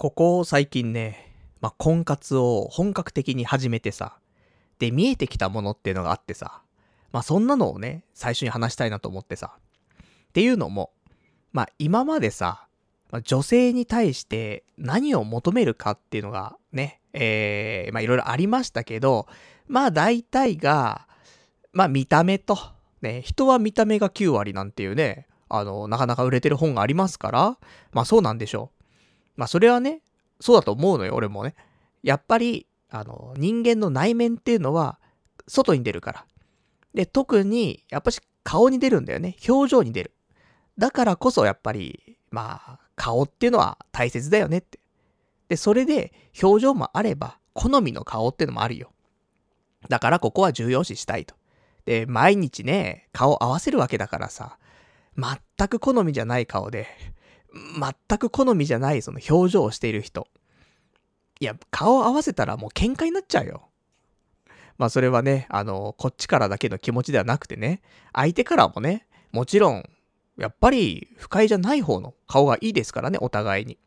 ここ最近ね、まあ、婚活を本格的に始めてさ、で、見えてきたものっていうのがあってさ、まあ、そんなのをね、最初に話したいなと思ってさ。っていうのも、まあ、今までさ、ま、女性に対して何を求めるかっていうのがね、えー、まあ、いろいろありましたけど、まあ、大体が、まあ、見た目と、ね、人は見た目が9割なんていうね、あの、なかなか売れてる本がありますから、まあ、そうなんでしょう。まあそれはね、そうだと思うのよ、俺もね。やっぱり、あの、人間の内面っていうのは、外に出るから。で、特に、やっぱし顔に出るんだよね。表情に出る。だからこそ、やっぱり、まあ、顔っていうのは大切だよねって。で、それで、表情もあれば、好みの顔っていうのもあるよ。だから、ここは重要視したいと。で、毎日ね、顔合わせるわけだからさ、全く好みじゃない顔で、全く好みじゃないその表情をしている人。いや、顔合わせたらもう喧嘩になっちゃうよ。まあそれはね、あの、こっちからだけの気持ちではなくてね、相手からもね、もちろん、やっぱり不快じゃない方の顔がいいですからね、お互いに。っ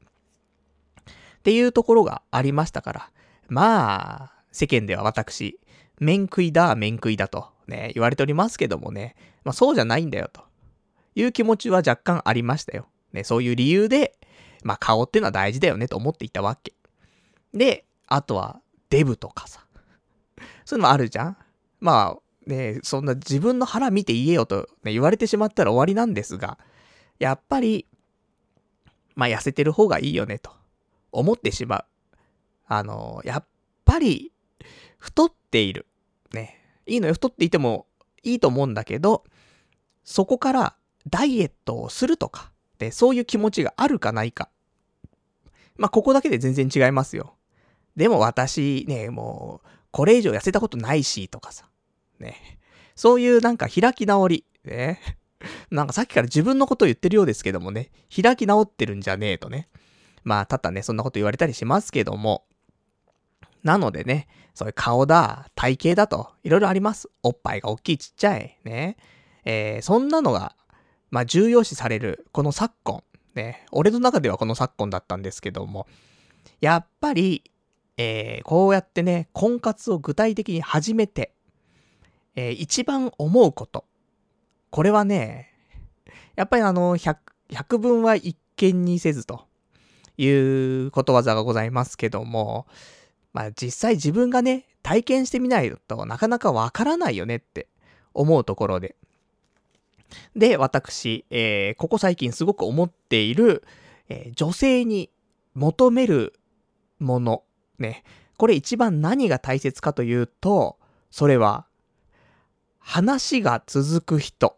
ていうところがありましたから、まあ、世間では私、面食いだ、面食いだとね、言われておりますけどもね、まあそうじゃないんだよという気持ちは若干ありましたよ。ね、そういう理由で、まあ顔ってのは大事だよねと思っていたわけ。で、あとはデブとかさ。そういうのもあるじゃんまあ、ね、そんな自分の腹見て言えよと、ね、言われてしまったら終わりなんですが、やっぱり、まあ痩せてる方がいいよねと思ってしまう。あの、やっぱり、太っている。ね。いいのよ、太っていてもいいと思うんだけど、そこからダイエットをするとか、そういう気持ちがあるかないか。まあ、ここだけで全然違いますよ。でも私ね、もう、これ以上痩せたことないし、とかさ。ね。そういうなんか開き直り。ね。なんかさっきから自分のことを言ってるようですけどもね、開き直ってるんじゃねえとね。まあ、ただね、そんなこと言われたりしますけども。なのでね、そういう顔だ、体型だと、いろいろあります。おっぱいが大きいちっちゃい、ね。えー、そんなのがまあ、重要視される、この昨今。ね、俺の中ではこの昨今だったんですけども、やっぱり、えー、こうやってね、婚活を具体的に始めて、えー、一番思うこと。これはね、やっぱりあの、百、百分は一見にせずということわざがございますけども、まあ実際自分がね、体験してみないとなかなかわからないよねって思うところで。で、私、えー、ここ最近すごく思っている、えー、女性に求めるもの、ね。これ一番何が大切かというと、それは、話が続く人。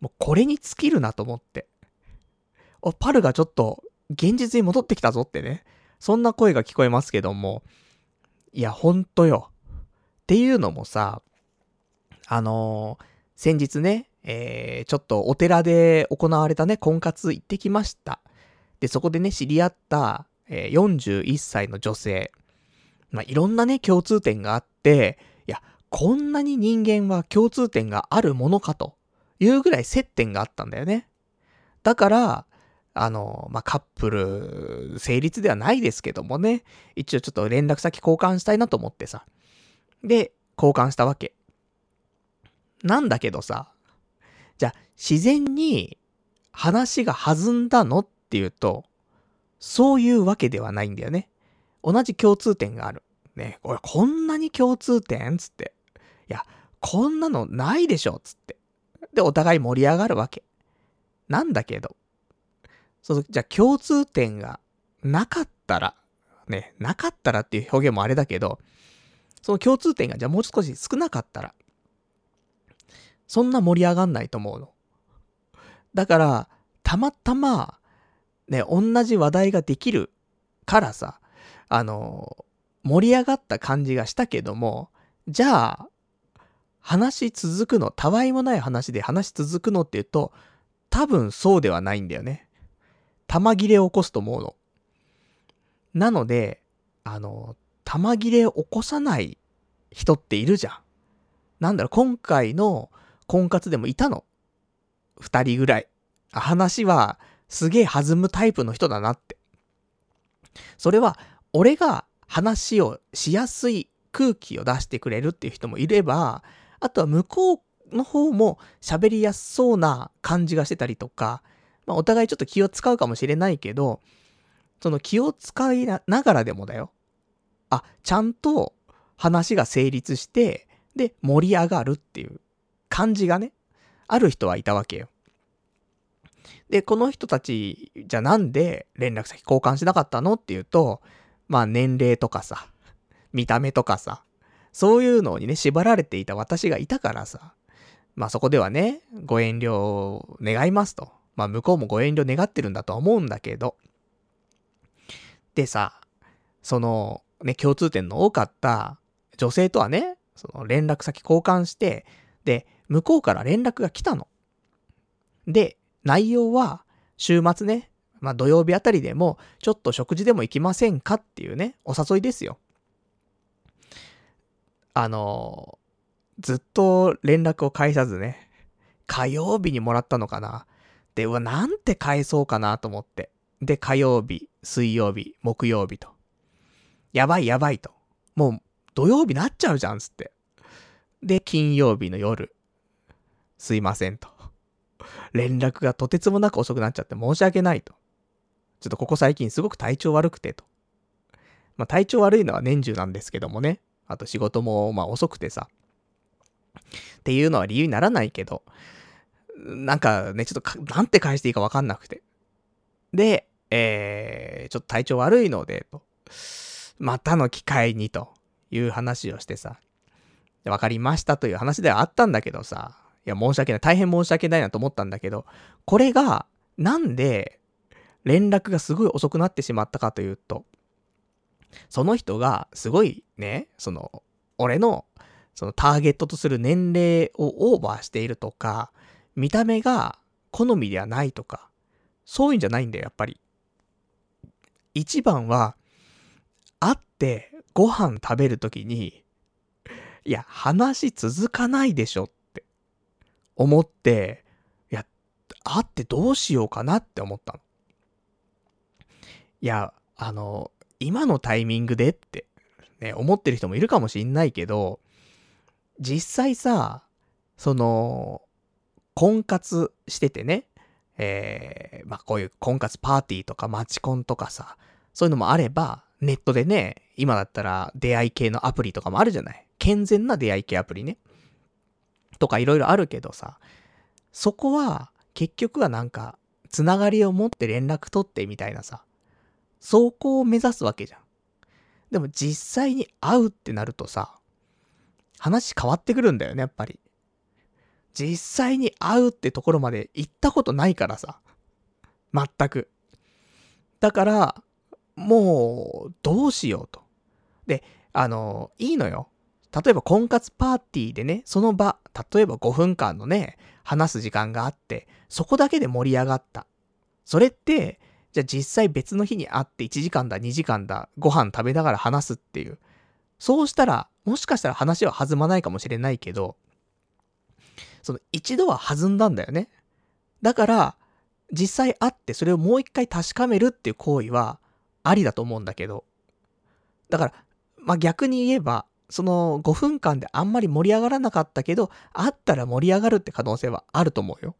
もうこれに尽きるなと思って。お、パルがちょっと現実に戻ってきたぞってね。そんな声が聞こえますけども。いや、ほんとよ。っていうのもさ、あのー、先日ね、えー、ちょっとお寺で行われたね、婚活行ってきました。で、そこでね、知り合った、えー、41歳の女性。まあ、いろんなね、共通点があって、いや、こんなに人間は共通点があるものかというぐらい接点があったんだよね。だから、あの、まあ、カップル成立ではないですけどもね、一応ちょっと連絡先交換したいなと思ってさ。で、交換したわけ。なんだけどさ、じゃあ自然に話が弾んだのっていうと、そういうわけではないんだよね。同じ共通点がある。ね、これこんなに共通点つって。いや、こんなのないでしょつって。で、お互い盛り上がるわけ。なんだけど、そう、じゃあ共通点がなかったら、ね、なかったらっていう表現もあれだけど、その共通点がじゃあもう少し少なかったら、そんな盛り上がんないと思うの。だから、たまたま、ね、同じ話題ができるからさ、あの、盛り上がった感じがしたけども、じゃあ、話続くの、たわいもない話で話続くのって言うと、多分そうではないんだよね。玉切れを起こすと思うの。なので、あの、玉切れを起こさない人っているじゃん。なんだろう、今回の婚活でもいたの？二人ぐらい。話はすげえ弾むタイプの人だなって。それは、俺が話をしやすい空気を出してくれるっていう人もいれば、あとは向こうの方も喋りやすそうな感じがしてたりとか、まあ、お互いちょっと気を使うかもしれないけど、その気を使いながらでもだよ。あ、ちゃんと話が成立して、で、盛り上がるっていう感じがね、ある人はいたわけよ。で、この人たち、じゃなんで連絡先交換しなかったのっていうと、まあ年齢とかさ、見た目とかさ、そういうのにね、縛られていた私がいたからさ、まあそこではね、ご遠慮を願いますと。まあ向こうもご遠慮願ってるんだとは思うんだけど。でさ、その、ね、共通点の多かった女性とはね、その連絡先交換して、で、向こうから連絡が来たの。で、内容は、週末ね、まあ土曜日あたりでも、ちょっと食事でも行きませんかっていうね、お誘いですよ。あの、ずっと連絡を返さずね、火曜日にもらったのかな。で、うわ、なんて返そうかなと思って。で、火曜日、水曜日、木曜日と。やばいやばいと。もう、土曜日なっちゃうじゃん、つって。で、金曜日の夜、すいませんと。連絡がとてつもなく遅くなっちゃって申し訳ないと。ちょっとここ最近すごく体調悪くてと。まあ体調悪いのは年中なんですけどもね。あと仕事もまあ遅くてさ。っていうのは理由にならないけど、なんかね、ちょっとなんて返していいかわかんなくて。で、えー、ちょっと体調悪いので、と。またの機会にという話をしてさ。わかりましたという話ではあったんだけどさ。いや、申し訳ない。大変申し訳ないなと思ったんだけど、これが、なんで、連絡がすごい遅くなってしまったかというと、その人が、すごいね、その、俺のそのターゲットとする年齢をオーバーしているとか、見た目が好みではないとか、そういうんじゃないんだよ、やっぱり。一番は、会ってご飯食べるときに、いや、話続かないでしょ思って、いや、会ってどうしようかなって思ったの。いや、あの、今のタイミングでって、ね、思ってる人もいるかもしんないけど、実際さ、その、婚活しててね、えー、まあ、こういう婚活パーティーとかマチコンとかさ、そういうのもあれば、ネットでね、今だったら出会い系のアプリとかもあるじゃない。健全な出会い系アプリね。とかいろいろあるけどさ、そこは結局はなんか、つながりを持って連絡取ってみたいなさ、そこを目指すわけじゃん。でも実際に会うってなるとさ、話変わってくるんだよね、やっぱり。実際に会うってところまで行ったことないからさ。全く。だから、もう、どうしようと。で、あの、いいのよ。例えば婚活パーティーでね、その場、例えば5分間のね、話す時間があって、そこだけで盛り上がった。それって、じゃあ実際別の日に会って1時間だ、2時間だ、ご飯食べながら話すっていう。そうしたら、もしかしたら話は弾まないかもしれないけど、その一度は弾んだんだよね。だから、実際会ってそれをもう一回確かめるっていう行為はありだと思うんだけど。だから、まあ、逆に言えば、その5分間であんまり盛り上がらなかったけど、会ったら盛り上がるって可能性はあると思うよ。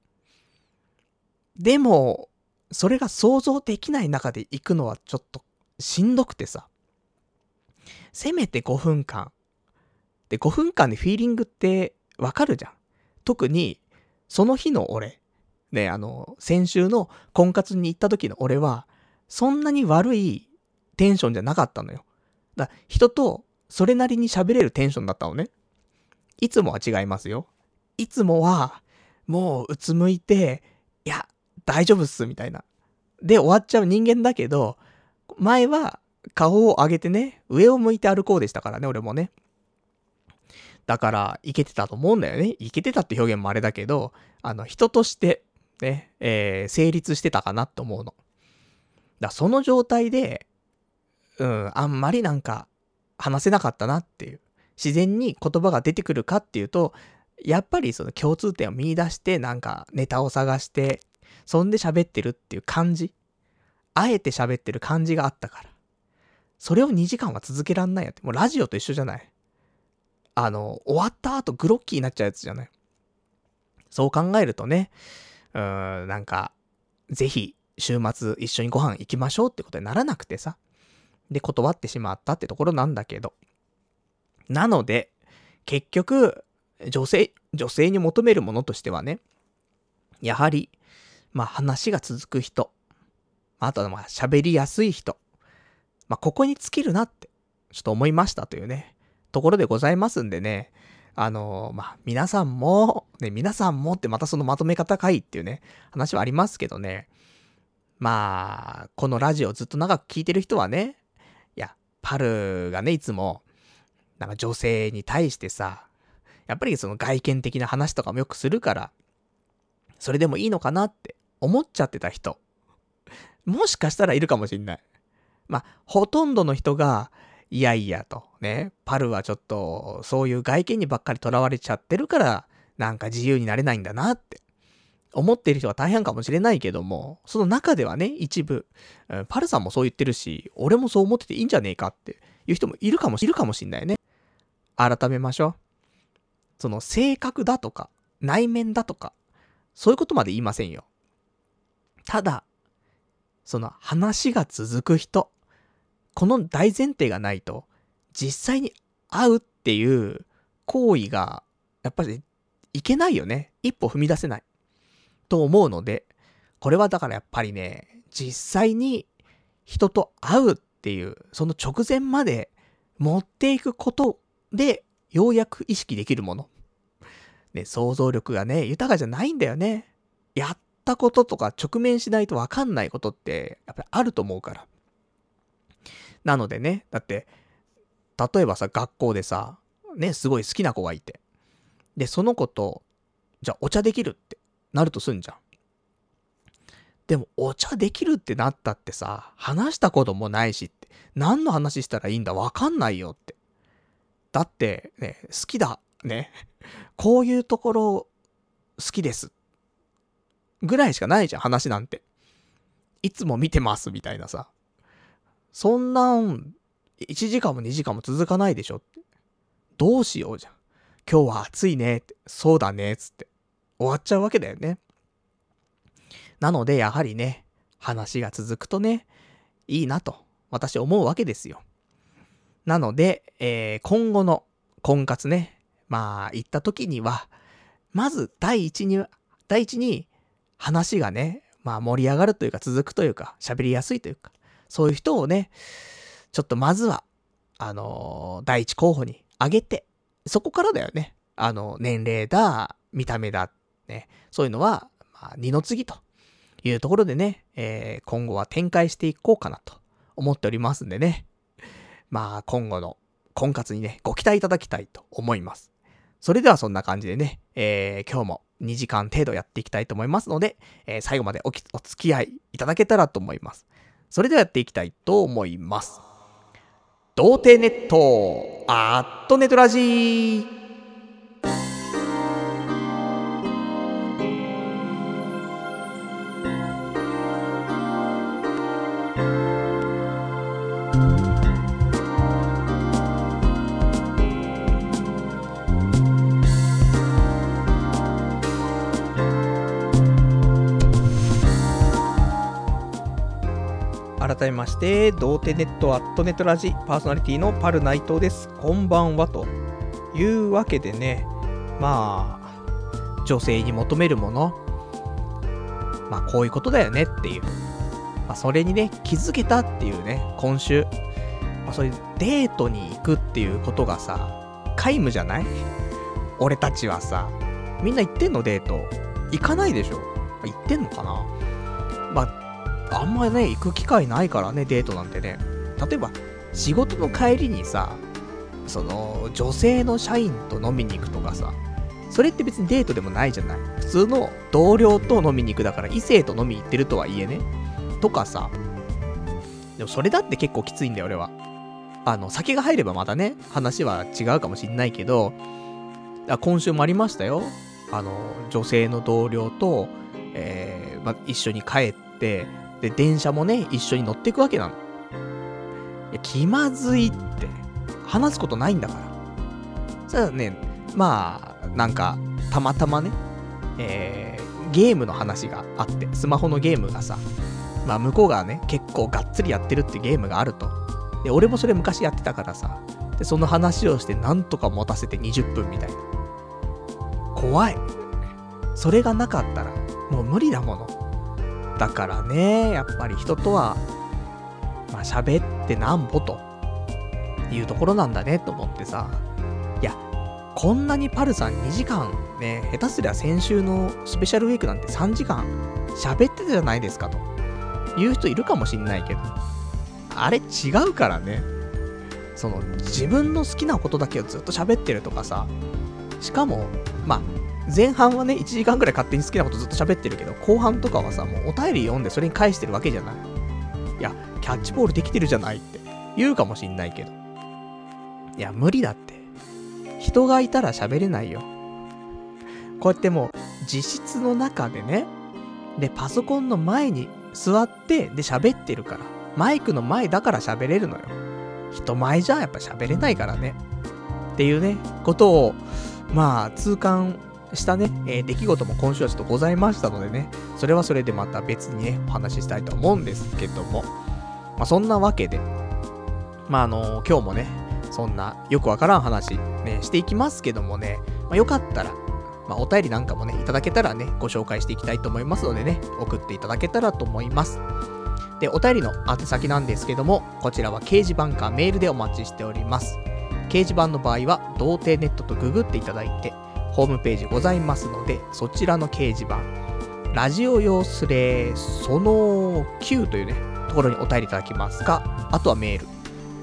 でも、それが想像できない中で行くのはちょっとしんどくてさ。せめて5分間。で、5分間でフィーリングってわかるじゃん。特に、その日の俺。ね、あの、先週の婚活に行った時の俺は、そんなに悪いテンションじゃなかったのよ。だ人とそれなりに喋れるテンションだったのね。いつもは違いますよ。いつもは、もううつむいて、いや、大丈夫っす、みたいな。で終わっちゃう人間だけど、前は顔を上げてね、上を向いて歩こうでしたからね、俺もね。だから、いけてたと思うんだよね。いけてたって表現もあれだけど、あの、人として、ね、えー、成立してたかなと思うの。だその状態で、うん、あんまりなんか、話せなかったなっていう。自然に言葉が出てくるかっていうと、やっぱりその共通点を見出して、なんかネタを探して、そんで喋ってるっていう感じ。あえて喋ってる感じがあったから。それを2時間は続けらんないやって。もうラジオと一緒じゃない。あの、終わった後グロッキーになっちゃうやつじゃない。そう考えるとね、うーん、なんか、ぜひ、週末一緒にご飯行きましょうってことにならなくてさ。で、断ってしまったってところなんだけど。なので、結局、女性、女性に求めるものとしてはね、やはり、まあ話が続く人、あとはまあ喋りやすい人、まあここに尽きるなって、ちょっと思いましたというね、ところでございますんでね、あのー、まあ皆さんも、ね、皆さんもってまたそのまとめ方かいっていうね、話はありますけどね、まあ、このラジオずっと長く聞いてる人はね、パルがね、いつも、なんか女性に対してさ、やっぱりその外見的な話とかもよくするから、それでもいいのかなって思っちゃってた人、もしかしたらいるかもしんない。まあ、ほとんどの人が、いやいやと、ね、パルはちょっと、そういう外見にばっかり囚われちゃってるから、なんか自由になれないんだなって、思っている人が大半かもしれないけども、その中ではね、一部、パルさんもそう言ってるし、俺もそう思ってていいんじゃねえかっていう人もいるかもし、いるかもしんないね。改めましょう。その性格だとか、内面だとか、そういうことまで言いませんよ。ただ、その話が続く人、この大前提がないと、実際に会うっていう行為が、やっぱりいけないよね。一歩踏み出せない。と思うので、これはだからやっぱりね、実際に人と会うっていう、その直前まで持っていくことで、ようやく意識できるもの。ね、想像力がね、豊かじゃないんだよね。やったこととか直面しないとわかんないことって、やっぱりあると思うから。なのでね、だって、例えばさ、学校でさ、ね、すごい好きな子がいて。で、その子と、じゃあお茶できるってなるとすんじゃん。でも、お茶できるってなったってさ、話したこともないしって、何の話したらいいんだわかんないよって。だって、ね、好きだ、ね。こういうところ、好きです。ぐらいしかないじゃん、話なんて。いつも見てます、みたいなさ。そんなん、1時間も2時間も続かないでしょって。どうしようじゃん。今日は暑いねって。そうだね、つって。終わっちゃうわけだよね。なので、やはりね、話が続くとね、いいなと、私思うわけですよ。なので、えー、今後の婚活ね、まあ、行った時には、まず第一に、第一に話がね、まあ盛り上がるというか続くというか、喋りやすいというか、そういう人をね、ちょっとまずは、あのー、第一候補に挙げて、そこからだよね。あの、年齢だ、見た目だ、ね、そういうのは、まあ、二の次というところでね、えー、今後は展開していこうかなと思っておりますんでね。まあ、今後の婚活にね、ご期待いただきたいと思います。それではそんな感じでね、えー、今日も2時間程度やっていきたいと思いますので、えー、最後までおきお付き合いいただけたらと思います。それではやっていきたいと思います。童貞ネット、アットネトラジー。まして、童貞ネットアットネットラジパーソナリティのパル内藤です。こんばんは。というわけでね、まあ、女性に求めるもの、まあこういうことだよねっていう。まあそれにね、気づけたっていうね、今週。まあそういうデートに行くっていうことがさ、皆無じゃない？俺たちはさ、みんな行ってんの？デート。行かないでしょ？行ってんのかな？あんまね、行く機会ないからね、デートなんてね。例えば、仕事の帰りにさ、その、女性の社員と飲みに行くとかさ、それって別にデートでもないじゃない。普通の同僚と飲みに行くだから異性と飲みに行ってるとはいえね。とかさ、でもそれだって結構きついんだよ、俺は。あの、酒が入ればまたね、話は違うかもしんないけど、今週もありましたよ。あの、女性の同僚と、えー、ま、一緒に帰って、で、電車もね、一緒に乗ってくわけなの。いや、気まずいって、話すことないんだから。それはね、まあ、なんか、たまたまね、えー、ゲームの話があって、スマホのゲームがさ、まあ向こうがね、結構がっつりやってるってゲームがあると。で、俺もそれ昔やってたからさ、で、その話をしてなんとか持たせて20分みたいな。怖い。それがなかったら、もう無理だもの。だからね、やっぱり人とは、まあ喋ってなんぼと、いうところなんだねと思ってさ。いや、こんなにパルさん2時間ね、下手すりゃ先週のスペシャルウィークなんて3時間喋ってたじゃないですかと。言う人いるかもしんないけど。あれ違うからね。その、自分の好きなことだけをずっと喋ってるとかさ。しかも、まあ、前半はね、1時間くらい勝手に好きなことずっと喋ってるけど、後半とかはさ、もうお便り読んでそれに返してるわけじゃない。いや、キャッチボールできてるじゃないって言うかもしんないけど。いや、無理だって。人がいたら喋れないよ。こうやってもう、自室の中でね、で、パソコンの前に座って、で、喋ってるから。マイクの前だから喋れるのよ。人前じゃやっぱ喋れないからね。っていうね、ことを、まあ、痛感したね、えー、出来事も今週はちょっとございましたのでね、それはそれでまた別にね、お話ししたいと思うんですけども。まあ、そんなわけで、まあ、あのー、今日もね、そんなよくわからん話、ね、していきますけどもね、まあ、よかったら、まあ、お便りなんかもね、いただけたらね、ご紹介していきたいと思いますのでね、送っていただけたらと思います。で、お便りの宛先なんですけども、こちらは掲示板かメールでお待ちしております。掲示板の場合は、童貞ネットとググっていただいて、ホームページございますので、そちらの掲示板、ラジオ用スレその9というね、ところにお便りいただきますか、あとはメール。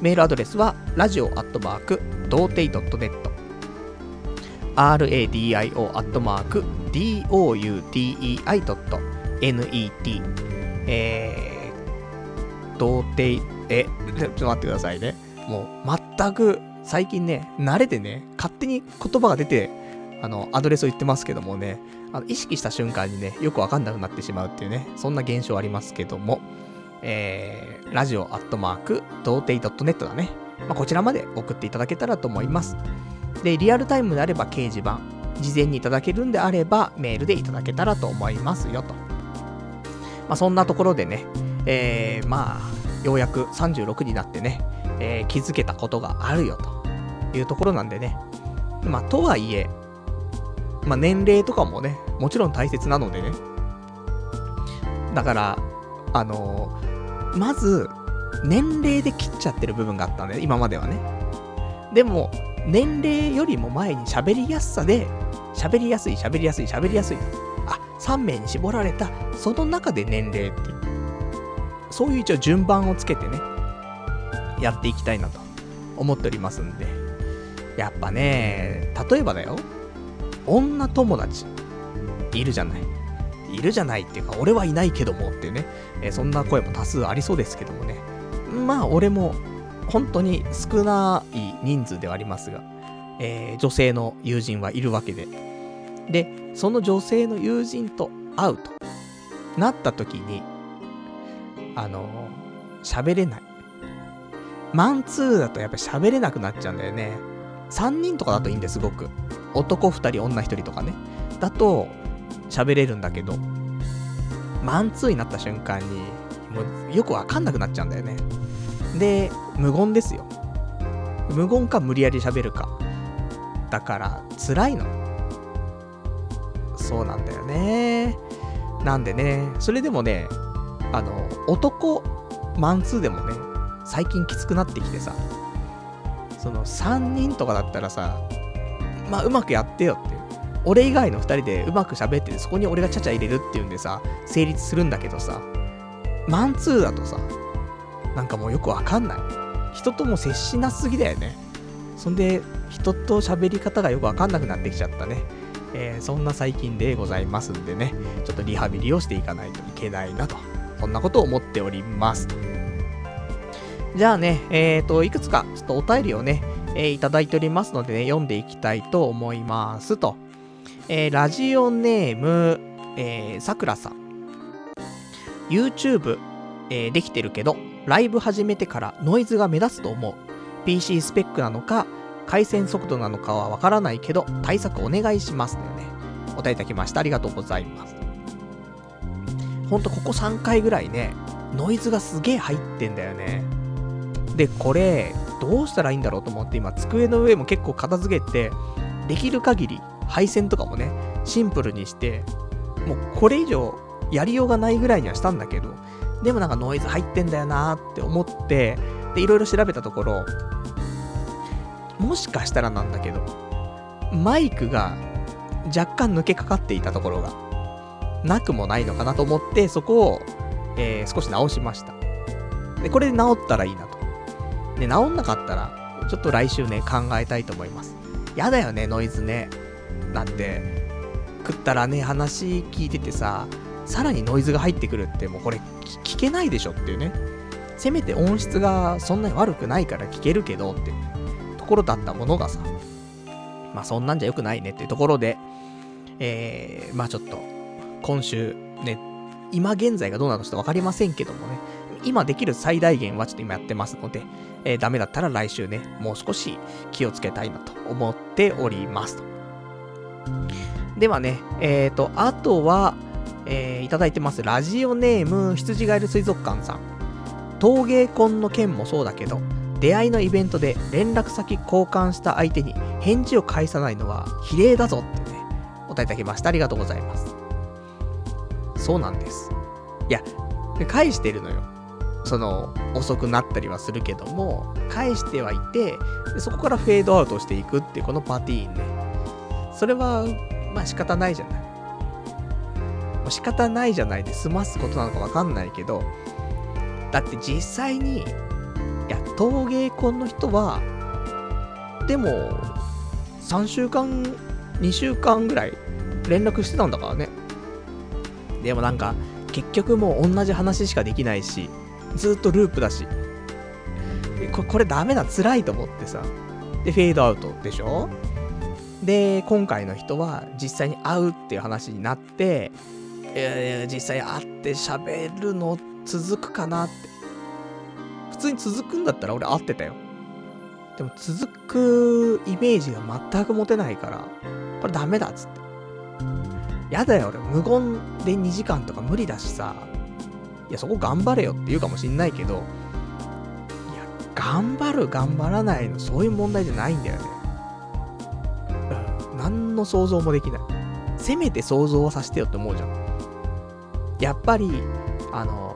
メールアドレスは、ラジオアットマーク、童貞 .net、radio アットマーク doutei.net えー、童貞、え、ちょっと待ってくださいね。もう全く最近ね、慣れてね、勝手に言葉が出て、あの、アドレスを言ってますけどもね、あの意識した瞬間にね、よくわかんなくなってしまうっていうね、そんな現象ありますけども、えー、ラジオアットマーク、童貞 .net だね。まあ、こちらまで送っていただけたらと思います。で、リアルタイムであれば掲示板、事前にいただけるんであればメールでいただけたらと思いますよと。まあ、そんなところでね、えー、まあ、ようやく36になってね、えー、気づけたことがあるよというところなんでね。まあ、とはいえ、まあ、年齢とかもね、もちろん大切なのでね。だから、あのー、まず、年齢で切っちゃってる部分があったんで、今まではね。でも、年齢よりも前に喋りやすさで、喋りやすい、喋りやすい、喋りやすい。あ、3名に絞られた、その中で年齢っていう。そういう一応順番をつけてね、やっていきたいなと思っておりますんで。やっぱね、例えばだよ、女友達、いるじゃない。いるじゃないっていうか、俺はいないけどもっていうね、え、そんな声も多数ありそうですけどもね。まあ、俺も本当に少ない人数ではありますが、えー、女性の友人はいるわけで。で、その女性の友人と会うとなった時に、あのー、喋れない。マンツーだとやっぱ喋れなくなっちゃうんだよね。3人とかだといいんですごく。男2人、女1人とかね。だと、喋れるんだけど、マンツーになった瞬間に、もうよくわかんなくなっちゃうんだよね。で、無言ですよ。無言か無理やり喋るか。だから、辛いの。そうなんだよね。なんでね、それでもね、あの、男マンツーでもね、最近きつくなってきてさ、その3人とかだったらさ、まあうまくやってよって。俺以外の2人でうまく喋ってて、そこに俺がちゃちゃ入れるっていうんでさ、成立するんだけどさ、マンツーだとさ、なんかもうよくわかんない。人とも接しなすぎだよね。そんで、人と喋り方がよくわかんなくなってきちゃったね。えー、そんな最近でございますんでね、ちょっとリハビリをしていかないといけないなと。そんなことを思っておりますじゃあね、えっ、ー、と、いくつかちょっとお便りをね、えー、いただいておりますのでね、読んでいきたいと思いますと。えー、ラジオネーム、え、さくらさん。YouTube、え、できてるけど、ライブ始めてからノイズが目立つと思う。PC スペックなのか、回線速度なのかはわからないけど、対策お願いします。というね、お答えいただきました。ありがとうございます。ほんとここ3回ぐらいね、ノイズがすげえ入ってんだよね。で、これ、どうしたらいいんだろうと思って今、机の上も結構片付けて、できる限り配線とかもね、シンプルにして、もうこれ以上やりようがないぐらいにはしたんだけど、でもなんかノイズ入ってんだよなーって思って、で、いろいろ調べたところ、もしかしたらなんだけど、マイクが若干抜けかかっていたところが、なくもないのかなと思って、そこを、えー、少し直しました。で、これで直ったらいいなと。で、直んなかったら、ちょっと来週ね、考えたいと思います。やだよね、ノイズね。だって、食ったらね、話聞いててさ、さらにノイズが入ってくるって、もうこれ聞けないでしょっていうね。せめて音質がそんなに悪くないから聞けるけどってところだったものがさ、まあそんなんじゃ良くないねっていうところで、えー、まあちょっと、今週ね、今現在がどうなのかちょっとわかりませんけどもね、今できる最大限はちょっと今やってますので、えー、ダメだったら来週ね、もう少し気をつけたいなと思っておりますと。ではね、えっ、ー、と、あとは、えー、いただいてます。ラジオネーム、羊ガエル水族館さん。陶芸婚の件もそうだけど、出会いのイベントで連絡先交換した相手に返事を返さないのは比例だぞってね、お答えいただきました。ありがとうございます。そうなんです。いや、返してるのよ。その、遅くなったりはするけども、返してはいて、そこからフェードアウトしていくっていうこのパティーンね。それは、まあ仕方ないじゃない。もう仕方ないじゃないで済ますことなのかわかんないけど、だって実際に、いや、陶芸婚の人は、でも、3週間、2週間ぐらい連絡してたんだからね。でもなんか、結局もう同じ話しかできないし、ずっとループだし、ここれダメだ、辛いと思ってさ。で、フェードアウトでしょ？で、今回の人は実際に会うっていう話になって、いやいや、実際会って喋るの続くかなって。普通に続くんだったら俺会ってたよ。でも続くイメージが全く持てないから、これダメだっつって。やだよ、俺無言で2時間とか無理だしさ。いや、そこ頑張れよって言うかもしんないけど、いや、頑張る、頑張らないの、そういう問題じゃないんだよね。うん、何の想像もできない。せめて想像をさせてよって思うじゃん。やっぱり、あの、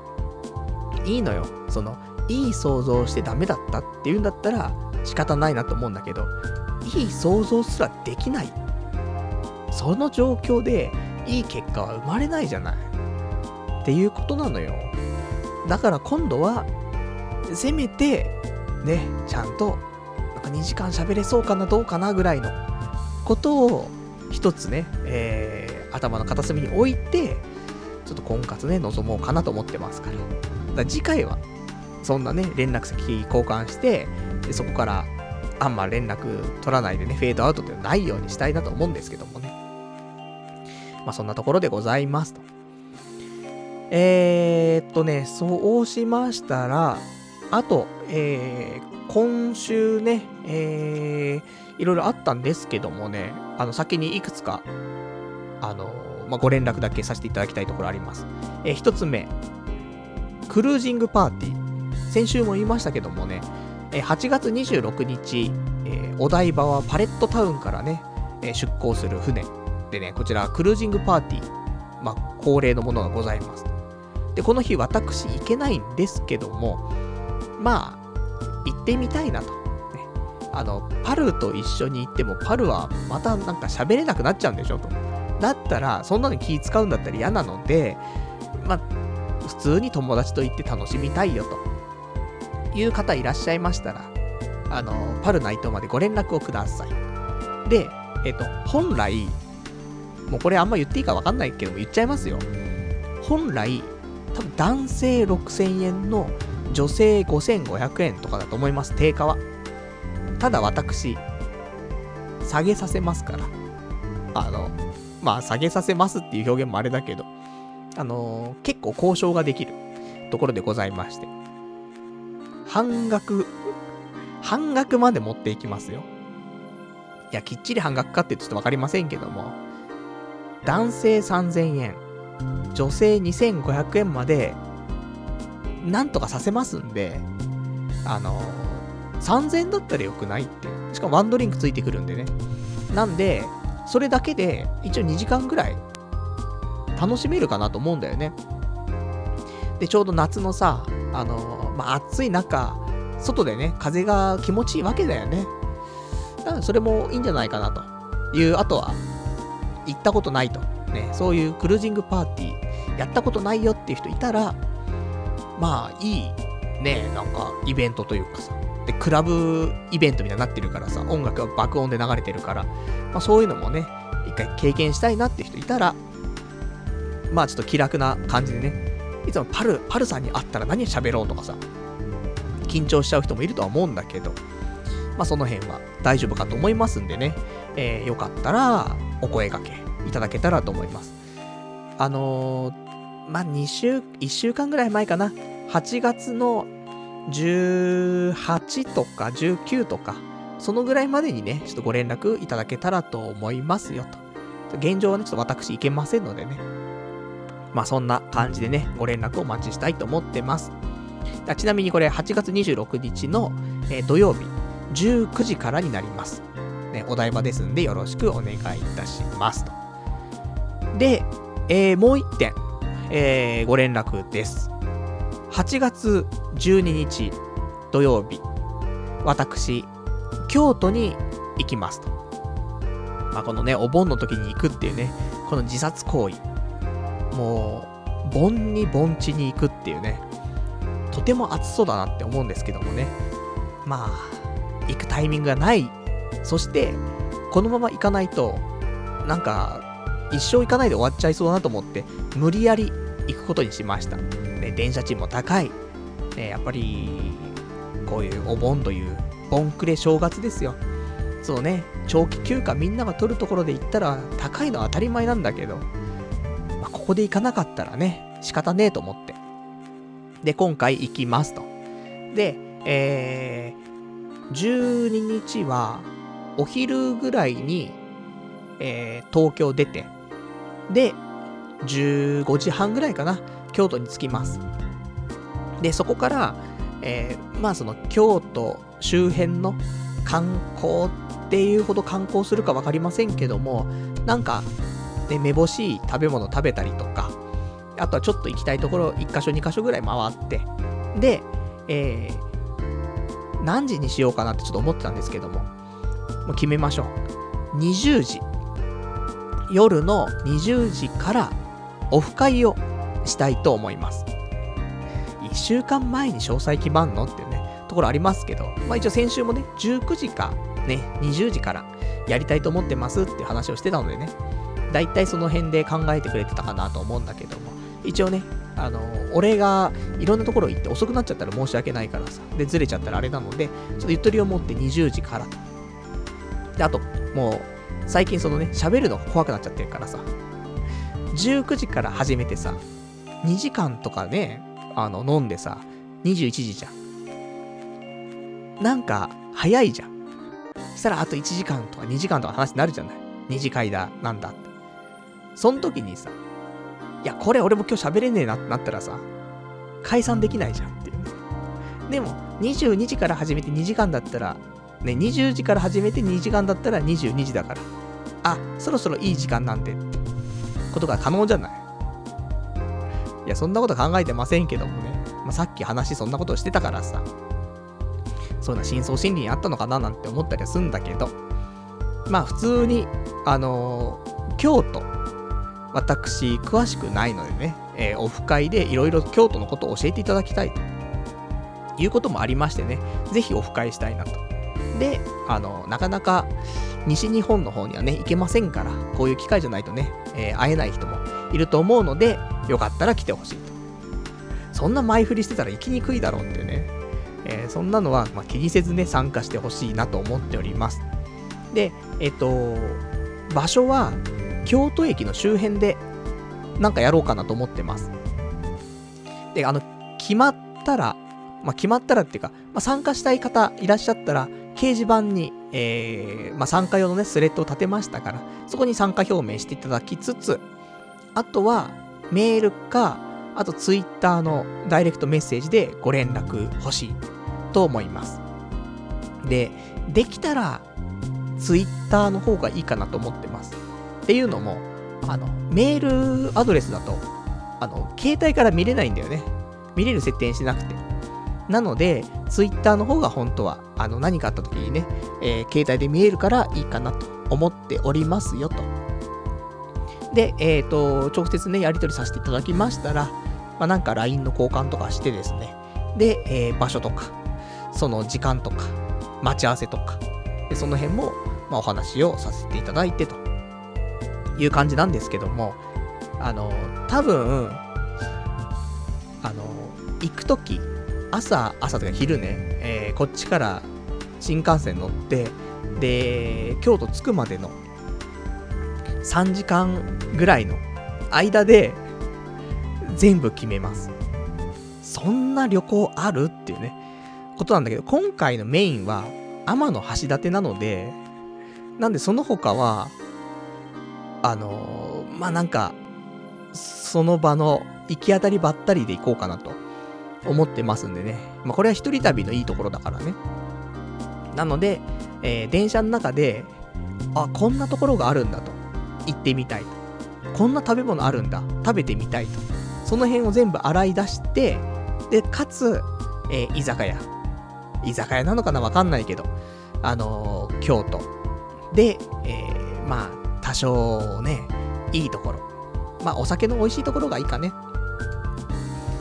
いいのよ。その、いい想像してダメだったっていうんだったら仕方ないなと思うんだけど、いい想像すらできない。その状況でいい結果は生まれないじゃない。っていうことなのよ。だから今度は、せめて、ね、ちゃんと、なんか2時間喋れそうかな、どうかなぐらいのことを、一つね、えー、頭の片隅に置いて、ちょっと婚活ね、臨もうかなと思ってますから。から次回は、そんなね、連絡先交換して、でそこから、あんま連絡取らないでね、フェードアウトってないようにしたいなと思うんですけどもね。まあそんなところでございますと。えー、っとね、そうしましたら、あと、えー、今週ね、えー、いろいろあったんですけどもね、あの、先にいくつか、あの、まあ、ご連絡だけさせていただきたいところあります。えー、一つ目、クルージングパーティー。先週も言いましたけどもね、えー、8月26日、えー、お台場はパレットタウンからね、えー、出港する船でね、こちらクルージングパーティー、まあ、恒例のものがございます。で、この日私行けないんですけども、まあ、行ってみたいなと。あの、パルと一緒に行っても、パルはまたなんか喋れなくなっちゃうんでしょと。だったら、そんなの気使うんだったら嫌なので、まあ、普通に友達と行って楽しみたいよという方いらっしゃいましたら、あの、パルナイトまでご連絡をください。で、えっと、本来、もうこれあんま言っていいかわかんないけども言っちゃいますよ。本来、多分男性6000円の女性5500円とかだと思います、定価は。ただ私、下げさせますから。あの、まあ下げさせますっていう表現もあれだけど、あの、結構交渉ができるところでございまして。半額、半額まで持っていきますよ。いや、きっちり半額かってちょっとわかりませんけども、男性3000円、女性2500円まで、なんとかさせますんで、あの3000円だったらよくないってしかもワンドリンクついてくるんでね。なんで、それだけで、一応2時間ぐらい、楽しめるかなと思うんだよね。で、ちょうど夏のさ、あのまあ、暑い中、外でね、風が気持ちいいわけだよね。だからそれもいいんじゃないかなという、あとは、行ったことないと。ね、そういうクルージングパーティー、やったことないよっていう人いたら、まあ、いい、ね、なんか、イベントというかさ、で、クラブイベントみたいになってるからさ、音楽が爆音で流れてるから、まあそういうのもね、一回経験したいなって人いたら、まあちょっと気楽な感じでね、いつもパル、パルさんに会ったら何喋ろうとかさ、緊張しちゃう人もいるとは思うんだけど、まあその辺は大丈夫かと思いますんでね、えー、よかったらお声掛けいただけたらと思います。あのー、まあ2週、1週間ぐらい前かな、8月の18とか19とか、そのぐらいまでにね、ちょっとご連絡いただけたらと思いますよと。現状はね、ちょっと私行けませんのでね。まあそんな感じでね、ご連絡をお待ちしたいと思ってます。ちなみにこれ8月26日の、えー、土曜日19時からになります。ね、お台場ですんでよろしくお願いいたしますと。で、えー、もう一点、えー、ご連絡です。8月12日土曜日、私、京都に行きますと。まあ、このね、お盆の時に行くっていうね、この自殺行為。もう、盆に盆地に行くっていうね、とても暑そうだなって思うんですけどもね。まあ、行くタイミングがない。そして、このまま行かないと、なんか、一生行かないで終わっちゃいそうだなと思って、無理やり行くことにしました。ね、電車賃も高い。ね、やっぱり、こういうお盆という、盆暮れ正月ですよ。そうね、長期休暇みんなが取るところで行ったら高いのは当たり前なんだけど、まあ、ここで行かなかったらね、仕方ねえと思って。で、今回行きますと。で、えー、12日は、お昼ぐらいに、えー、東京出て、で、15時半ぐらいかな、京都に着きます。で、そこから、えー、まあその京都周辺の観光っていうほど観光するか分かりませんけども、なんか、ね、めぼしい食べ物食べたりとか、あとはちょっと行きたいところ1箇所2箇所ぐらい回って、で、えー、何時にしようかなってちょっと思ってたんですけども、もう決めましょう。20時。夜の20時からオフ会をしたいと思います。1週間前に詳細決まんのっていうね、ところありますけど、まあ一応先週もね、19時かね、20時からやりたいと思ってますっていう話をしてたのでね、だいたいその辺で考えてくれてたかなと思うんだけども、一応ね、あの、俺がいろんなところ行って遅くなっちゃったら申し訳ないからさ、で、ずれちゃったらあれなので、ちょっとゆとりを持って20時からと。で、あと、もう、最近そのね、喋るの怖くなっちゃってるからさ、19時から始めてさ、2時間とかね、あの、飲んでさ、21時じゃん。なんか、早いじゃん。そしたらあと1時間とか2時間とか話になるじゃない。2次会だ、なんだって。その時にさ、いや、これ俺も今日喋れねえなってなったらさ、解散できないじゃんっていう。でも、22時から始めて2時間だったら、ね、20時から始めて2時間だったら22時だから。あ、そろそろいい時間なんでってことが可能じゃないいや、そんなこと考えてませんけどもね。まあ、さっき話そんなことしてたからさ。そういうの深層心理にあったのかななんて思ったりはするんだけど。まあ普通に、あのー、京都、私詳しくないのでね、えー、オフ会でいろいろ京都のことを教えていただきたいということもありましてね、ぜひオフ会したいなと。で、あの、なかなか西日本の方にはね、行けませんから、こういう機会じゃないとね、えー、会えない人もいると思うので、よかったら来てほしいと。そんな前振りしてたら行きにくいだろうってね、えー、そんなのは、まあ、気にせずね、参加してほしいなと思っております。で、えっと、場所は、京都駅の周辺で、なんかやろうかなと思ってます。で、あの、決まったら、まあ、決まったらっていうか、まあ、参加したい方いらっしゃったら、掲示板に、えー、まあ、参加用のね、スレッドを立てましたから、そこに参加表明していただきつつ、あとは、メールか、あとツイッターのダイレクトメッセージでご連絡欲しいと思います。で、できたら、ツイッターの方がいいかなと思ってます。っていうのも、あの、メールアドレスだと、あの、携帯から見れないんだよね。見れる設定にしなくて。なので、ツイッターの方が本当は、あの、何かあった時にね、えー、携帯で見えるからいいかなと思っておりますよと。で、えっ、ー、と、直接ね、やり取りさせていただきましたら、まあ、なんか LINE の交換とかしてですね、で、えー、場所とか、その時間とか、待ち合わせとか、でその辺も、まあ、お話をさせていただいてという感じなんですけども、あの、多分、あの、行くとき、朝、朝というか昼ね、えー、こっちから新幹線乗って、で、京都着くまでの3時間ぐらいの間で全部決めます。そんな旅行ある？っていうね、ことなんだけど、今回のメインは天橋立なので、なんでその他は、あのー、まあ、なんか、その場の行き当たりばったりで行こうかなと思ってますんでね。まあ、これは一人旅のいいところだからね。なので、えー、電車の中で、あ、こんなところがあるんだと。行ってみたいと。こんな食べ物あるんだ。食べてみたいと。その辺を全部洗い出して、で、かつ、えー、居酒屋。居酒屋なのかなわかんないけど、あのー、京都。で、えー、まあ、多少ね、いいところ。まあ、お酒の美味しいところがいいかね。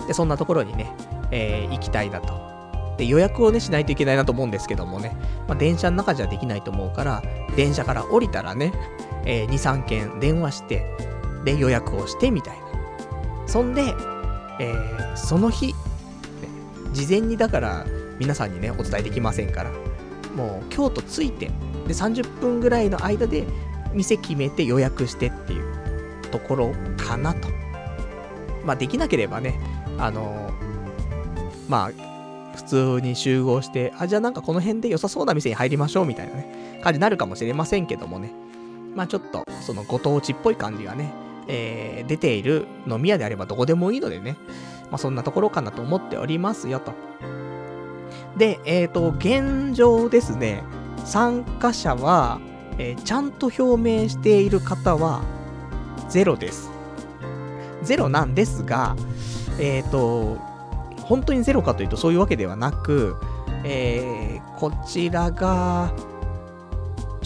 で、そんなところにね、えー、行きたいなと。で、予約をね、しないといけないなと思うんですけどもね、まあ、電車の中じゃできないと思うから、電車から降りたらね、えー、2、3件電話して、で、予約をしてみたいな。そんで、えー、その日、ね、事前にだから皆さんにね、お伝えできませんから、もう京都着いて、で、30分ぐらいの間で店決めて予約してっていうところかなと。まあ、できなければね、あの、まあ、普通に集合して、あ、じゃあなんかこの辺で良さそうな店に入りましょうみたいなね、感じになるかもしれませんけどもね。まあちょっと、そのご当地っぽい感じがね、えー、出ている飲み屋であればどこでもいいのでね、まあそんなところかなと思っておりますよと。で、えっ、ー、と、現状ですね、参加者は、えー、ちゃんと表明している方は、ゼロです。ゼロなんですが、えっ、ー、と、本当にゼロかというとそういうわけではなく、えー、こちらが、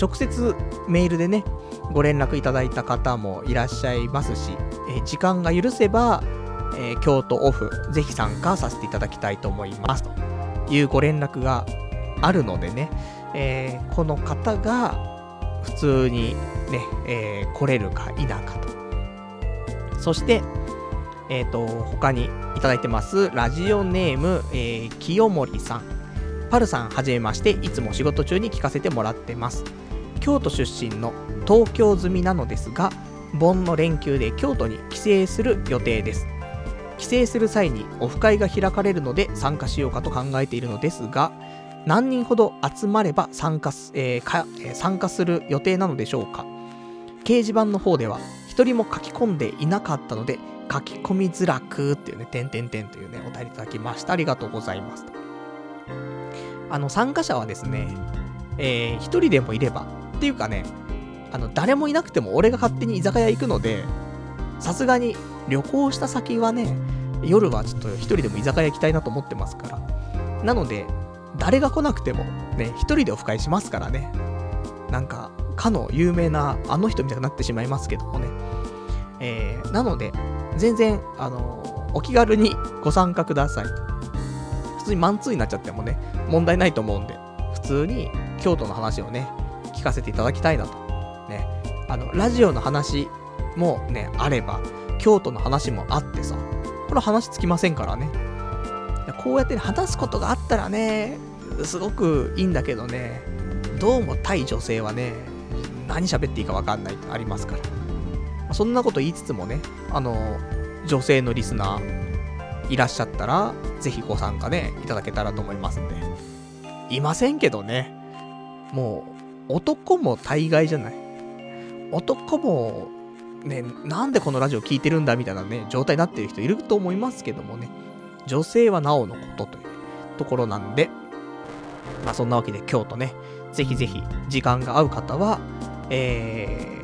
直接メールでね、ご連絡いただいた方もいらっしゃいますし、えー、時間が許せば、えー、京都オフ、ぜひ参加させていただきたいと思います。というご連絡があるのでね、えー、この方が普通にね、え、来れるか否かと。そして、えっ、ー、と、他にいただいてます、ラジオネーム、えー、清森さん。パルさん、はじめまして、いつも仕事中に聞かせてもらってます。京都出身の東京済みなのですが、盆の連休で京都に帰省する予定です。帰省する際にオフ会が開かれるので参加しようかと考えているのですが、何人ほど集まれば参加す,、えーかえー、参加する予定なのでしょうか掲示板の方では一人も書き込んでいなかったので書き込みづらくっていうね、点々点というね、お便りいただきました。ありがとうございます。あの、参加者はですね、えー、一人でもいれば、っていうかね、あの、誰もいなくても俺が勝手に居酒屋行くので、さすがに旅行した先はね、夜はちょっと一人でも居酒屋行きたいなと思ってますから。なので、誰が来なくても、ね、一人でオフ会しますからね。なんか、かの有名なあの人みたいになってしまいますけどもね。えー、なので、全然、あのお気軽にご参加ください。普通にマンツーになっちゃってもね、問題ないと思うんで、普通に京都の話をね、聞かせていただきたいなと。ね、あの、ラジオの話もね、あれば、京都の話もあってさ、これ話つきませんからね。こうやって話すことがあったらね、すごくいいんだけどね、どうも対女性はね、何喋っていいかわかんないってありますから。そんなこと言いつつもね、あの、女性のリスナーいらっしゃったら、ぜひご参加ね、いただけたらと思いますんで。いませんけどね。もう、男も大概じゃない。男も、ね、なんでこのラジオ聞いてるんだみたいなね、状態になってる人いると思いますけどもね。女性はなおのことというところなんで、まあそんなわけで京都ね、ぜひぜひ時間が合う方は、えー、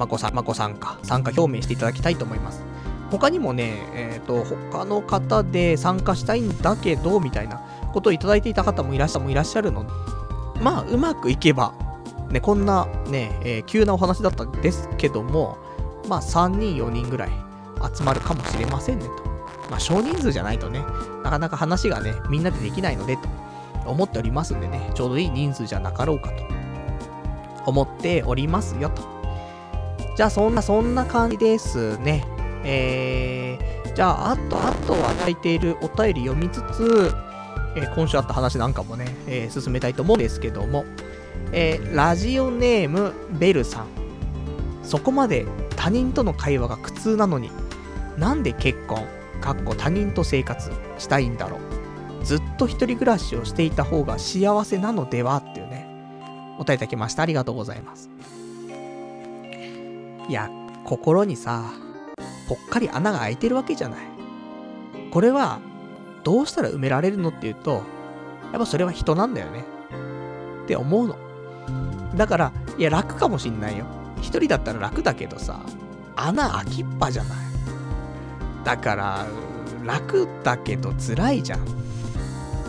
まこさん、まこ参加、参加表明していただきたいと思います。他にもね、えっ、ー、と、他の方で参加したいんだけど、みたいなことをいただいていた方もいらっしゃもいらっしゃるので、まあ、うまくいけば、ね、こんなね、えー、急なお話だったんですけども、まあ、3人、4人ぐらい集まるかもしれませんねと。まあ、少人数じゃないとね、なかなか話がね、みんなでできないので、と思っておりますんでね、ちょうどいい人数じゃなかろうかと思っておりますよと。じゃあ、そんな、そんな感じですね。えー、じゃあ、あと、あとは書いているお便り読みつつ、えー、今週あった話なんかもね、えー、進めたいと思うんですけども、えー、ラジオネーム、ベルさん。そこまで他人との会話が苦痛なのに、なんで結婚、かっこ他人と生活したいんだろう。ずっと一人暮らしをしていた方が幸せなのでは？っていうね、お答えいただきました。ありがとうございます。いや、心にさ、ぽっかり穴が開いてるわけじゃない。これは、どうしたら埋められるのっていうと、やっぱそれは人なんだよね。って思うの。だから、いや、楽かもしんないよ。一人だったら楽だけどさ、穴開きっぱじゃない。だから、楽だけど辛いじゃん。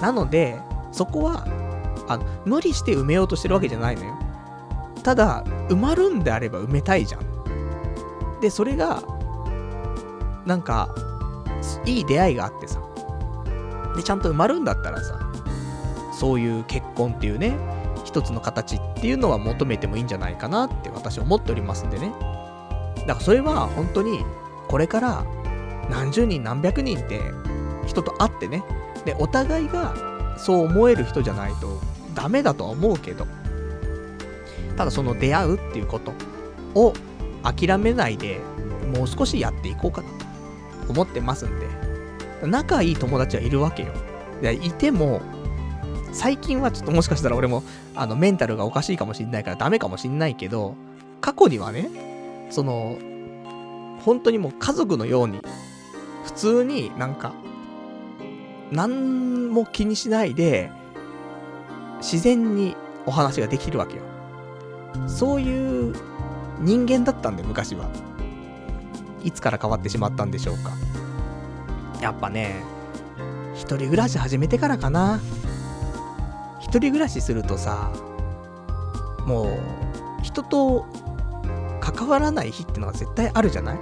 なので、そこは、あの、無理して埋めようとしてるわけじゃないのよ。ただ、埋まるんであれば埋めたいじゃん。で、それが、なんか、いい出会いがあってさ。で、ちゃんと埋まるんだったらさ、そういう結婚っていうね、一つの形っていうのは求めてもいいんじゃないかなって私は思っておりますんでね。だからそれは本当に、これから何十人何百人って人と会ってね、で、お互いがそう思える人じゃないとダメだとは思うけど、ただその出会うっていうことを諦めないでもう少しやっていこうかなと思ってますんで、仲いい友達はいるわけよ。でいても、最近はちょっともしかしたら俺も、あの、メンタルがおかしいかもしんないからダメかもしんないけど、過去にはね、その、本当にもう家族のように、普通になんか、何も気にしないで、自然にお話ができるわけよ。そういう人間だったんで、昔は。いつから変わってしまったんでしょうか。やっぱね、一人暮らし始めてからかな。一人暮らしするとさ、もう、人と関わらない日ってのは絶対あるじゃない？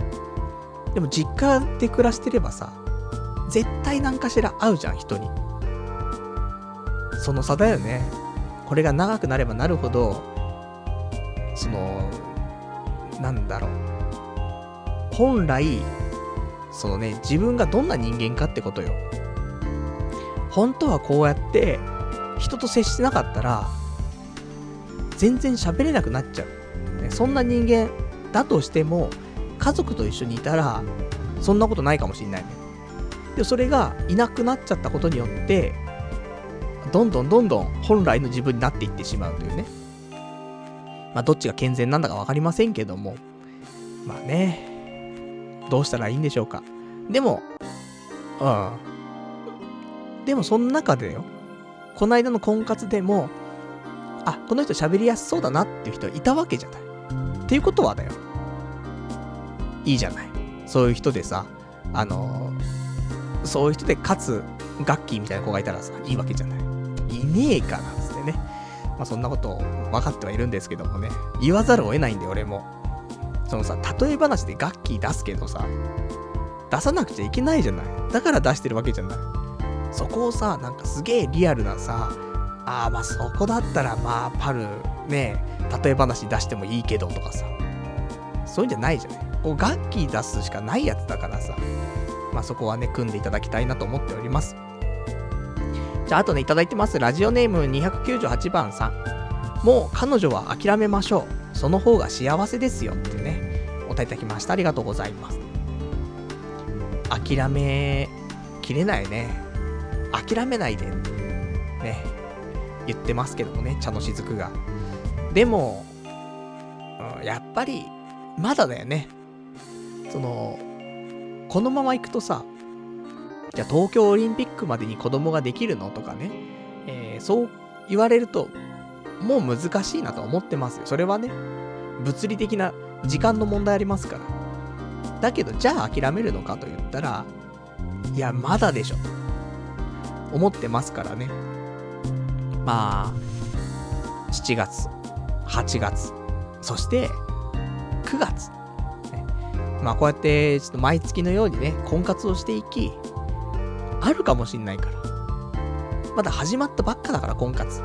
でも実家で暮らしてればさ、絶対何かしら会うじゃん、人に。その差だよね。これが長くなればなるほど、その、なんだろう。本来、そのね、自分がどんな人間かってことよ。本当はこうやって、人と接してなかったら、全然喋れなくなっちゃう。ね、そんな人間だとしても、家族と一緒にいたら、そんなことないかもしんないね。で、それがいなくなっちゃったことによって、どんどんどんどん本来の自分になっていってしまうというね。まあ、どっちが健全なんだか分かりませんけども、まあね、どうしたらいいんでしょうか。でも、うん。でもその中でよ、この間の婚活でも、あ、この人喋りやすそうだなっていう人いたわけじゃない。っていうことはだよ。いいじゃない。そういう人でさ、あの、そういう人でかつ、ガッキーみたいな子がいたらさ、いいわけじゃない。いねえかな、つってね。まあそんなこと分かってはいるんですけどもね。言わざるを得ないんで、俺も。そのさ、例え話でガッキー出すけどさ、出さなくちゃいけないじゃない。だから出してるわけじゃない。そこをさ、なんかすげえリアルなさ、ああ、まあそこだったらまあパル、ね、例え話出してもいいけどとかさ、そういうんじゃないじゃない。こうガッキー出すしかないやつだからさ、まあそこはね、組んでいただきたいなと思っております。じゃあ、あとね、いただいてます。ラジオネーム298番さん。もう彼女は諦めましょう。その方が幸せですよってね、お答えいただきました。ありがとうございます。諦め切れないね。諦めないで。ね。言ってますけどもね、茶の雫が。でも、うん、やっぱり、まだだよね。その、このまま行くとさ、じゃあ東京オリンピックまでに子供ができるのとかね、えー、そう言われると、もう難しいなと思ってますよ。それはね、物理的な時間の問題ありますから。だけど、じゃあ諦めるのかと言ったら、いや、まだでしょ。と思ってますからね。まあ、7月、8月、そして9月。まあこうやってちょっと毎月のようにね、婚活をしていき、あるかもしんないから。まだ始まったばっかだから婚活。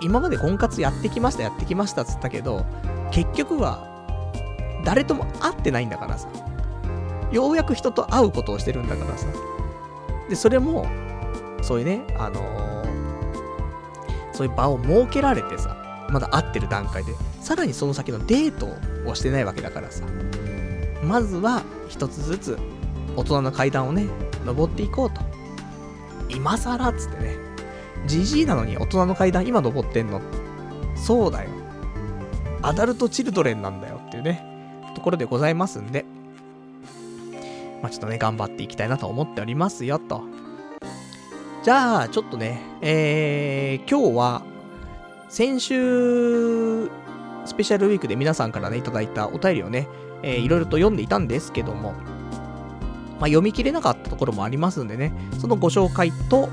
今まで婚活やってきました、やってきましたっつったけど、結局は、誰とも会ってないんだからさ。ようやく人と会うことをしてるんだからさ。で、それも、そういうね、あのー、そういう場を設けられてさ、まだ会ってる段階で、さらにその先のデートをしてないわけだからさ。まずは、一つずつ、大人の階段をね、登っていこうと。今更っつってね。じじいなのに大人の階段今登ってんのそうだよ。アダルトチルドレンなんだよっていうね、ところでございますんで、まあ、ちょっとね、頑張っていきたいなと思っておりますよ、と。じゃあ、ちょっとね、えー、今日は、先週、スペシャルウィークで皆さんからね、いただいたお便りをね、えー、いろいろと読んでいたんですけども、まあ、読み切れなかったところもありますんでね、そのご紹介と、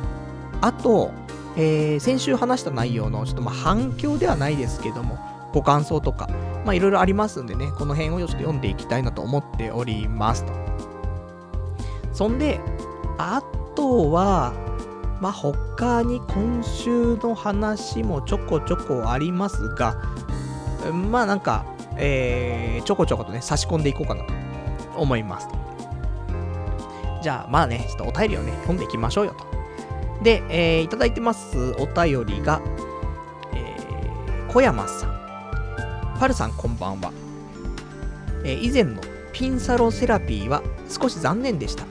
あと、えー、先週話した内容の、ちょっとま反響ではないですけども、ご感想とか、まあいろいろありますんでね、この辺をちょっと読んでいきたいなと思っておりますと。そんで、あとは、まあ他に今週の話もちょこちょこありますが、まあなんか、えー、ちょこちょことね、差し込んでいこうかなと思います。じゃあ、まあね、ちょっとお便りをね、読んでいきましょうよと。で、えー、いただいてますお便りが、えー、小山さん。パルさんこんばんは。えー、以前のピンサロセラピーは少し残念でした。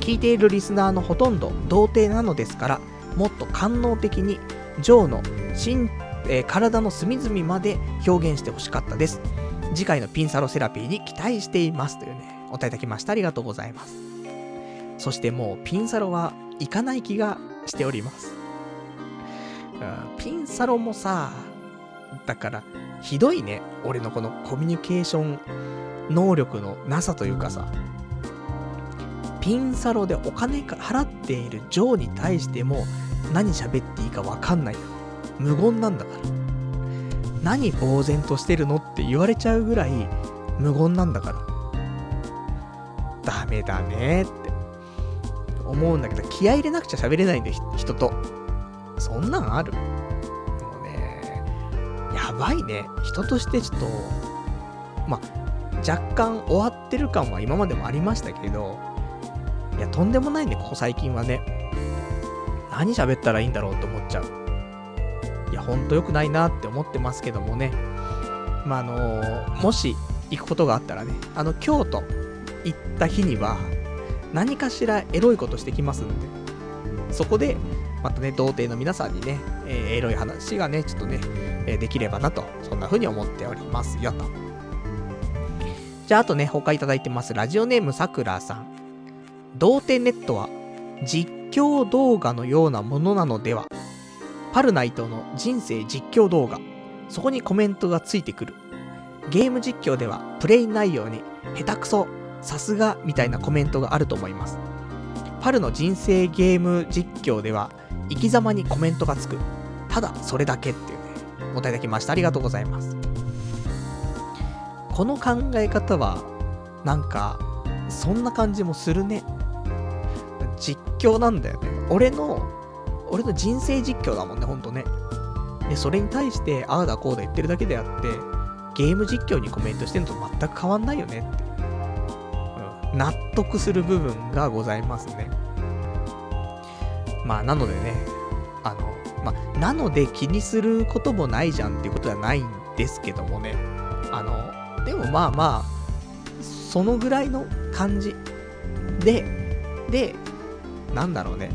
聞いているリスナーのほとんど童貞なのですから、もっと官能的にジョーの身、えー、体の隅々まで表現してほしかったです。次回のピンサロセラピーに期待していますというね、お答えいただきました。ありがとうございます。そしてもうピンサロは行かない気がしております。ピンサロもさ、だから、ひどいね。俺のこのコミュニケーション能力のなさというかさ、ピンサロでお金払っているジョーに対しても何喋っていいかわかんない。無言なんだから。何呆然としてるのって言われちゃうぐらい無言なんだから。ダメだねって思うんだけど、気合入れなくちゃ喋れないんだよ、人と。そんなんある？もうね、やばいね。人としてちょっと、ま若干終わってる感は今までもありましたけど、いや、とんでもないね、ここ最近はね。何喋ったらいいんだろうと思っちゃう。いや、ほんと良くないなって思ってますけどもね。まあ、あのー、もし行くことがあったらね、あの、京都行った日には、何かしらエロいことしてきますんで、そこで、またね、童貞の皆さんにね、えー、エロい話がね、ちょっとね、え、できればなと、そんな風に思っておりますよと。じゃあ、あとね、他いただいてます。ラジオネームさくらさん。童貞ネットは、実況動画のようなものなのではパルナイトの人生実況動画。そこにコメントがついてくる。ゲーム実況では、プレイ内容に、下手くそさすがみたいなコメントがあると思います。パルの人生ゲーム実況では、生き様にコメントがつく。ただそれだけっていうね、お答えいただきました。ありがとうございます。この考え方は、なんか、そんな感じもするね。実況なんだよね。俺の、俺の人生実況だもんね、ほんとね。で、それに対して、ああだこうだ言ってるだけであって、ゲーム実況にコメントしてるのと全く変わんないよねって。納得する部分がございますね。まあ、なのでね、あの、まあ、なので気にすることもないじゃんっていうことはないんですけどもね。あの、でもまあまあ、そのぐらいの感じで、で、なんだろうね。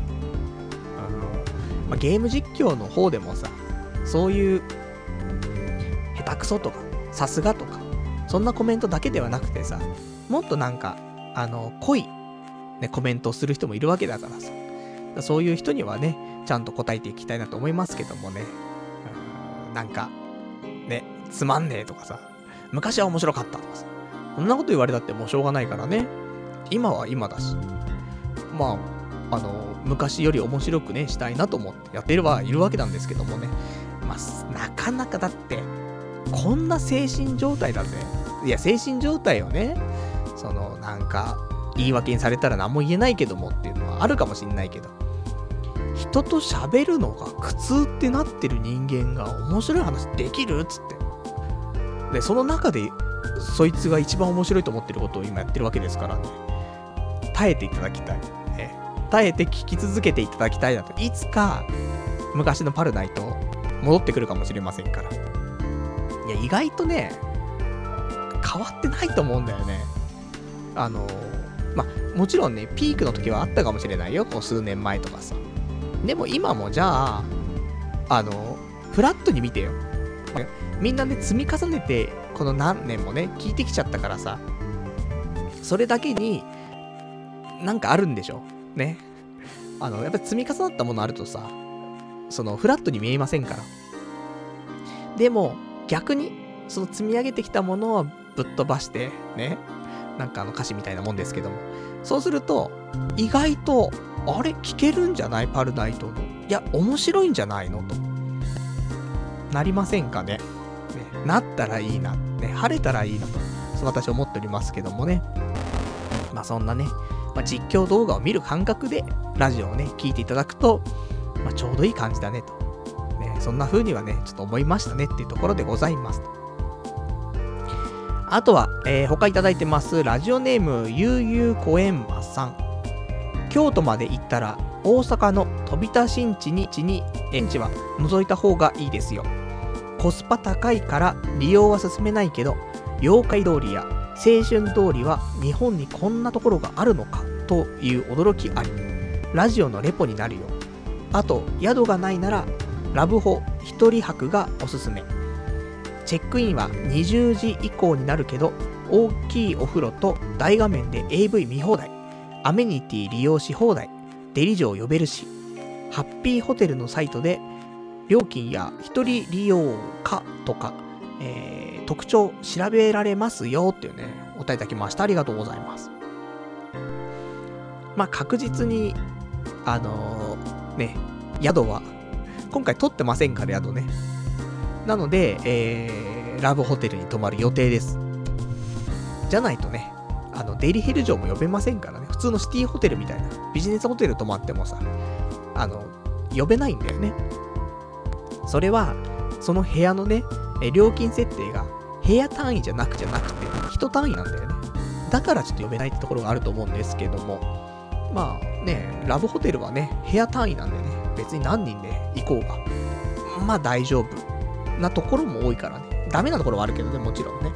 うん。まあ、ゲーム実況の方でもさ、そういう、下手くそとか、さすがとか、そんなコメントだけではなくてさ、もっとなんか、あの、濃い、ね、コメントをする人もいるわけだからさ。そういう人にはね、ちゃんと答えていきたいなと思いますけどもね。うん、なんか、ね、つまんねえとかさ、昔は面白かったとかさ、そんなこと言われたってもうしょうがないからね。今は今だし。まあ、あの、昔より面白くね、したいなと思ってやってるはいるわけなんですけどもね。まあ、なかなかだって、こんな精神状態だぜ。いや、精神状態をね、その、なんか、言い訳にされたら何も言えないけどもっていうのはあるかもしんないけど、人と喋るのが苦痛ってなってる人間が面白い話できるっつって。で、その中で、そいつが一番面白いと思ってることを今やってるわけですからね。耐えていただきたい。え耐えて聞き続けていただきたいなと。いつか、昔のパルナイト、戻ってくるかもしれませんから。いや、意外とね、変わってないと思うんだよね。あのまあ、もちろんね、ピークの時はあったかもしれないよ。こう数年前とかさ。でも今もじゃあ、あの、フラットに見てよ。みんなね、積み重ねて、この何年もね、聞いてきちゃったからさ、それだけに、なんかあるんでしょ？ね。あの、やっぱり積み重なったものあるとさ、その、フラットに見えませんから。でも、逆に、その積み上げてきたものをぶっ飛ばして、ね。なんかあの歌詞みたいなもんですけども。そうすると、意外と、あれ？聞けるんじゃない？パルナイトの。いや、面白いんじゃないの？と。なりませんかね？ねなったらいいな。ね、晴れたらいいなと。そう私思っておりますけどもね。まあそんなね、まあ、実況動画を見る感覚で、ラジオをね、聞いていただくと、まあ、ちょうどいい感じだねと。ね、そんな風にはね、ちょっと思いましたねっていうところでございます。あとは、えー、他いただいてます、ラジオネーム、ゆうゆうこえんまさん。京都まで行ったら、大阪の飛田新地に、地に、園地は覗いた方がいいですよ。コスパ高いから利用は進めないけど、妖怪通りや青春通りは日本にこんなところがあるのかという驚きあり。ラジオのレポになるよ。あと、宿がないなら、ラブホ一人泊がおすすめ。チェックインは20時以降になるけど、大きいお風呂と大画面で AV 見放題、アメニティ利用し放題、デリジョー呼べるし、ハッピーホテルのサイトで料金や1人利用かとか、えー、特徴調べられますよっていうね、お答えいただきました。ありがとうございます。まあ確実に、あのー、ね、宿は、今回取ってませんから、宿ね。なので、えー、ラブホテルに泊まる予定です。じゃないとね、あの、デリヘル城も呼べませんからね。普通のシティホテルみたいな、ビジネスホテル泊まってもさ、あの、呼べないんだよね。それは、その部屋のね、料金設定が部屋単位じゃなくじゃなくて、人単位なんだよね。だからちょっと呼べないってところがあると思うんですけども、まあね、ラブホテルはね、部屋単位なんでね、別に何人で行こうが、まあ大丈夫なところも多いからね。ダメなところはあるけどね、もちろんね。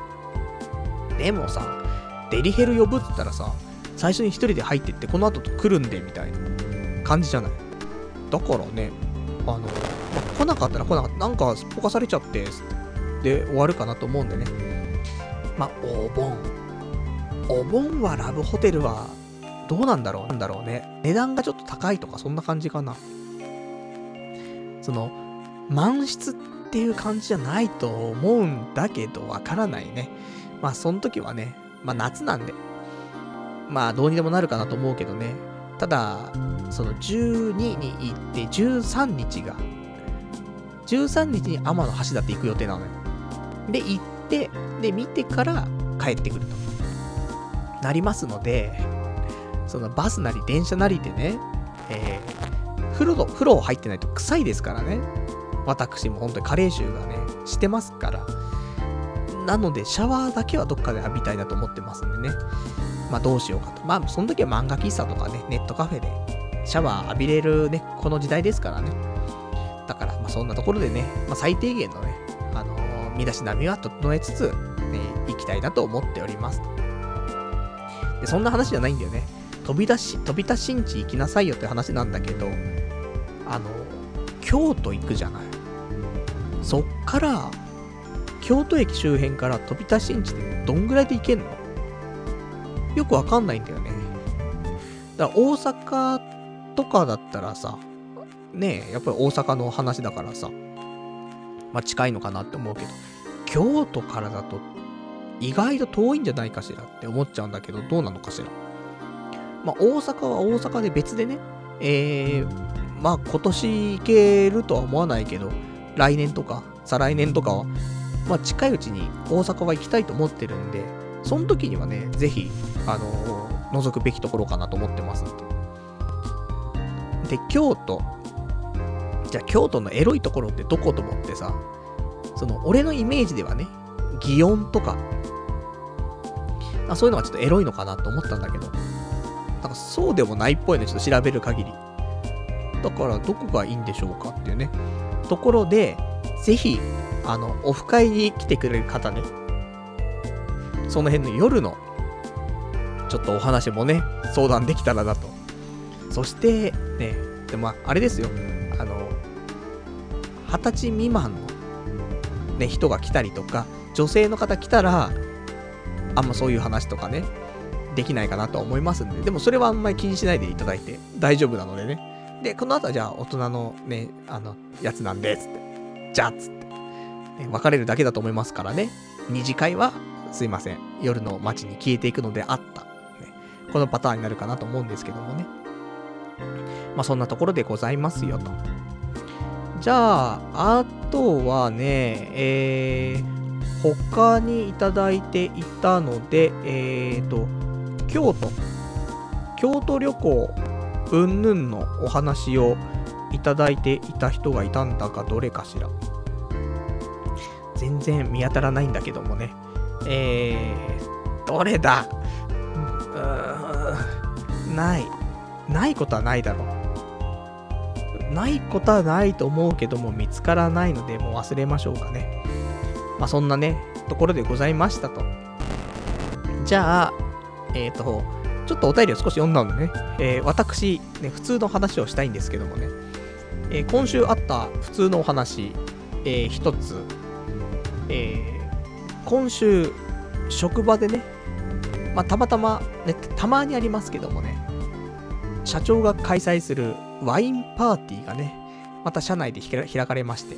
でもさ、デリヘル呼ぶって言ったらさ、最初に一人で入ってって、この後来るんで、みたいな感じじゃない？だからね、あの、まあ、来なかったら来なかった。なんかすっぽかされちゃって、で終わるかなと思うんでね。まあ、お盆。お盆はラブホテルは、どうなんだろう？なんだろうね。値段がちょっと高いとか、そんな感じかな。その、満室っっていう感じじゃないと思うんだけど、わからないね。まあ、その時はね、まあ、夏なんで、まあ、どうにでもなるかなと思うけどね。ただ、その12に行って13日が、13日に天の橋立行く予定なのよ。で、行って、で、見てから帰ってくると。なりますので、そのバスなり電車なりでね、えー、風呂、風呂入ってないと臭いですからね。私も本当に加齢臭がね、してますから。なので、シャワーだけはどっかで浴びたいなと思ってますんでね。まあどうしようかと。まあその時は漫画喫茶とかね、ネットカフェでシャワー浴びれるね、この時代ですからね。だから、まあそんなところでね、まあ最低限のね、あのー、身だしなみは整えつつ、ね、行きたいなと思っております。で、そんな話じゃないんだよね。飛び出し、飛び出しんち行きなさいよって話なんだけど、あの、京都行くじゃない。そっから、京都駅周辺から飛び出しんちってどんぐらいで行けんの？よくわかんないんだよね。だから大阪とかだったらさ、ねえ、やっぱり大阪の話だからさ、まあ近いのかなって思うけど、京都からだと意外と遠いんじゃないかしらって思っちゃうんだけど、どうなのかしら。まあ大阪は大阪で別でね、えー、まあ今年行けるとは思わないけど、来年とか再来年とかは、まあ近いうちに大阪は行きたいと思ってるんで、その時にはね、ぜひ、あのー、覗くべきところかなと思ってますんで。で、京都。じゃあ京都のエロいところってどこと思ってさ、その、俺のイメージではね、祇園とか、あそういうのがちょっとエロいのかなと思ったんだけど、なんかそうでもないっぽいね、ちょっと調べる限り。だからどこがいいんでしょうかっていうね、ところで、ぜひ、あの、オフ会に来てくれる方ね、その辺の夜の、ちょっとお話もね、相談できたらなと。そして、ね、でも、あれですよ、あの、二十歳未満の、ね、人が来たりとか、女性の方来たら、あんまそういう話とかね、できないかなと思いますんで、でもそれはあんまり気にしないでいただいて大丈夫なのでね。で、この後はじゃあ大人のね、あの、やつなんで、つって。じゃあ、つって。ね、別れるだけだと思いますからね。二次会は、すいません。夜の街に消えていくのであった。ね、このパターンになるかなと思うんですけどもね。まあ、そんなところでございますよと。じゃあ、あとはね、えー、他にいただいていたので、えーと、京都。京都旅行うんぬんのお話をいただいていた人がいたんだがどれかしら。全然見当たらないんだけどもね。えー、どれだ？うん、ない。ないことはないだろう。ないことはないと思うけども見つからないのでもう忘れましょうかね。まあそんなね、ところでございましたと。じゃあ、えっ、ー、と、ちょっとお便りを少し読んだのでね、えー、私、ね、普通の話をしたいんですけどもね、えー、今週あった普通のお話、えー、一つ、えー、今週、職場でね、まあ、たまたま、ね、たまにありますけどもね、社長が開催するワインパーティーがね、また社内で開かれまして、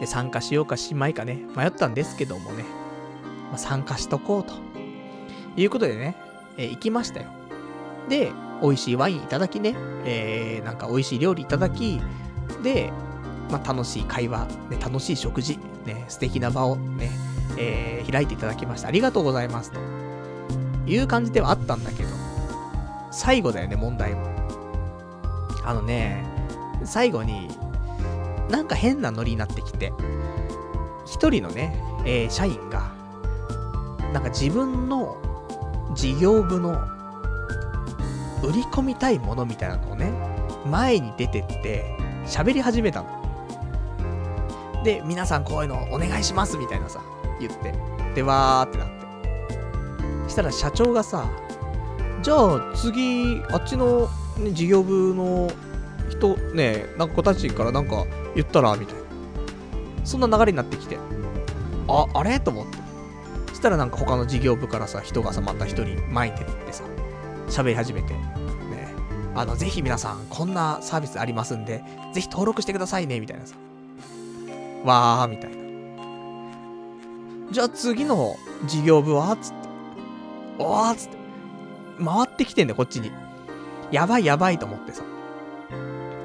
で、参加しようかしまいかね、迷ったんですけどもね、まあ、参加しとこうと。いうことでね、えー、行きましたよ。で、美味しいワインいただきね、えー、なんか美味しい料理いただき、で、まあ、楽しい会話、ね、楽しい食事、ね、素敵な場をね、えー、開いていただきました。ありがとうございます。という感じではあったんだけど、最後だよね、問題も。あのね、最後に、なんか変なノリになってきて、一人のね、えー、社員が、なんか自分の事業部の売り込みたいものみたいなのをね、前に出てって喋り始めたの。で、皆さんこういうのお願いしますみたいなさ、言って。で、わーってなって。したら社長がさ、じゃあ次、あっちの、ね、事業部の人、ね、なんか子たちからなんか言ったら、みたいな。そんな流れになってきて。あ、あれ？と思って。したらなんか他の事業部からさ、人がさ、また一人前に出てってさ、喋り始めて、ね、あの、ぜひ皆さん、こんなサービスありますんで、ぜひ登録してくださいね、みたいなさ。わー、みたいな。じゃあ次の事業部は？つって。おーつって。回ってきてんだよ、こっちに。やばいやばいと思ってさ。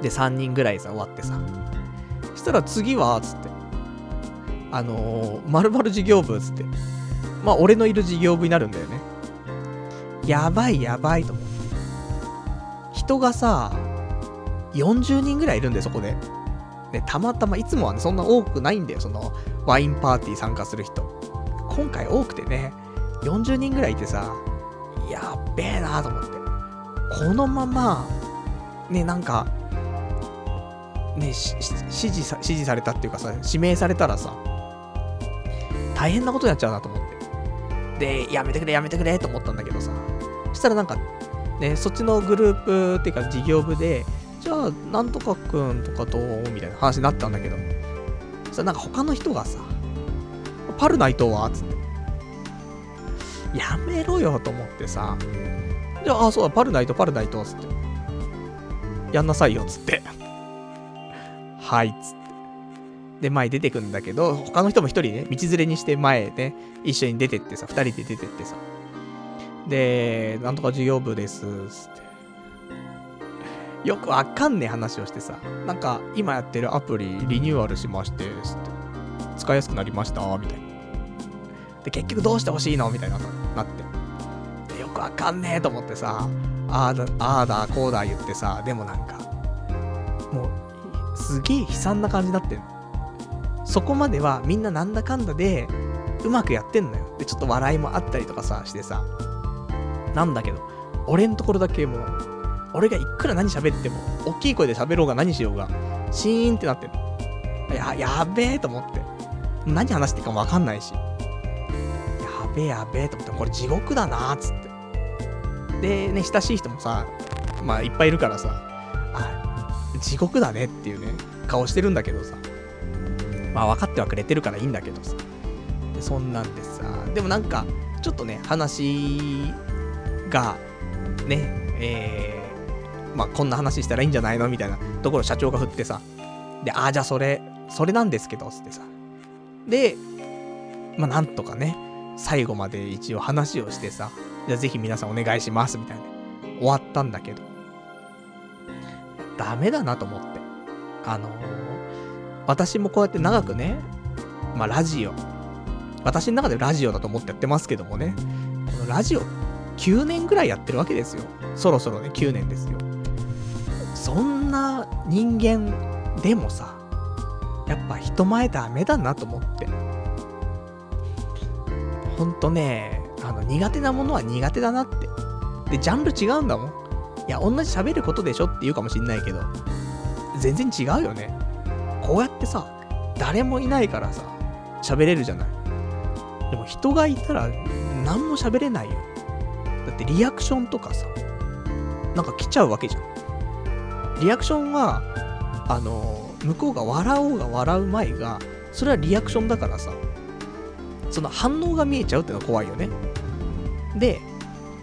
で、3人ぐらいさ、終わってさ。そしたら次は？つって。あのー、〇〇事業部？つって。まあ、俺のいる事業部になるんだよね。やばいやばいと思って。人がさ、40人ぐらいいるんだよ、そこで。で、たまたま、いつもはね、そんな多くないんだよ、その、ワインパーティー参加する人。今回多くてね、40人ぐらいいてさ、やっべえなと思って。このまま、ね、なんか、ね、指示さ、指示されたっていうかさ、指名されたらさ、大変なことになっちゃうなと思って。で、やめてくれ、やめてくれと思ったんだけどさ、そしたらなんか、ね、そっちのグループっていうか事業部で、じゃあ、なんとかくんとかどうみたいな話になったんだけど、そしたらなんか他の人がさ、パルナイトは？つって。やめろよと思ってさ、じゃあ、あ、そうだ、パルナイト、パルナイト、つって。やんなさいよ、つって。はい、つって。で、前出てくんだけど、他の人も一人ね、道連れにして前ね、一緒に出てってさ、二人で出てってさ。で、なんとか授業部です、つって。よくわかんねえ話をしてさ、なんか、今やってるアプリリニューアルしまして、つって。使いやすくなりました、みたいな。で、結局どうしてほしいの？みたいななって。でよくわかんねえと思ってさ、ああだ、ああだ、こうだ言ってさ、でもなんか、もう、すげえ悲惨な感じになってんの。そこまではみんななんだかんだで、うまくやってんのよ。で、ちょっと笑いもあったりとかさ、してさ。なんだけど、俺んところだけもう、俺がいくら何喋っても、大きい声で喋ろうが何しようが、シーンってなってんの。や、やべえと思って。何話していいかもわかんないし。やべえやべえと思って、これ地獄だなーっつって。で、ね、親しい人もさ、まあいっぱいいるからさ、あ、地獄だねっていうね、顔してるんだけどさ。まあ分かってはくれてるからいいんだけどさ。で、そんなんでさ、でもなんか、ちょっとね、話が、ね、えー、まあこんな話したらいいんじゃないのみたいなところ社長が振ってさ。で、ああ、じゃあそれ、それなんですけど、つってさ。で、まあなんとかね、最後まで一応話をしてさ、じゃあぜひ皆さんお願いします、みたいな。終わったんだけど、ダメだなと思って。あのー、私もこうやって長くね、まあラジオ、私の中でラジオだと思ってやってますけどもね、このラジオ9年ぐらいやってるわけですよ。そろそろね、9年ですよ。そんな人間でもさ、やっぱ人前ダメだなと思って。ほんとね、あの、苦手なものは苦手だなって。で、ジャンル違うんだもん。いや、同じ喋ることでしょって言うかもしんないけど、全然違うよね。こうやってさ、誰もいないからさ、喋れるじゃない。でも人がいたら何も喋れないよ。だってリアクションとかさ、なんか来ちゃうわけじゃん。リアクションは、あの向こうが笑おうが笑う前が、それはリアクションだからさ、その反応が見えちゃうってのは怖いよね。で、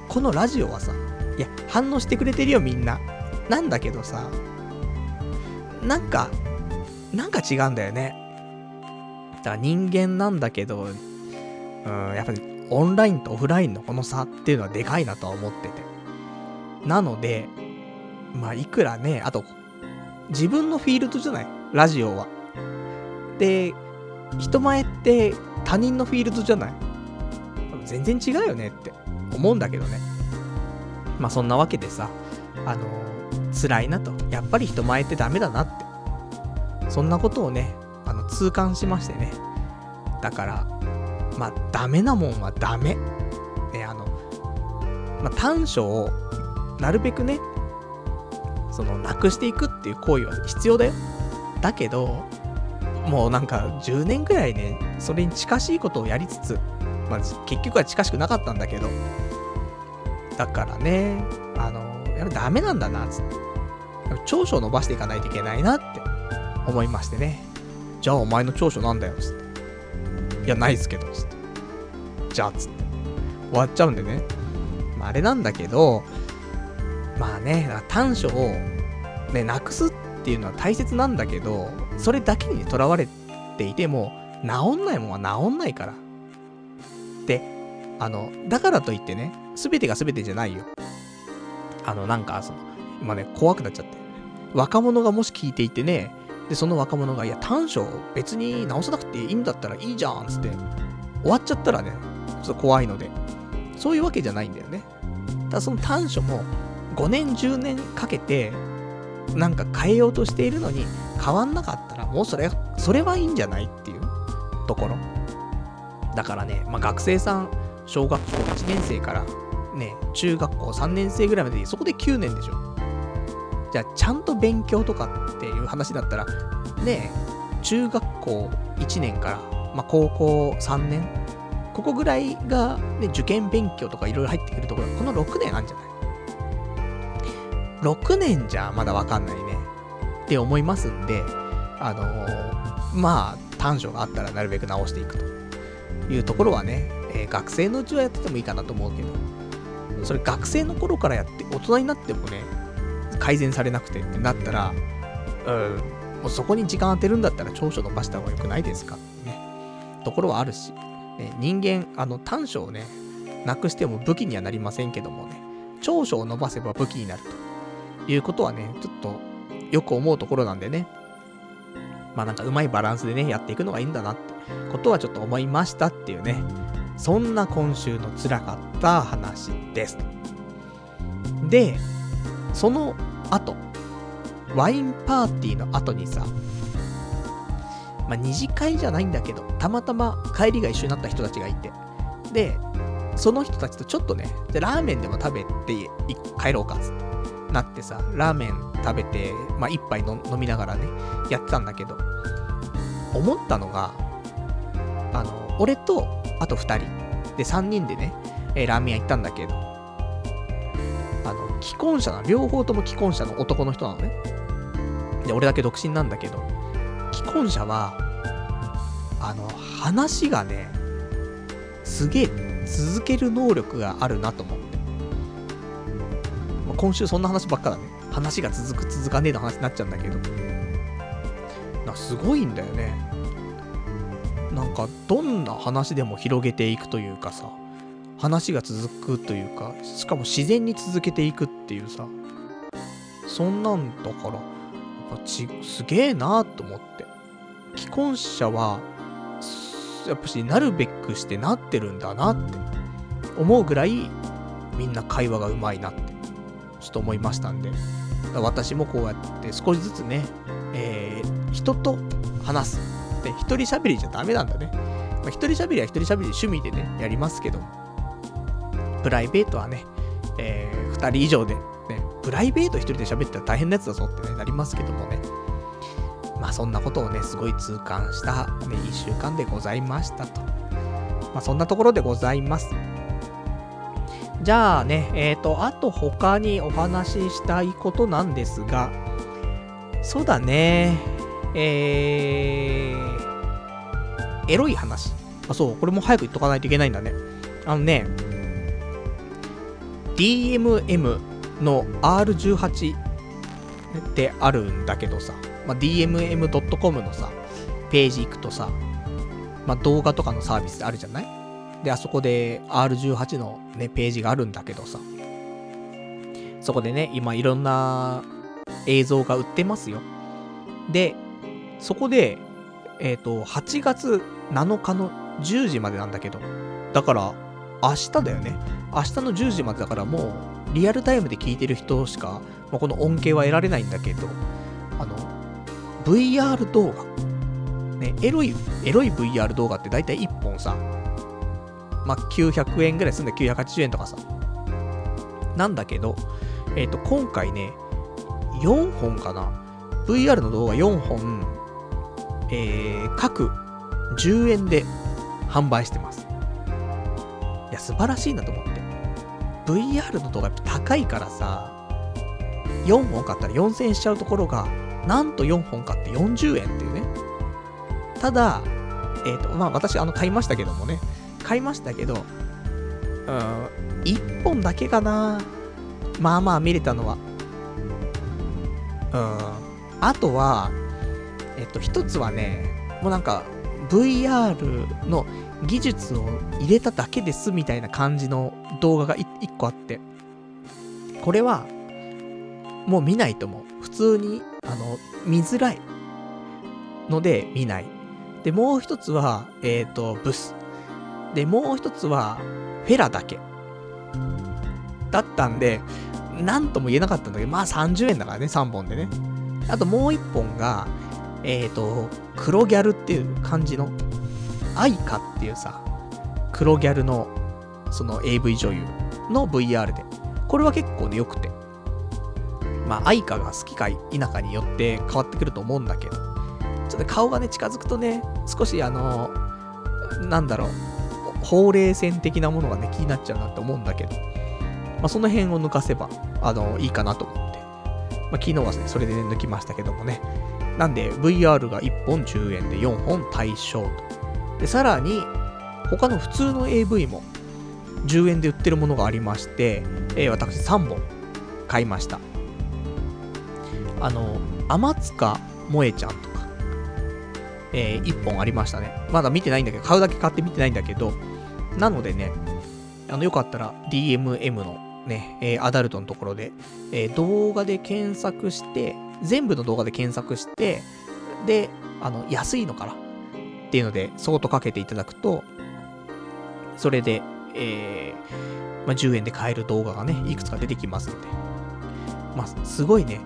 このラジオはさ、いや、反応してくれてるよみんな。なんだけどさ、なんか、なんか違うんだよね。だから人間なんだけど、うん、やっぱりオンラインとオフラインのこの差っていうのはでかいなとは思ってて。なので、まあ、いくらね、あと、自分のフィールドじゃない？ラジオは。で、人前って他人のフィールドじゃない？全然違うよねって思うんだけどね。まあそんなわけでさ、あのー、辛いなと。やっぱり人前ってダメだなって。そんなことをね、あの、痛感しましてね。だから、まあ、ダメなもんはダメ。ね、あの、まあ、短所を、なるべくね、その、なくしていくっていう行為は必要だよ。だけど、もうなんか10年くらいね、それに近しいことをやりつつ、まあ、結局は近しくなかったんだけど、だからね、あの、やっぱダメなんだな、つって。長所を伸ばしていかないといけないなって思いましてね。じゃあお前の長所なんだよ、つって。いや、ないっすけど、つって。じゃあ、つって。終わっちゃうんでね。まあ、あれなんだけど、まあね、短所を、ね、なくすっていうのは大切なんだけど、それだけにとらわれていても、治んないもんは治んないから。で、あの、だからといってね、すべてがすべてじゃないよ。あの、なんか、その、今ね、怖くなっちゃって。若者がもし聞いていてね、で、その若者が、いや、短所別に直さなくていいんだったらいいじゃん、つって、終わっちゃったらね、ちょっと怖いので、そういうわけじゃないんだよね。ただその短所も、5年、10年かけて、なんか変えようとしているのに、変わんなかったら、もうそれ、それはいいんじゃないっていうところ。だからね、まあ、学生さん、小学校1年生から、ね、中学校3年生ぐらいまでそこで9年でしょ。じゃあ、ちゃんと勉強とかっていう話だったら、ね中学校1年から、まあ、高校3年ここぐらいが、ね、受験勉強とかいろいろ入ってくるところ、この6年あるんじゃない ?6 年じゃまだわかんないね。って思いますんで、あのー、まあ、短所があったらなるべく直していくというところはね、えー、学生のうちはやっててもいいかなと思うけど、それ学生の頃からやって、大人になってもね、改善されなくてってなったら、うん、もうそこに時間当てるんだったら長所伸ばした方が良くないですか？ね。ところはあるし、ね、人間、あの短所をね、なくしても武器にはなりませんけどもね、長所を伸ばせば武器になるということはね、ちょっとよく思うところなんでね、まあなんかうまいバランスでね、やっていくのがいいんだなってことはちょっと思いましたっていうね、そんな今週の辛かった話です。で、その後、ワインパーティーの後にさ、まあ、二次会じゃないんだけど、たまたま帰りが一緒になった人たちがいて、で、その人たちとちょっとね、じゃラーメンでも食べて帰ろうかっつってなってさ、ラーメン食べて、まあ、一杯飲みながらね、やってたんだけど、思ったのが、あの、俺と、あと二人、で、三人でね、えー、ラーメン屋行ったんだけど、既婚者な、両方とも既婚者の男の人なのね。で、俺だけ独身なんだけど、既婚者は、あの、話がね、すげえ続ける能力があるなと思って。まあ、今週そんな話ばっかだね。話が続く続かねえの話になっちゃうんだけど。なすごいんだよね。なんか、どんな話でも広げていくというかさ、話が続くというか、しかも自然に続けていくっていうさ、そんなんだから、やっぱち、すげえなーと思って。既婚者は、やっぱし、なるべくしてなってるんだなって思うぐらい、みんな会話がうまいなって、ちょっと思いましたんで、私もこうやって少しずつね、えー、人と話す。で、一人喋りじゃダメなんだね。まあ、一人喋りは一人喋り趣味でね、やりますけど、プライベートはね、えー、2人以上で、ね、プライベート1人で喋ったら大変なやつだぞってね、なりますけどもね。まあそんなことをね、すごい痛感した、ね、1週間でございましたと。まあそんなところでございます。じゃあね、えっ、ー、と、あと他にお話ししたいことなんですが、そうだね、えー、エロい話。あ、そう、これも早く言っとかないといけないんだね。あのね、DMM の R18 ってあるんだけどさ、まあ、DMM.com のさ、ページ行くとさ、まあ、動画とかのサービスあるじゃない？で、あそこで R18 のね、ページがあるんだけどさ、そこでね、今いろんな映像が売ってますよ。で、そこで、えっ、ー、と、8月7日の10時までなんだけど、だから、明日だよね。明日の10時までだからもう、リアルタイムで聞いてる人しか、まあ、この恩恵は得られないんだけど、あの、VR 動画。ね、エロい、エロい VR 動画って大体1本さ、まあ、900円ぐらいすんだ980円とかさ。なんだけど、えっ、ー、と、今回ね、4本かな。VR の動画4本、えー、各10円で販売してます。や、素晴らしいなと思って。VR の動画高いからさ、4本買ったら4000円しちゃうところが、なんと4本買って40円っていうね。ただ、えっ、ー、と、まあ私、あの、買いましたけどもね。買いましたけど、うん、1本だけかな。まあまあ見れたのは。うん。あとは、えっ、と、一つはね、もうなんか、VR の技術を入れただけですみたいな感じの動画が1個あって、これは、もう見ないと思う。普通に、あの、見づらいので見ない。で、もう一つは、えっ、ー、と、ブス。で、もう一つは、フェラだけ。だったんで、なんとも言えなかったんだけど、まあ30円だからね、3本でね。あともう1本が、えっ、ー、と、黒ギャルっていう感じの、アイカっていうさ、黒ギャルの、その AV 女優の VR で。これは結構ね、良くて。まあ、アイカが好きか否かによって変わってくると思うんだけど、ちょっと顔がね、近づくとね、少しあの、なんだろう、ほうれい線的なものがね、気になっちゃうなって思うんだけど、まあ、その辺を抜かせば、あの、いいかなと思って。まあ、昨日はね、それで、ね、抜きましたけどもね。なんで、VR が1本10円で4本対象と。で、さらに、他の普通の AV も10円で売ってるものがありまして、えー、私3本買いました。あの、天塚萌えちゃんとか、えー、1本ありましたね。まだ見てないんだけど、買うだけ買って見てないんだけど、なのでね、あの、よかったら DMM のね、えー、アダルトのところで、えー、動画で検索して、全部の動画で検索して、で、あの、安いのからっていうので、そーっとかけていただくと、それで、えー、まあ、10円で買える動画がね、いくつか出てきますので、まあ、すごいね、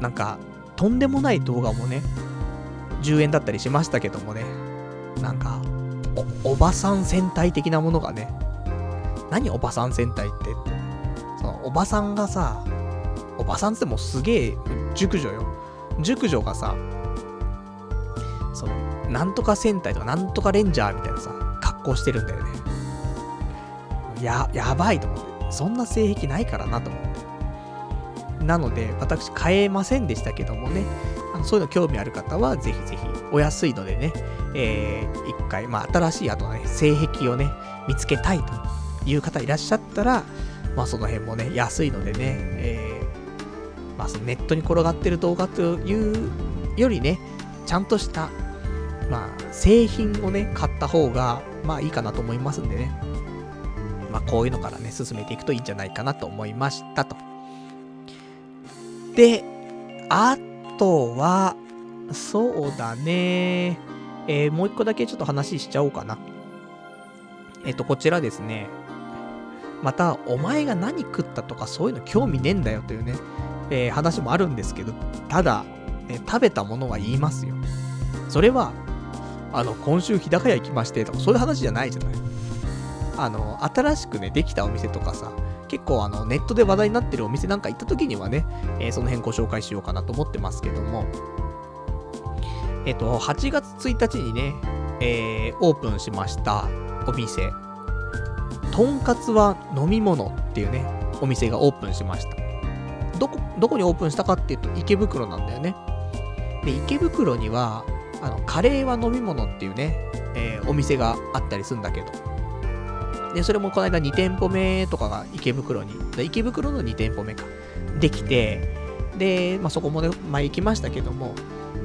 なんか、とんでもない動画もね、10円だったりしましたけどもね、なんか、お、おばさん戦隊的なものがね、何おばさん戦隊って、その、おばさんがさ、ばさんってもうすげえ熟女よ。熟女がさ、その、なんとか戦隊とかなんとかレンジャーみたいなさ、格好してるんだよね。や、やばいと思って。そんな性癖ないからなと思って。なので、私買えませんでしたけどもね、あのそういうの興味ある方は、ぜひぜひ、お安いのでね、えー、一回、まあ、新しい、あとはね、性癖をね、見つけたいという方いらっしゃったら、まあ、その辺もね、安いのでね、えー、まあ、ネットに転がってる動画というよりね、ちゃんとした、まあ、製品をね、買った方が、まあいいかなと思いますんでね。まあこういうのからね、進めていくといいんじゃないかなと思いましたと。で、あとは、そうだね。えー、もう一個だけちょっと話しちゃおうかな。えっ、ー、と、こちらですね。また、お前が何食ったとかそういうの興味ねえんだよというね、えー、話もあるんですけど、ただ、ね、食べたものは言いますよ。それは、あの、今週日高屋行きましてとか、そういう話じゃないじゃない。あの、新しくね、できたお店とかさ、結構あの、ネットで話題になってるお店なんか行った時にはね、えー、その辺ご紹介しようかなと思ってますけども、えっ、と、8月1日にね、えー、オープンしましたお店、とんかつは飲み物っていうね、お店がオープンしました。どこ、にオープンしたかっていうと池袋なんだよね。で、池袋には、あの、カレーは飲み物っていうね、えー、お店があったりするんだけど、で、それもこの間2店舗目とかが池袋に、池袋の2店舗目か、できて、で、まあ、そこもね、前行きましたけども、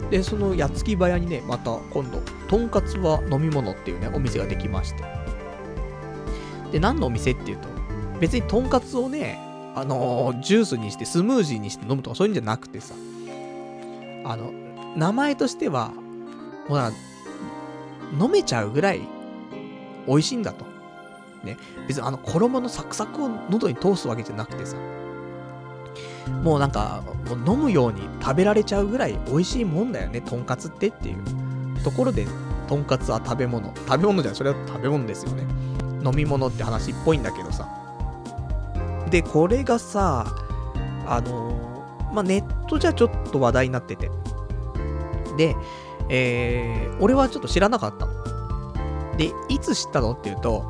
で、その矢継早にね、また今度、とんかつは飲み物っていうね、お店ができまして。で、何のお店っていうと、別にとんかつをね、あのー、ジュースにしてスムージーにして飲むとかそういうんじゃなくてさ、あの、名前としては、ほら、飲めちゃうぐらい美味しいんだと。ね。別にあの衣のサクサクを喉に通すわけじゃなくてさ、もうなんか、もう飲むように食べられちゃうぐらい美味しいもんだよね、とんかつってっていうところで、とんかつは食べ物。食べ物じゃん、それは食べ物ですよね。飲み物って話っぽいんだけどさ。で、これがさ、あのー、まあ、ネットじゃちょっと話題になってて。で、えー、俺はちょっと知らなかったの。で、いつ知ったのっていうと、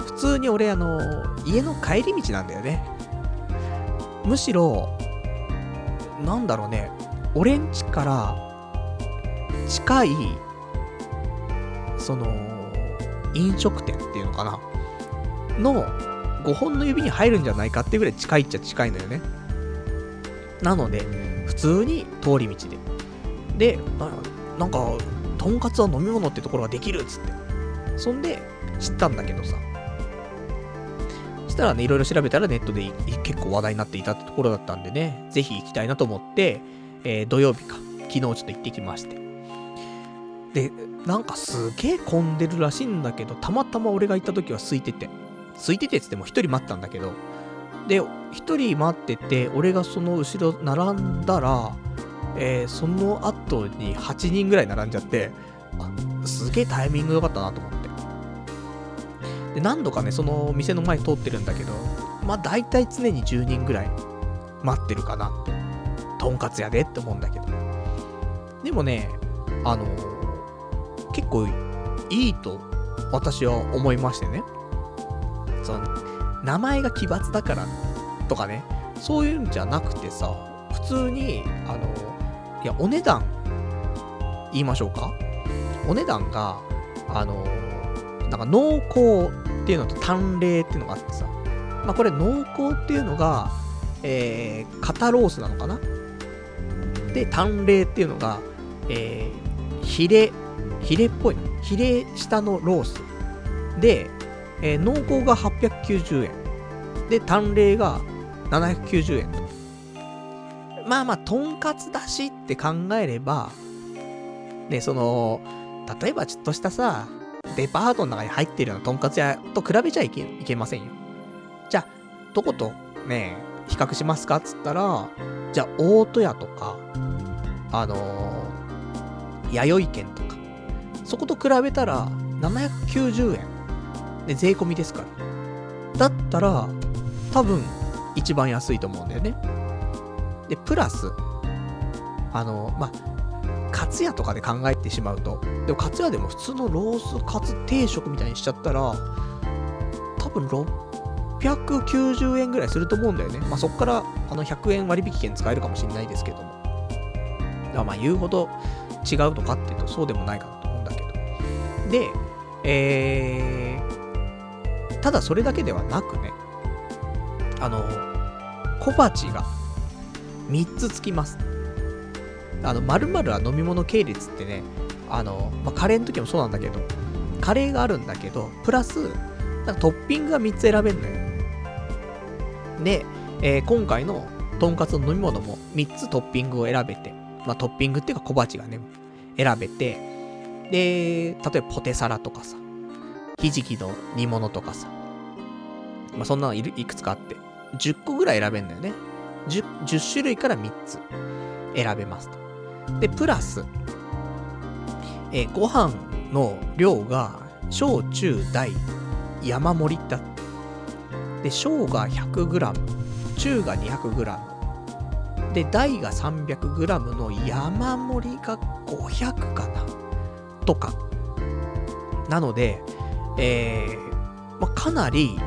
普通に俺あの、家の帰り道なんだよね。むしろ、なんだろうね、俺ん家から近い、その、飲食店っていうのかなの5本の指に入るんじゃないかっていうぐらい近いっちゃ近いんだよね。なので、普通に通り道で。で、なんか、とんかつは飲み物ってところができるっつって。そんで、知ったんだけどさ。そしたらね、いろいろ調べたらネットで結構話題になっていたってところだったんでね、ぜひ行きたいなと思って、えー、土曜日か、昨日ちょっと行ってきまして。で、なんかすげえ混んでるらしいんだけど、たまたま俺が行った時は空いてて。空いててっつっても一人待ったんだけど、で、一人待ってて、俺がその後ろ並んだら、えー、その後に8人ぐらい並んじゃって、あすげえタイミング良かったなと思って。で、何度かね、その店の前通ってるんだけど、まあ大体常に10人ぐらい待ってるかなって。とんかつ屋でって思うんだけど。でもね、あの、結構いいと私は思いましてね。その、名前が奇抜だからとかね、そういうんじゃなくてさ、普通に、あの、いや、お値段、言いましょうか？お値段が、あの、なんか濃厚っていうのと淡麗っていうのがあってさ、まあこれ濃厚っていうのが、えー、肩ロースなのかな？で、淡麗っていうのが、えー、ヒレ、ヒレっぽいの。ヒレ下のロース。で、えー、濃厚が890円。で、淡麗が790円と。まあまあ、とんかつだしって考えれば、ね、その、例えばちょっとしたさ、デパートの中に入ってるようなとんかつ屋と比べちゃいけいけませんよ。じゃあ、どことね、比較しますかっつったら、じゃあ、大戸屋とか、あのー、弥生県とか、そこと比べたら、790円。で、税込みですから。だったら、多分、一番安いと思うんだよね。で、プラス、あの、まあ、カツ屋とかで考えてしまうと、でもカツ屋でも普通のロースカツ定食みたいにしちゃったら、多分690円ぐらいすると思うんだよね。まあ、そこからあの100円割引券使えるかもしれないですけども。だからまあ言うほど違うのかっていうとそうでもないかなと思うんだけど。で、え、ただそれだけではなくね、あの、小鉢が3つつきます。あの、〇〇は飲み物系列ってね、あの、まあ、カレーの時もそうなんだけど、カレーがあるんだけど、プラス、なんかトッピングが3つ選べるのよ。で、えー、今回のとんかつの飲み物も3つトッピングを選べて、まあ、トッピングっていうか小鉢がね、選べて、で、例えばポテサラとかさ、ひじきの煮物とかさ、まあ、そんなのいいくつかあって、10個ぐらい選べんだよね。10, 10種類から3つ選べますと。で、プラス、えー、ご飯の量が小中大山盛りだってで、小が 100g、中が 200g、で、大が 300g の山盛りが500かなとか。なので、えー、まあ、かなり、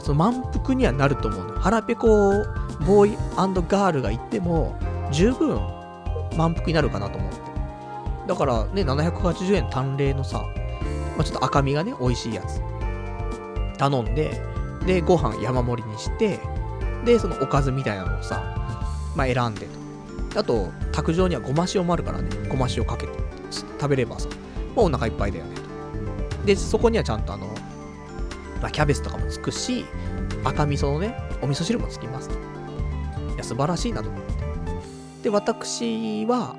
その満腹にはなると思うの。腹ペコボーイガールが行っても、十分満腹になるかなと思って。だからね、780円単麗のさ、まあ、ちょっと赤身がね、美味しいやつ。頼んで、で、ご飯山盛りにして、で、そのおかずみたいなのをさ、まあ、選んでと。あと、卓上にはごま塩もあるからね、ごま塩かけて食べればさ、もうお腹いっぱいだよね。で、そこにはちゃんとあの、まあ、キャベツとかもつくし、赤味噌のね、お味噌汁もつきます。いや、素晴らしいなと思って。で、私は、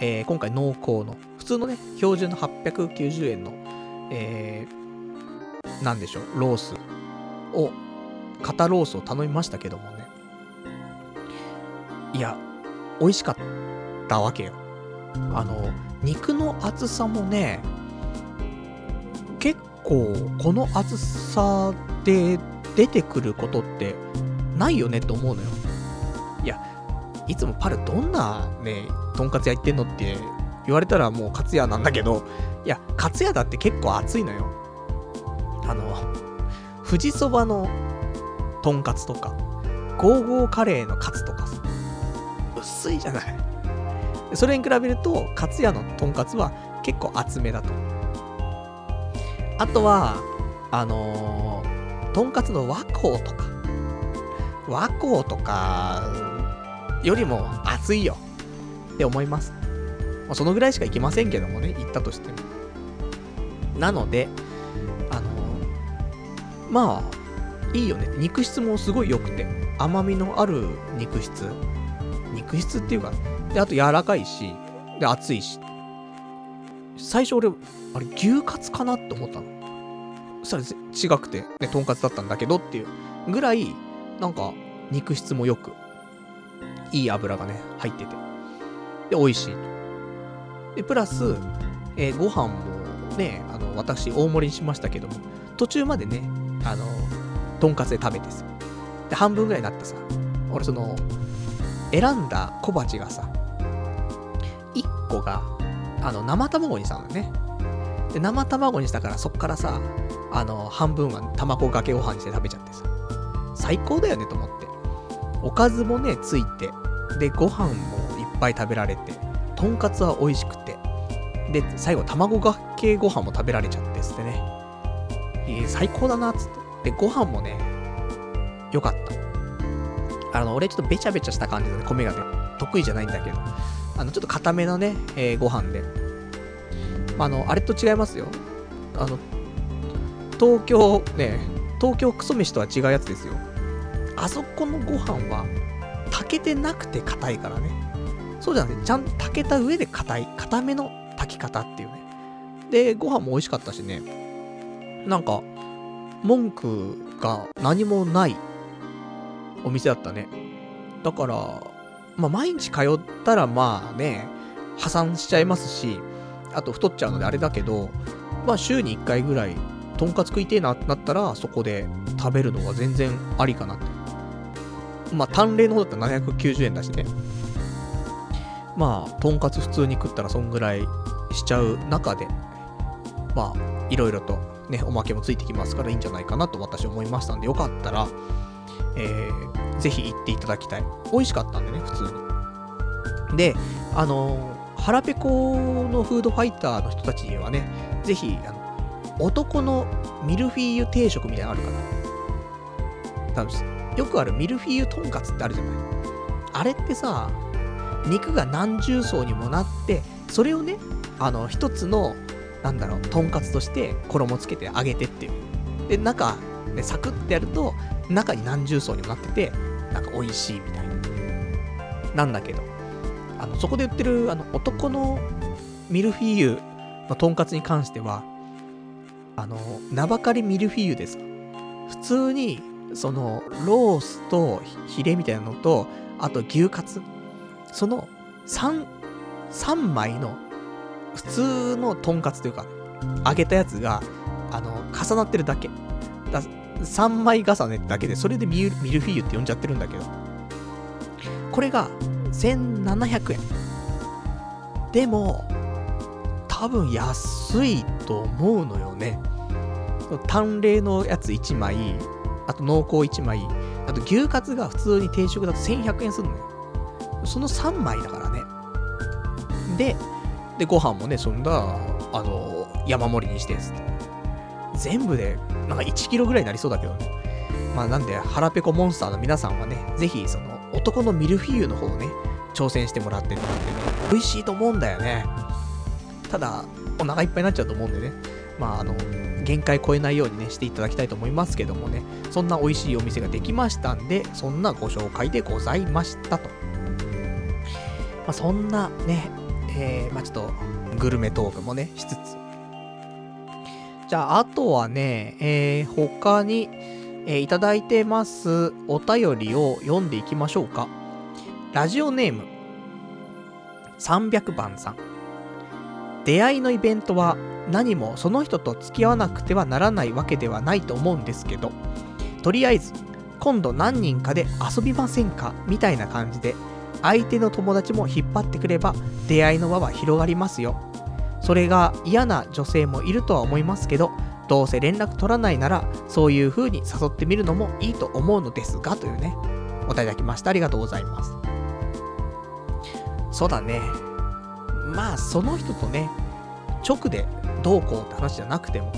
えー、今回濃厚の、普通のね、標準の890円の、えー、なんでしょう、ロースを、肩ロースを頼みましたけどもね。いや、美味しかったわけよ。あの、肉の厚さもね、構、この厚さで出てくることってないよねって思うのよ。いや、いつもパルどんなね、とんかつ屋行ってんのって言われたらもうカツ屋なんだけど、いや、カツ屋だって結構熱いのよ。あの、富士そばのとんかつとか、ゴーゴーカレーのカツとかさ、薄いじゃない。それに比べると、カツ屋のとんかつは結構厚めだと。あとは、あのー、とんかつの和光とか、和光とか、よりも熱いよって思います。まあ、そのぐらいしか行きませんけどもね、行ったとしても。なので、あのー、まあ、いいよね。肉質もすごい良くて、甘みのある肉質。肉質っていうか、で、あと柔らかいし、で、熱いし。最初俺、あれ、牛カツかなって思ったの。そしたら違くて、ね、とんかつだったんだけどっていうぐらい、なんか、肉質も良く、いい油がね、入ってて。で、美味しい。で、プラス、えー、ご飯もね、あの、私、大盛りにしましたけども、途中までね、あの、とんかつで食べてさ。で、半分ぐらいになってさ、俺その、選んだ小鉢がさ、1個が、あの、生卵にしたのね。で、生卵にしたからそっからさ、あの、半分は卵かけご飯にして食べちゃってさ、最高だよねと思って。おかずもね、ついて、で、ご飯もいっぱい食べられて、とんかつは美味しくて、で、最後卵かけご飯も食べられちゃってっつってね。えー、最高だなっつって。で、ご飯もね、よかった。あの、俺ちょっとべちゃべちゃした感じで、ね、米がね、得意じゃないんだけど、あの、ちょっと固めのね、えー、ご飯で。あの、あれと違いますよ。あの、東京、ね、東京クソ飯とは違うやつですよ。あそこのご飯は、炊けてなくて硬いからね。そうじゃなくて、ちゃんと炊けた上で硬い、硬めの炊き方っていうね。で、ご飯も美味しかったしね。なんか、文句が何もないお店だったね。だから、まあ、毎日通ったらまあね、破産しちゃいますし、あと太っちゃうのであれだけど、まあ週に1回ぐらい、とんかつ食いてえなってなったら、そこで食べるのが全然ありかなって。まあ、単例の方だったら790円だしね。まあ、とんかつ普通に食ったらそんぐらいしちゃう中で、まあ、いろいろとね、おまけもついてきますからいいんじゃないかなと私思いましたんで、よかったら、えー、ぜひ行っていただきたい。美味しかったんでね、普通に。で、あのー、腹ペコのフードファイターの人たちにはね、ぜひ、あの、男のミルフィーユ定食みたいなのあるかな？多分、よくあるミルフィーユとんかつってあるじゃない？あれってさ、肉が何重層にもなって、それをね、あの、一つの、なんだろう、とんかつとして衣つけて揚げてっていう。で、中、ね、サクッてやると、中に何重層にもなってて、なんか美味しいみたいな。なんだけど、あの、そこで売ってる、あの、男のミルフィーユのとんかつに関しては、あの、名ばかりミルフィーユです。普通に、その、ロースとヒレみたいなのと、あと牛カツ。その3、3枚の普通のとんかつというか、揚げたやつが、あの、重なってるだけ。だ3枚重ねだけで、それでミルフィーユって呼んじゃってるんだけど、これが1700円。でも、多分安いと思うのよね。淡麗のやつ1枚、あと濃厚1枚、あと牛カツが普通に定食だと1100円するのよ。その3枚だからね。で、で、ご飯もね、そんな、あの、山盛りにしてす全部で、なんか1キロぐらいになりそうだけどね。まあなんで、腹ペコモンスターの皆さんはね、ぜひ、その、男のミルフィーユの方をね、挑戦してもらってもらってね、美味しいと思うんだよね。ただ、お腹いっぱいになっちゃうと思うんでね、まああの、限界超えないようにね、していただきたいと思いますけどもね、そんな美味しいお店ができましたんで、そんなご紹介でございましたと。まあ、そんなね、えー、まあ、ちょっと、グルメトークもね、しつつ。じゃあ、あとはね、えー、他に、えー、いただいてますお便りを読んでいきましょうか。ラジオネーム、300番さん。出会いのイベントは何もその人と付き合わなくてはならないわけではないと思うんですけど、とりあえず、今度何人かで遊びませんか？みたいな感じで相手の友達も引っ張ってくれば出会いの輪は広がりますよ。それが嫌な女性もいるとは思いますけど、どうせ連絡取らないなら、そういう風に誘ってみるのもいいと思うのですが、というね、お答えいただきました。ありがとうございます。そうだね。まあ、その人とね、直でどうこうって話じゃなくても、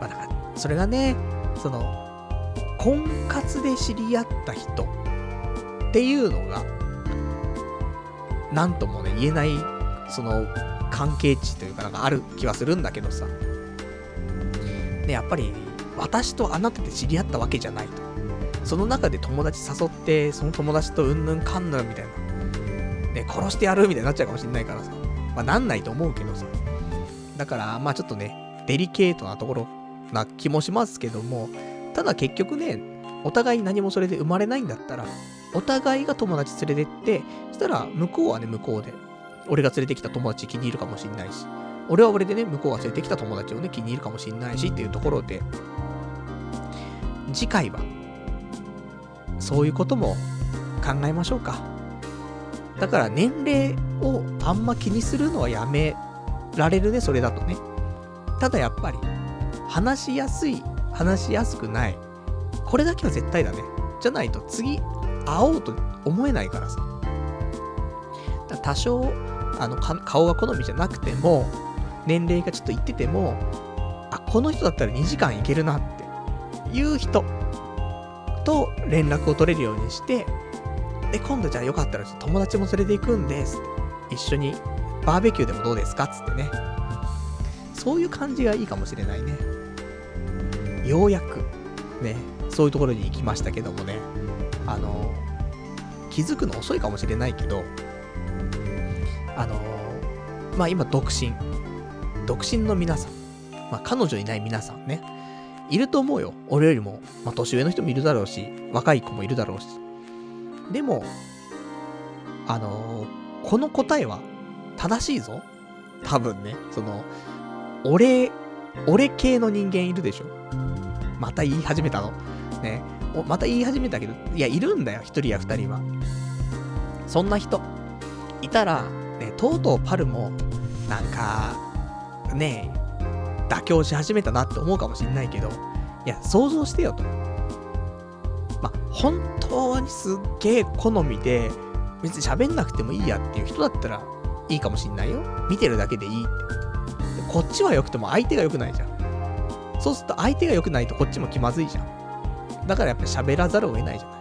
まあ、だから、それがね、その、婚活で知り合った人っていうのが、なんともね、言えない、その、関係値というかなんかある気はするんだけどさ。ね、やっぱり、私とあなたで知り合ったわけじゃないと。その中で友達誘って、その友達とうんぬんかんぬんみたいな。ね、殺してやるみたいになっちゃうかもしんないからさ。まあ、なんないと思うけどさ。だから、まあちょっとね、デリケートなところな気もしますけども、ただ結局ね、お互い何もそれで生まれないんだったら、お互いが友達連れてって、そしたら向こうはね、向こうで、俺が連れてきた友達気に入るかもしんないし、俺は俺でね、向こうが連れてきた友達をね、気に入るかもしんないしっていうところで、次回は、そういうことも考えましょうか。だから年齢をあんま気にするのはやめられるね、それだとね。ただやっぱり、話しやすい、話しやすくない。これだけは絶対だね。じゃないと次、会おうと思えないからさ。だ多少、あの、顔が好みじゃなくても、年齢がちょっといってても、あ、この人だったら2時間いけるなっていう人と連絡を取れるようにして、で、今度じゃあよかったら友達も連れて行くんです。一緒にバーベキューでもどうですか？つってね。そういう感じがいいかもしれないね。ようやく、ね、そういうところに行きましたけどもね。あの、気づくの遅いかもしれないけど、あの、まあ今独身。独身の皆さん。まあ彼女いない皆さんね。いると思うよ。俺よりも、まあ年上の人もいるだろうし、若い子もいるだろうし。でも、あのー、この答えは正しいぞ。多分ね。その、俺、俺系の人間いるでしょ。また言い始めたの。ね。また言い始めたけど、いや、いるんだよ。一人や二人は。そんな人。いたら、ね、とうとうパルも、なんか、ね妥協し始めたなって思うかもしんないけど、いや、想像してよと。ま本当にすっげえ好みで、別に喋んなくてもいいやっていう人だったらいいかもしんないよ。見てるだけでいいって。こっちは良くても相手が良くないじゃん。そうすると相手が良くないとこっちも気まずいじゃん。だからやっぱり喋らざるを得ないじゃな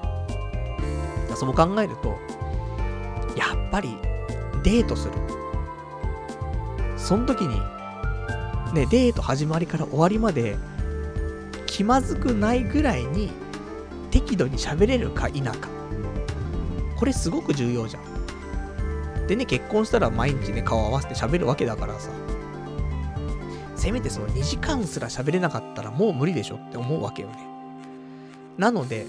い。そう考えると、やっぱりデートする。その時に、ね、デート始まりから終わりまで気まずくないぐらいに適度に喋れるか否か。これすごく重要じゃん。でね、結婚したら毎日ね、顔合わせて喋るわけだからさ。せめてその2時間すら喋れなかったらもう無理でしょって思うわけよね。なので、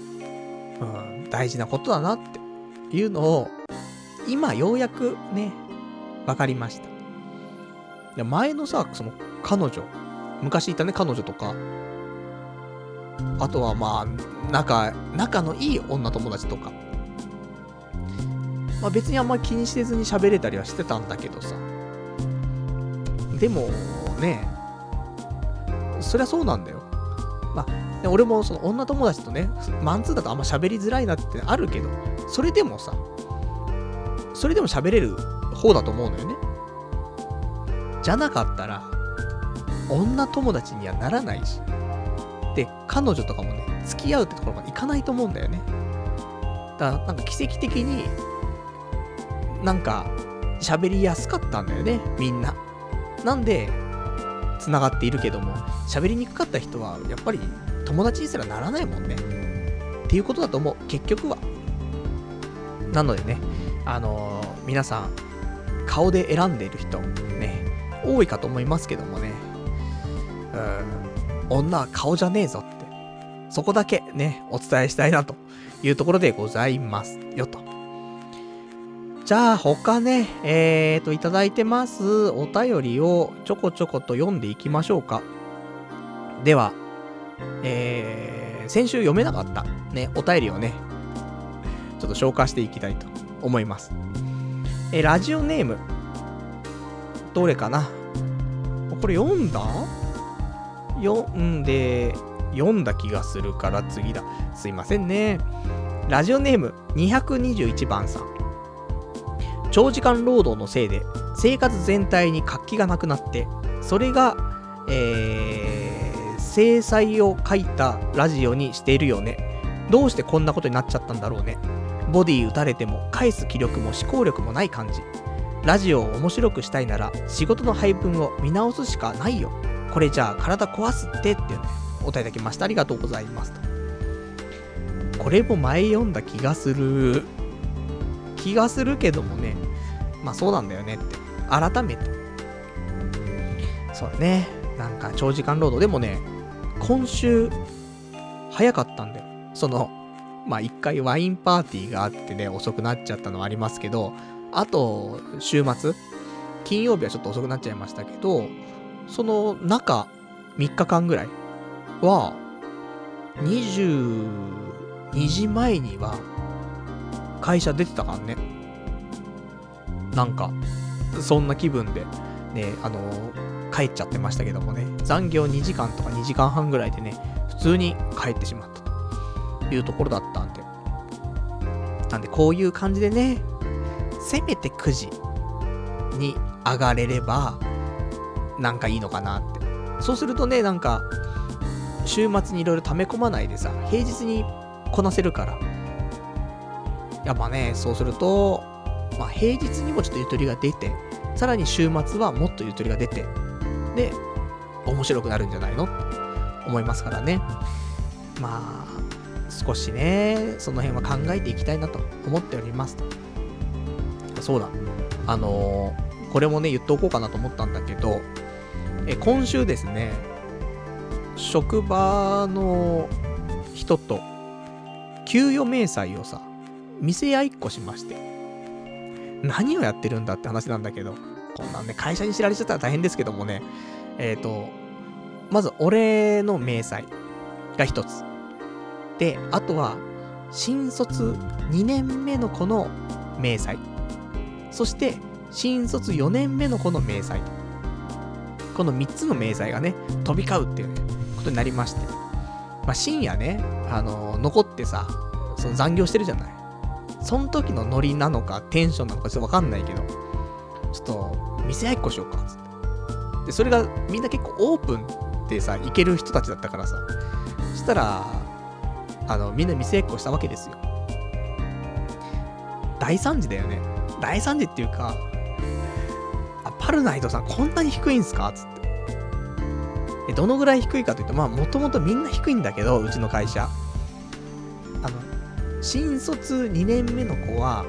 うん、大事なことだなっていうのを、今ようやくね、分かりました。いや前のさ、その彼女、昔いたね、彼女とか、あとはまあ、仲、仲のいい女友達とか。まあ別にあんまり気にせずに喋れたりはしてたんだけどさ。でも、ね、そりゃそうなんだよ。まあ、俺もその女友達とね、マンツーだとあんま喋りづらいなってあるけど、それでもさ、それでも喋れる方だと思うのよね。じゃなかったら、女友達にはならないし。彼女とかもね、付き合うってところまでいかないと思うんだよね。だから、なんか奇跡的に、なんか、喋りやすかったんだよね、みんな。なんで、繋がっているけども、喋りにくかった人は、やっぱり友達にすらならないもんね。っていうことだと思う、結局は。なのでね、あのー、皆さん、顔で選んでいる人、ね、多いかと思いますけどもね、うん、女は顔じゃねえぞって、そこだけね、お伝えしたいなというところでございますよと。じゃあ他ね、えーと、いただいてますお便りをちょこちょこと読んでいきましょうか。では、えー、先週読めなかったね、お便りをね、ちょっと紹介していきたいと思います。えー、ラジオネーム、どれかな？これ読んだ？読んで、読んだ気がするから次だ。すいませんね。ラジオネーム221番さん。長時間労働のせいで生活全体に活気がなくなって、それが、えー、制裁を書いたラジオにしているよね。どうしてこんなことになっちゃったんだろうね。ボディ打たれても返す気力も思考力もない感じ。ラジオを面白くしたいなら仕事の配分を見直すしかないよ。これじゃあ体壊すってっていうね、お答えいただきました。ありがとうございますと。これも前読んだ気がする。気がするけどもね。まあそうなんだよねって。改めて。そうだね。なんか長時間労働。でもね、今週、早かったんだよ。その、まあ一回ワインパーティーがあってね、遅くなっちゃったのはありますけど、あと、週末、金曜日はちょっと遅くなっちゃいましたけど、その中3日間ぐらいは、22時前には会社出てたからね。なんか、そんな気分でね、あの帰っちゃってましたけどもね、残業2時間とか2時間半ぐらいでね、普通に帰ってしまったというところだったんで。なんで、こういう感じでね、せめて9時に上がれれば、なんかいいのかなって。そうするとね、なんか、週末にいろいろ溜め込まないでさ、平日にこなせるから。やっぱね、そうすると、まあ平日にもちょっとゆとりが出て、さらに週末はもっとゆとりが出て、で、面白くなるんじゃないの？って思いますからね。まあ、少しね、その辺は考えていきたいなと思っておりますと。そうだ。あのー、これもね、言っておこうかなと思ったんだけど、え今週ですね、職場の人と、給与明細をさ、店屋一個しまして、何をやってるんだって話なんだけど、こんなんね、会社に知られちゃったら大変ですけどもね、えっ、ー、と、まず俺の明細が一つ。で、あとは、新卒2年目の子の明細。そして、新卒4年目の子の明細。この3つの明細がね、飛び交うっていうね、ことになりまして。まあ、深夜ね、あのー、残ってさ、その残業してるじゃない。その時のノリなのか、テンションなのかちょっとわかんないけど、ちょっと、店屋一個しようか、つって。で、それがみんな結構オープンってさ、行ける人たちだったからさ、そしたら、あの、みんな店一個したわけですよ。大惨事だよね。大惨事っていうか、あ、パルナイトさんこんなに低いんすか？つって。え、どのぐらい低いかというと、まあ、もともとみんな低いんだけど、うちの会社。あの、新卒2年目の子は、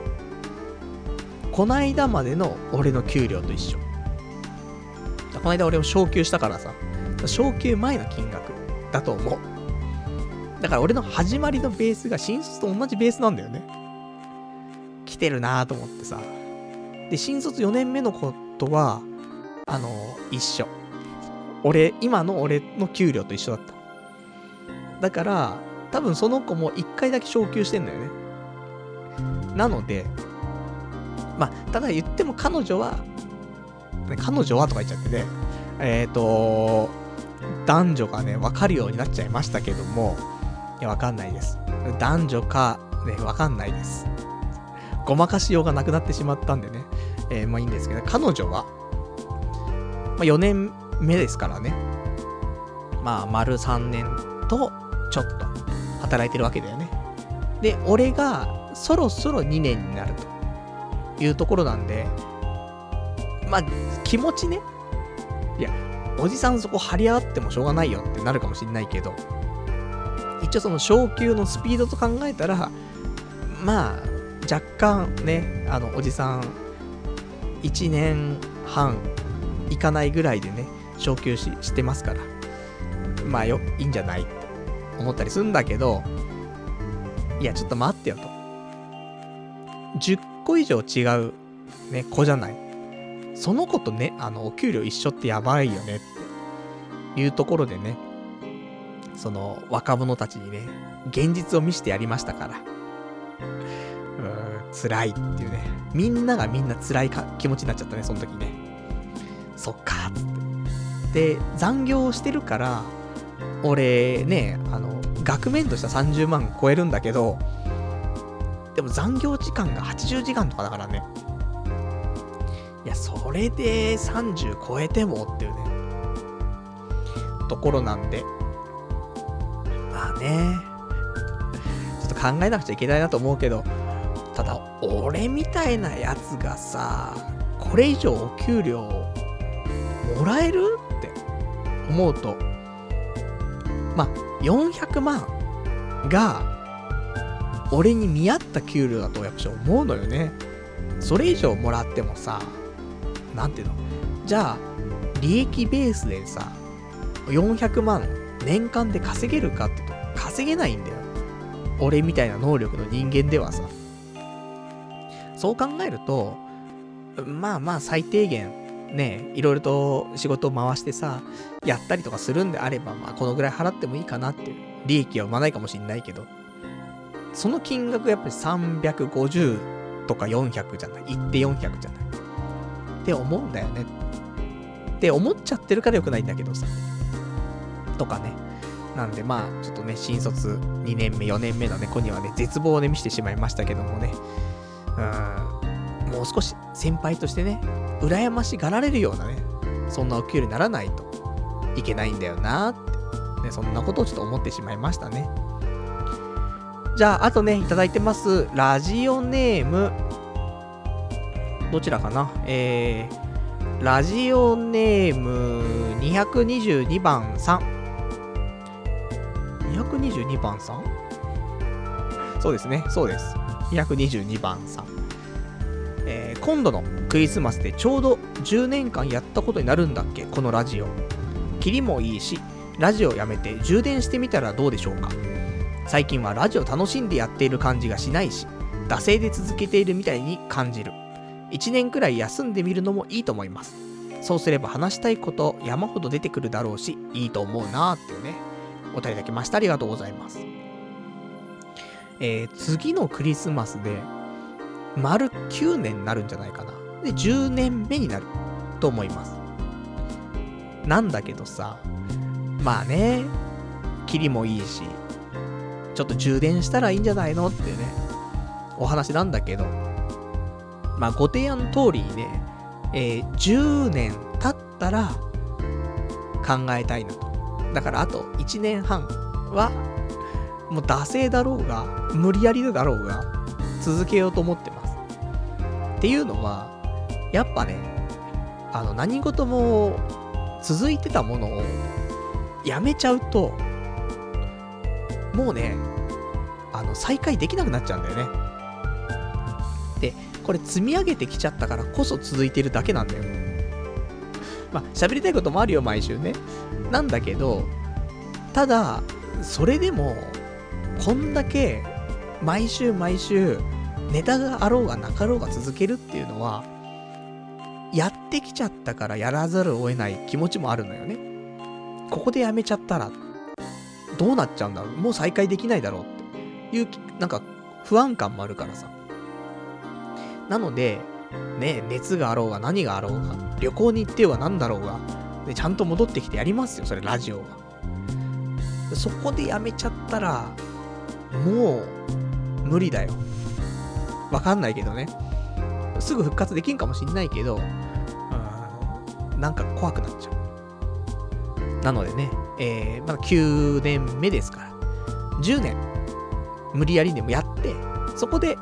こないだまでの俺の給料と一緒。この間俺を昇給したからさ、昇給前の金額だと思う。だから俺の始まりのベースが新卒と同じベースなんだよね。来てるなぁと思ってさ。で、新卒4年目の子とは、あの、一緒。俺、今の俺の給料と一緒だった。だから、多分その子も1回だけ昇給してんだよね。なので、まあ、ただ言っても彼女は、彼女はとか言っちゃってね、えっ、ー、と、男女がね、わかるようになっちゃいましたけども、いや、わかんないです。男女か、ね、わかんないです。ごまかしようがなくなってしまったんでね、えー、まあいいんですけど、彼女は、まあ4年目ですからね、まあ丸3年とちょっと働いてるわけだよね。で、俺がそろそろ2年になるというところなんで、まあ気持ちね、いや、おじさんそこ張り合ってもしょうがないよってなるかもしんないけど、一応その昇給のスピードと考えたら、まあ、若干ね、あの、おじさん、1年半いかないぐらいでね、昇給ししてますから、まあよ、いいんじゃない？って思ったりするんだけど、いや、ちょっと待ってよと。10個以上違う、ね、子じゃない？その子とね、あの、お給料一緒ってやばいよねっていうところでね、その若者たちにね、現実を見せてやりましたから。うーん、辛いっていうね。みんながみんな辛いか気持ちになっちゃったね、その時ね。そっか、つって。で、残業してるから、俺ね、あの、額面としては30万超えるんだけど、でも残業時間が80時間とかだからね。いや、それで30超えてもっていうね、ところなんで、まあね、ちょっと考えなくちゃいけないなと思うけど、ただ、俺みたいなやつがさ、これ以上お給料もらえる？思うと、まあ、400万が、俺に見合った給料だとやっぱし思うのよね。それ以上もらってもさ、なんていうの？じゃあ、利益ベースでさ、400万年間で稼げるかってと、稼げないんだよ。俺みたいな能力の人間ではさ。そう考えると、まあまあ最低限、ね、いろいろと仕事を回してさ、やったりとかするんであれば、まあこのぐらい払ってもいいかなっていう。利益は生まないかもしんないけど、その金額やっぱり350とか400じゃない？1って400じゃない？って思うんだよね。って思っちゃってるから良くないんだけどさ。とかね。なんでまあ、ちょっとね、新卒2年目、4年目のね、子にはね、絶望をね、見せてしまいましたけどもね。うん、もう少し先輩としてね、羨ましがられるようなね、そんなお給料にならないといけないんだよなって、ね、そんなことをちょっと思ってしまいましたね。じゃあ、あとね、いただいてます、ラジオネーム、どちらかな？えー、ラジオネーム222番さん。222番さん？そうですね、そうです。222番さん。えー、今度のクリスマスでちょうど10年間やったことになるんだっけ？このラジオ。キリもいいし、ラジオやめて充電してみたらどうでしょうか？最近はラジオ楽しんでやっている感じがしないし、惰性で続けているみたいに感じる。1年くらい休んでみるのもいいと思います。そうすれば話したいこと山ほど出てくるだろうし、いいと思うなーっていうね、お便りいただきました。ありがとうございます。えー、次のクリスマスで、丸9年になるんじゃないかな。で、10年目になると思います。なんだけどさ、まあね、キリもいいし、ちょっと充電したらいいんじゃないのってね、お話なんだけど、まあご提案通りにね、えー、10年経ったら考えたいなと。だからあと1年半は、もう惰性だろうが、無理やりだろうが、続けようと思ってます。っていうのは、やっぱね、あの、何事も続いてたものをやめちゃうと、もうね、あの、再開できなくなっちゃうんだよね。で、これ積み上げてきちゃったからこそ続いてるだけなんだよ。まあ、喋りたいこともあるよ、毎週ね。なんだけど、ただ、それでも、こんだけ、毎週毎週、ネタがあろうがなかろうが続けるっていうのは、やってきちゃったからやらざるを得ない気持ちもあるのよね。ここでやめちゃったら、どうなっちゃうんだろうもう再開できないだろうっていう、なんか不安感もあるからさ。なので、ね、熱があろうが何があろうが、旅行に行っては何だろうが、でちゃんと戻ってきてやりますよ、それラジオは。そこでやめちゃったら、もう、無理だよ。わかんないけどね。すぐ復活できんかもしんないけど、うん、なんか怖くなっちゃう。なのでね、えー、まだ9年目ですから、10年、無理やりでもやって、そこで、や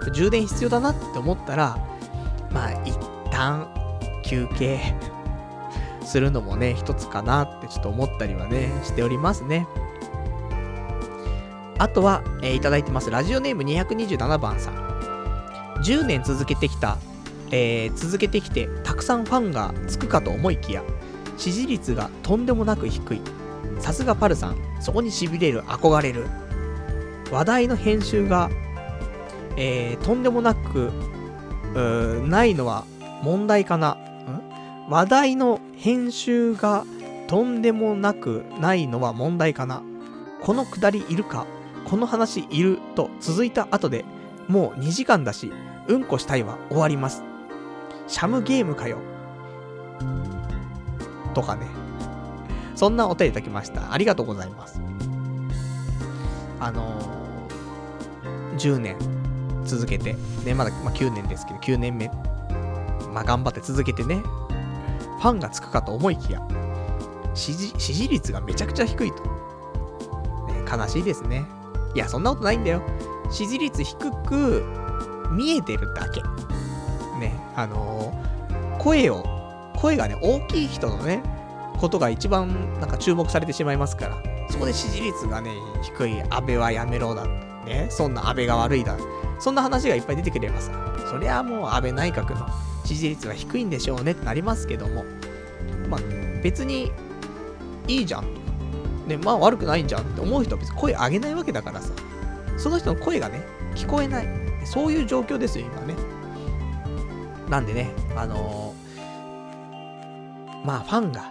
っぱ充電必要だなって思ったら、まあ、一旦、休憩 するのもね、一つかなってちょっと思ったりはね、しておりますね。あとは、えー、いただいてます。ラジオネーム227番さん。10年続けてきた、えー、続けてきてたくさんファンがつくかと思いきや支持率がとんでもなく低い。さすがパルさんそこにしびれる憧れる。話題の編集が、えー、とんでもなくないのは問題かな。話題の編集がとんでもなくないのは問題かな。このくだりいるか？この話いる？と続いた後でもう2時間だしうんこしたいわ、終わります。シャムゲームかよ。とかね。そんなお便りいただきました。ありがとうございます。あのー、10年続けて、ね、まだ、まあ、9年ですけど、9年目、まあ、頑張って続けてね、ファンがつくかと思いきや、支持支持率がめちゃくちゃ低いと、ね。悲しいですね。いや、そんなことないんだよ。支持率低く見えてるだけ。ね、あのー、声を、声がね、大きい人のね、ことが一番なんか注目されてしまいますから、そこで支持率がね、低い、安倍はやめろだ、ね、そんな安倍が悪いだ、そんな話がいっぱい出てくればさ、そりゃもう安倍内閣の支持率は低いんでしょうねってなりますけども、まあ、別にいいじゃん。ね、まあ悪くないんじゃんって思う人は別に声上げないわけだからさ、その人の声がね、聞こえない。そういう状況ですよ、今ね。なんでね、あのー、まあ、ファンが、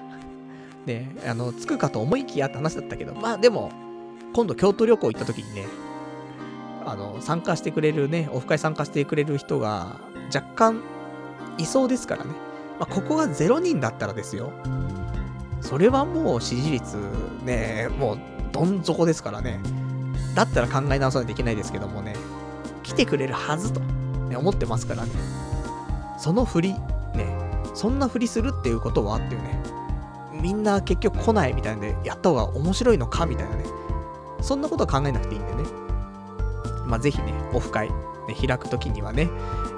ね、あの、つくかと思いきやって話だったけど、まあでも、今度京都旅行行った時にね、あの、参加してくれるね、オフ会参加してくれる人が若干いそうですからね。まあ、ここが0人だったらですよ。それはもう支持率ね、もうどん底ですからね。だったら考え直さないといけないですけどもね、来てくれるはずと、ね、思ってますからね。その振り、ね、そんな振りするっていうことはっていうね、みんな結局来ないみたいなんで、やった方が面白いのかみたいなね。そんなことは考えなくていいんでね。まあ、ぜひね、オフ会、ね、開くときにはね、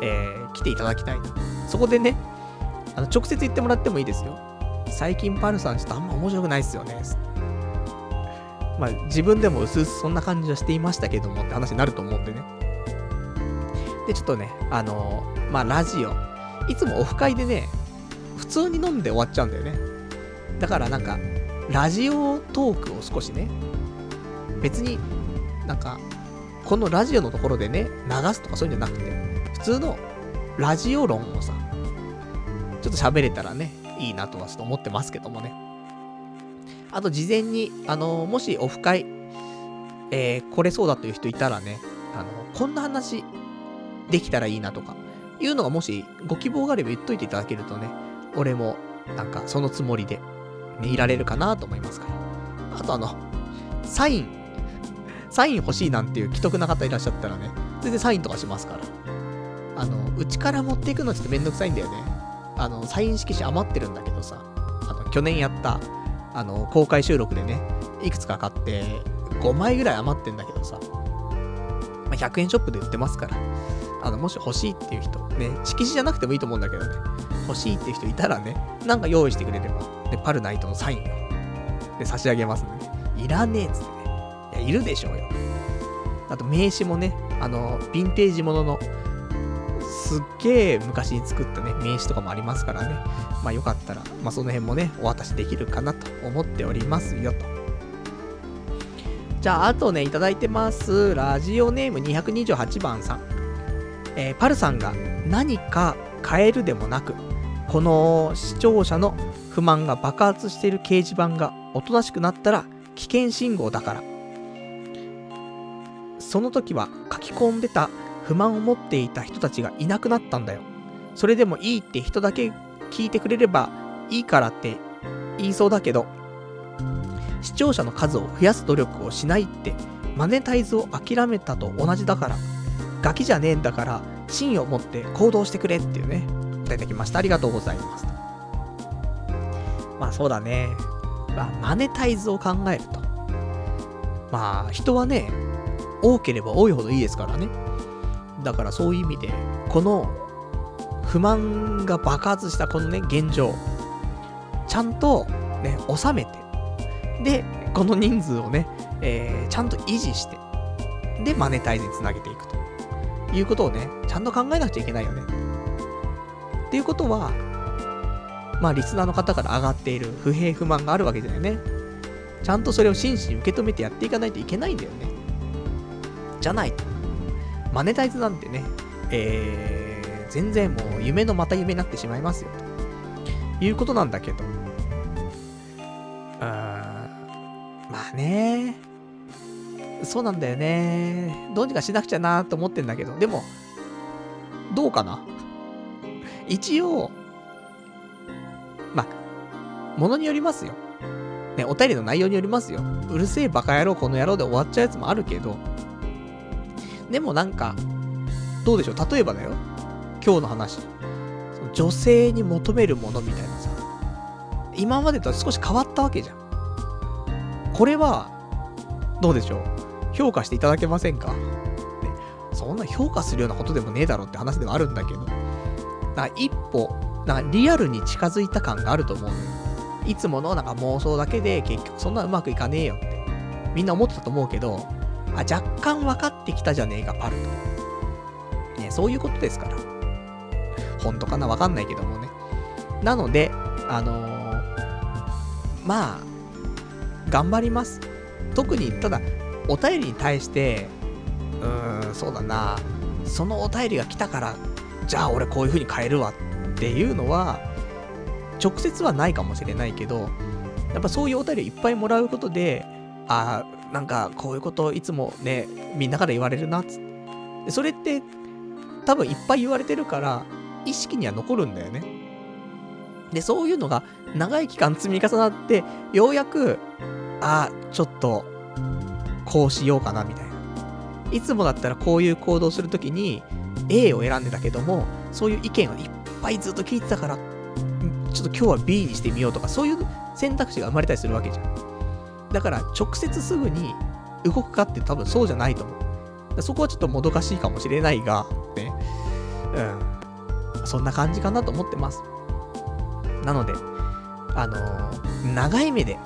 えー、来ていただきたいと。そこでね、あの、直接言ってもらってもいいですよ。最近パルさんちょっとあんま面白くないっすよね。まあ、自分でも薄々そんな感じはしていましたけどもって話になると思うんでね。で、ちょっとね、あのー、まあ、ラジオ。いつもオフ会でね、普通に飲んで終わっちゃうんだよね。だからなんか、ラジオトークを少しね、別になんか、このラジオのところでね、流すとかそういうんじゃなくて、普通のラジオ論をさ、ちょっと喋れたらね、いいなとはちょっと思ってますけどもね。あと事前に、あのー、もしオフ会、えー、来れそうだという人いたらね、あのー、こんな話できたらいいなとか、いうのがもしご希望があれば言っといていただけるとね、俺もなんかそのつもりで、ね、いられるかなと思いますから。あとあの、サイン、サイン欲しいなんていう既得な方いらっしゃったらね、全然サインとかしますから。あの、うちから持っていくのちょっとめんどくさいんだよね。あの、サイン色紙余ってるんだけどさ、あの、去年やった、あの、公開収録でね、いくつか買って、5枚ぐらい余ってんだけどさ、ま、100円ショップで売ってますから、あの、もし欲しいっていう人、ね、色紙じゃなくてもいいと思うんだけどね、欲しいっていう人いたらね、なんか用意してくれれば、ね、パルナイトのサインを、で、差し上げますんでね、いらねえっつってね、いや、いるでしょうよ。あと、名刺もね、あの、ヴィンテージものの、すっげえ昔に作ったね、名刺とかもありますからね。まあよかったら、まあその辺もね、お渡しできるかなと思っておりますよと。じゃあ、あとね、いただいてます。ラジオネーム228番さん。えー、パルさんが何か変えるでもなく、この視聴者の不満が爆発している掲示板がおとなしくなったら危険信号だから。その時は書き込んでた不満を持っていた人たちがいなくなったんだよ。それでもいいって人だけ聞いてくれればいいからって言いそうだけど、視聴者の数を増やす努力をしないってマネタイズを諦めたと同じだから、ガキじゃねえんだから芯を持って行動してくれっていうね、出てきました。ありがとうございます。まあそうだね。まあ、マネタイズを考えると。まあ人はね、多ければ多いほどいいですからね。だからそういう意味で、この不満が爆発したこのね、現状、ちゃんとね、収めて、で、この人数をね、えー、ちゃんと維持して、で、マネタイズにつなげていくということをね、ちゃんと考えなくちゃいけないよね。っていうことは、まあ、リスナーの方から上がっている不平不満があるわけだよね。ちゃんとそれを真摯に受け止めてやっていかないといけないんだよね。じゃないと。マネタイズなんてね、えー、全然もう夢のまた夢になってしまいますよ、ということなんだけど。うーん、まあね、そうなんだよね。どうにかしなくちゃなと思ってんだけど、でも、どうかな？一応、ま、ものによりますよ。ね、お便りの内容によりますよ。うるせえバカ野郎この野郎で終わっちゃうやつもあるけど、でもなんか、どうでしょう？例えばだよ。今日の話。その女性に求めるものみたいなさ。今までとは少し変わったわけじゃん。これは、どうでしょう？評価していただけませんか、ね、そんな評価するようなことでもねえだろって話ではあるんだけど。な一歩、なんかリアルに近づいた感があると思うのよ。いつものなんか妄想だけで結局そんなうまくいかねえよってみんな思ってたと思うけど、あ、若干分かってきたじゃねえか、パルと。ね、そういうことですから。本当かなわかんないけどもね。なので、あのー、まあ、頑張ります。特に、ただ、お便りに対して、うーん、そうだな、そのお便りが来たから、じゃあ俺こういう風に変えるわっていうのは、直接はないかもしれないけど、やっぱそういうお便りいっぱいもらうことで、ああ、なんかこういうこといつもね、みんなから言われるなっつって。それって多分いっぱい言われてるから、意識には残るんだよね。で、そういうのが長い期間積み重なって、ようやく、ああ、ちょっと、こうしようかな、みたいな。いつもだったらこういう行動するときに A を選んでたけども、そういう意見をいっぱいずっと聞いてたから、ちょっと今日は B にしてみようとか、そういう選択肢が生まれたりするわけじゃん。だから直接すぐに動くかって多分そうじゃないと思う。そこはちょっともどかしいかもしれないが、ね。うん。そんな感じかなと思ってます。なので、あのー、長い目で、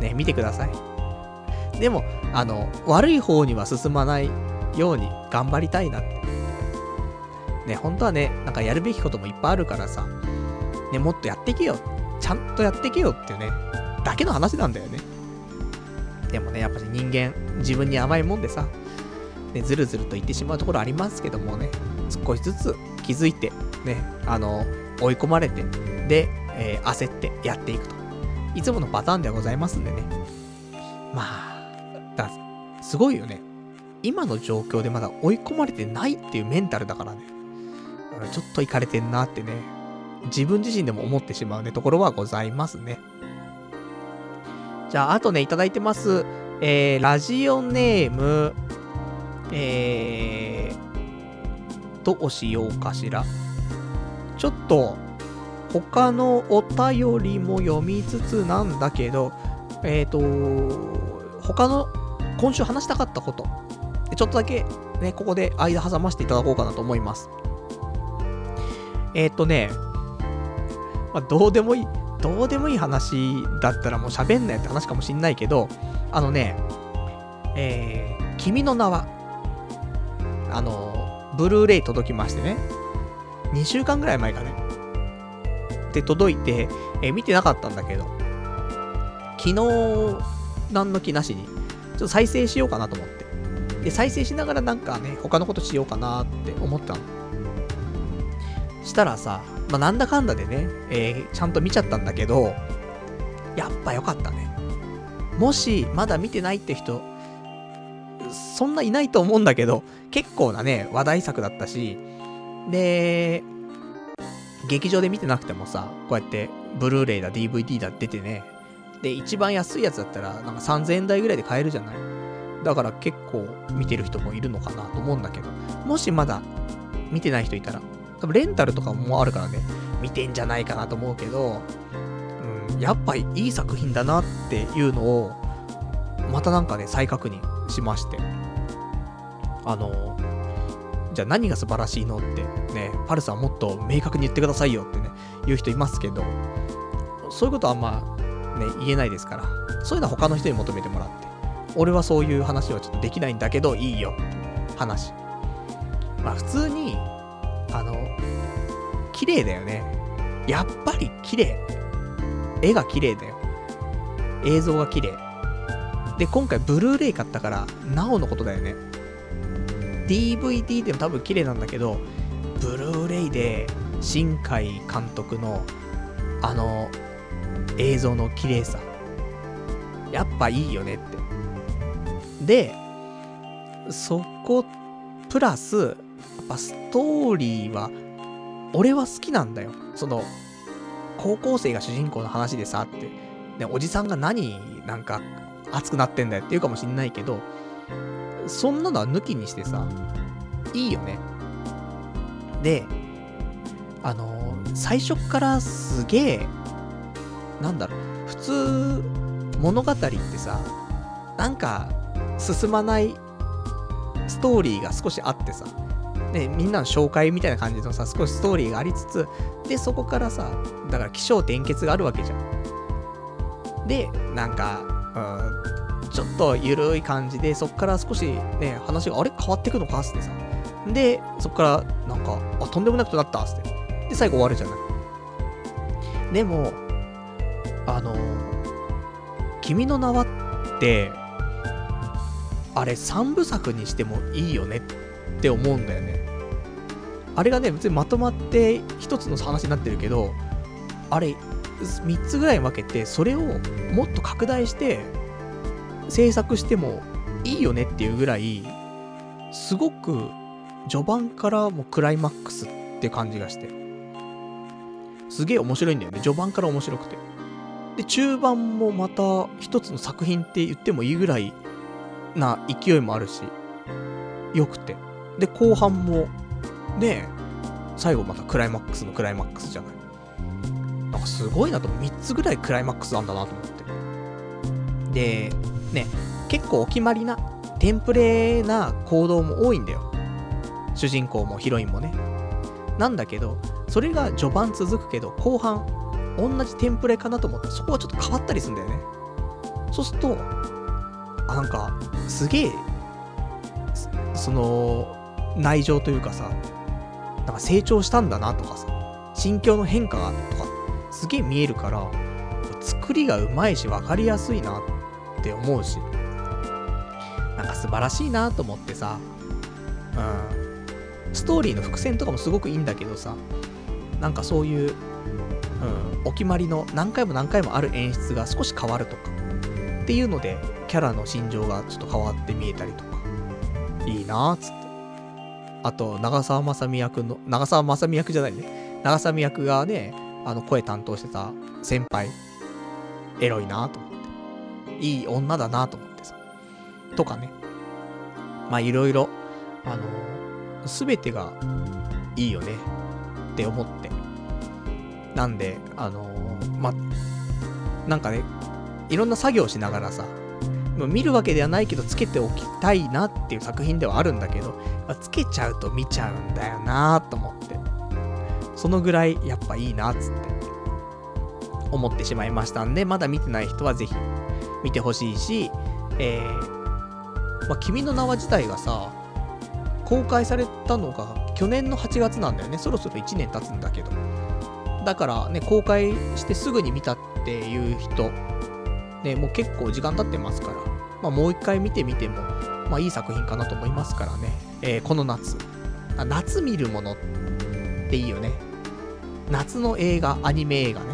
ね、見てください。でも、あの、悪い方には進まないように頑張りたいなって。ね、本当はね、なんかやるべきこともいっぱいあるからさ、ね、もっとやってけよ。ちゃんとやってけよっていうね、だけの話なんだよね。でもね、やっぱり人間、自分に甘いもんでさ、ね、ずるずると言ってしまうところありますけどもね、少しずつ気づいて、ね、あの、追い込まれて、で、えー、焦ってやっていくと。いつものパターンではございますんでね。まあ、だすごいよね。今の状況でまだ追い込まれてないっていうメンタルだからね。ちょっといかれてんなってね、自分自身でも思ってしまうね、ところはございますね。じゃあ、あとね、いただいてます。えー、ラジオネーム、えー、どうしようかしら。ちょっと、他のお便りも読みつつなんだけど、えっ、ー、と、他の今週話したかったこと、ちょっとだけね、ここで間挟ませていただこうかなと思います。えっ、とね、まあ、どうでもいい、どうでもいい話だったらもう喋んないって話かもしんないけど、あのね、えー、君の名は、あの、ブルーレイ届きましてね、2週間ぐらい前かね、で届いて、えー、見てなかったんだけど、昨日、何の気なしに、ちょっと再生しようかなと思って。で、再生しながらなんかね、他のことしようかなって思ったの。したらさ、まあ、なんだかんだでね、えー、ちゃんと見ちゃったんだけど、やっぱ良かったね。もし、まだ見てないって人、そんないないと思うんだけど、結構なね、話題作だったし、で、劇場で見てなくてもさ、こうやって、ブルーレイだ、DVD だ出てね、で、一番安いやつだったら、なんか3000円台ぐらいで買えるじゃない？だから結構見てる人もいるのかなと思うんだけど、もしまだ見てない人いたら、多分レンタルとかもあるからね、見てんじゃないかなと思うけど、うん、やっぱいい作品だなっていうのを、またなんかね、再確認しまして。あの、じゃあ何が素晴らしいのってね、パルさんもっと明確に言ってくださいよってね、言う人いますけど、そういうことはま、ね、言えないですから、そういうのは他の人に求めてもらって、俺はそういう話はちょっとできないんだけど、いいよ話。まあ普通に、あの、綺麗だよね。やっぱり綺麗。絵が綺麗だよ。映像が綺麗。で、今回ブルーレイ買ったから、なおのことだよね。DVD でも多分綺麗なんだけど、ブルーレイで、新海監督の、あの、映像の綺麗さ。やっぱいいよねって。で、そこ、プラス、やっぱストーリーは、俺は好きなんだよ。その、高校生が主人公の話でさって、ね、おじさんが何、なんか、熱くなってんだよって言うかもしんないけど、そんなのは抜きにしてさ、いいよね。で、あのー、最初からすげえ、なんだろう、普通、物語ってさ、なんか、進まないストーリーが少しあってさ、ね、みんなの紹介みたいな感じのさ、少しストーリーがありつつ、で、そこからさ、だから起承転結があるわけじゃん。で、なんか、うん、ちょっとゆるい感じで、そこから少しね、話が、あれ？変わってくのかってさ。で、そこから、なんか、あ、とんでもなくとなったっつって。で、最後終わるじゃない。でも、あの、君の名はって、あれ3部作にしてもいいよねって思うんだよね。あれがね、別にまとまって一つの話になってるけど、あれ、3つぐらい分けて、それをもっと拡大して制作してもいいよねっていうぐらい、すごく序盤からもクライマックスって感じがして。すげえ面白いんだよね。序盤から面白くて。で、中盤もまた一つの作品って言ってもいいぐらいな勢いもあるし、良くて。で、後半も、ね最後またクライマックスのクライマックスじゃない。なんかすごいなと思う。3つぐらいクライマックスなんだなと思って。で、ね、結構お決まりな、テンプレな行動も多いんだよ。主人公もヒロインもね。なんだけど、それが序盤続くけど、後半、同じテンプレかなと思ったら、そこはちょっと変わったりするんだよね。そうすると、あ、なんか、すげえ、その、内情というかさ、なんか成長したんだなとかさ、心境の変化がとか、すげえ見えるから、作りがうまいし分かりやすいなって思うし、なんか素晴らしいなと思ってさ、うん。ストーリーの伏線とかもすごくいいんだけどさ、なんかそういう、うん、お決まりの何回も何回もある演出が少し変わるとか、っていうので、キャラの心情がちょっと変わって見えたりとか、いいなーっつって。あと、長澤まさみ役の、長澤まさみ役じゃないね。長澤美役がね、あの声担当してた先輩、エロいなと思って。いい女だなと思ってさ。とかね。まあいろいろ、あの、すべてがいいよねって思って。なんで、あのま、なんかね、いろんな作業しながらさ、見るわけではないけど、つけておきたいなっていう作品ではあるんだけど、つけちゃうと見ちゃうんだよなと思って。そのぐらいやっぱいいなっつって思ってしまいましたんで、まだ見てない人はぜひ見てほしいし、えー、まあ、君の名は自体がさ、公開されたのが去年の8月なんだよね。そろそろ1年経つんだけど。だからね、公開してすぐに見たっていう人、ね、もう結構時間経ってますから、まあ、もう一回見てみても、まあいい作品かなと思いますからね。えー、この夏。夏見るものっていいよね。夏の映画、アニメ映画ね。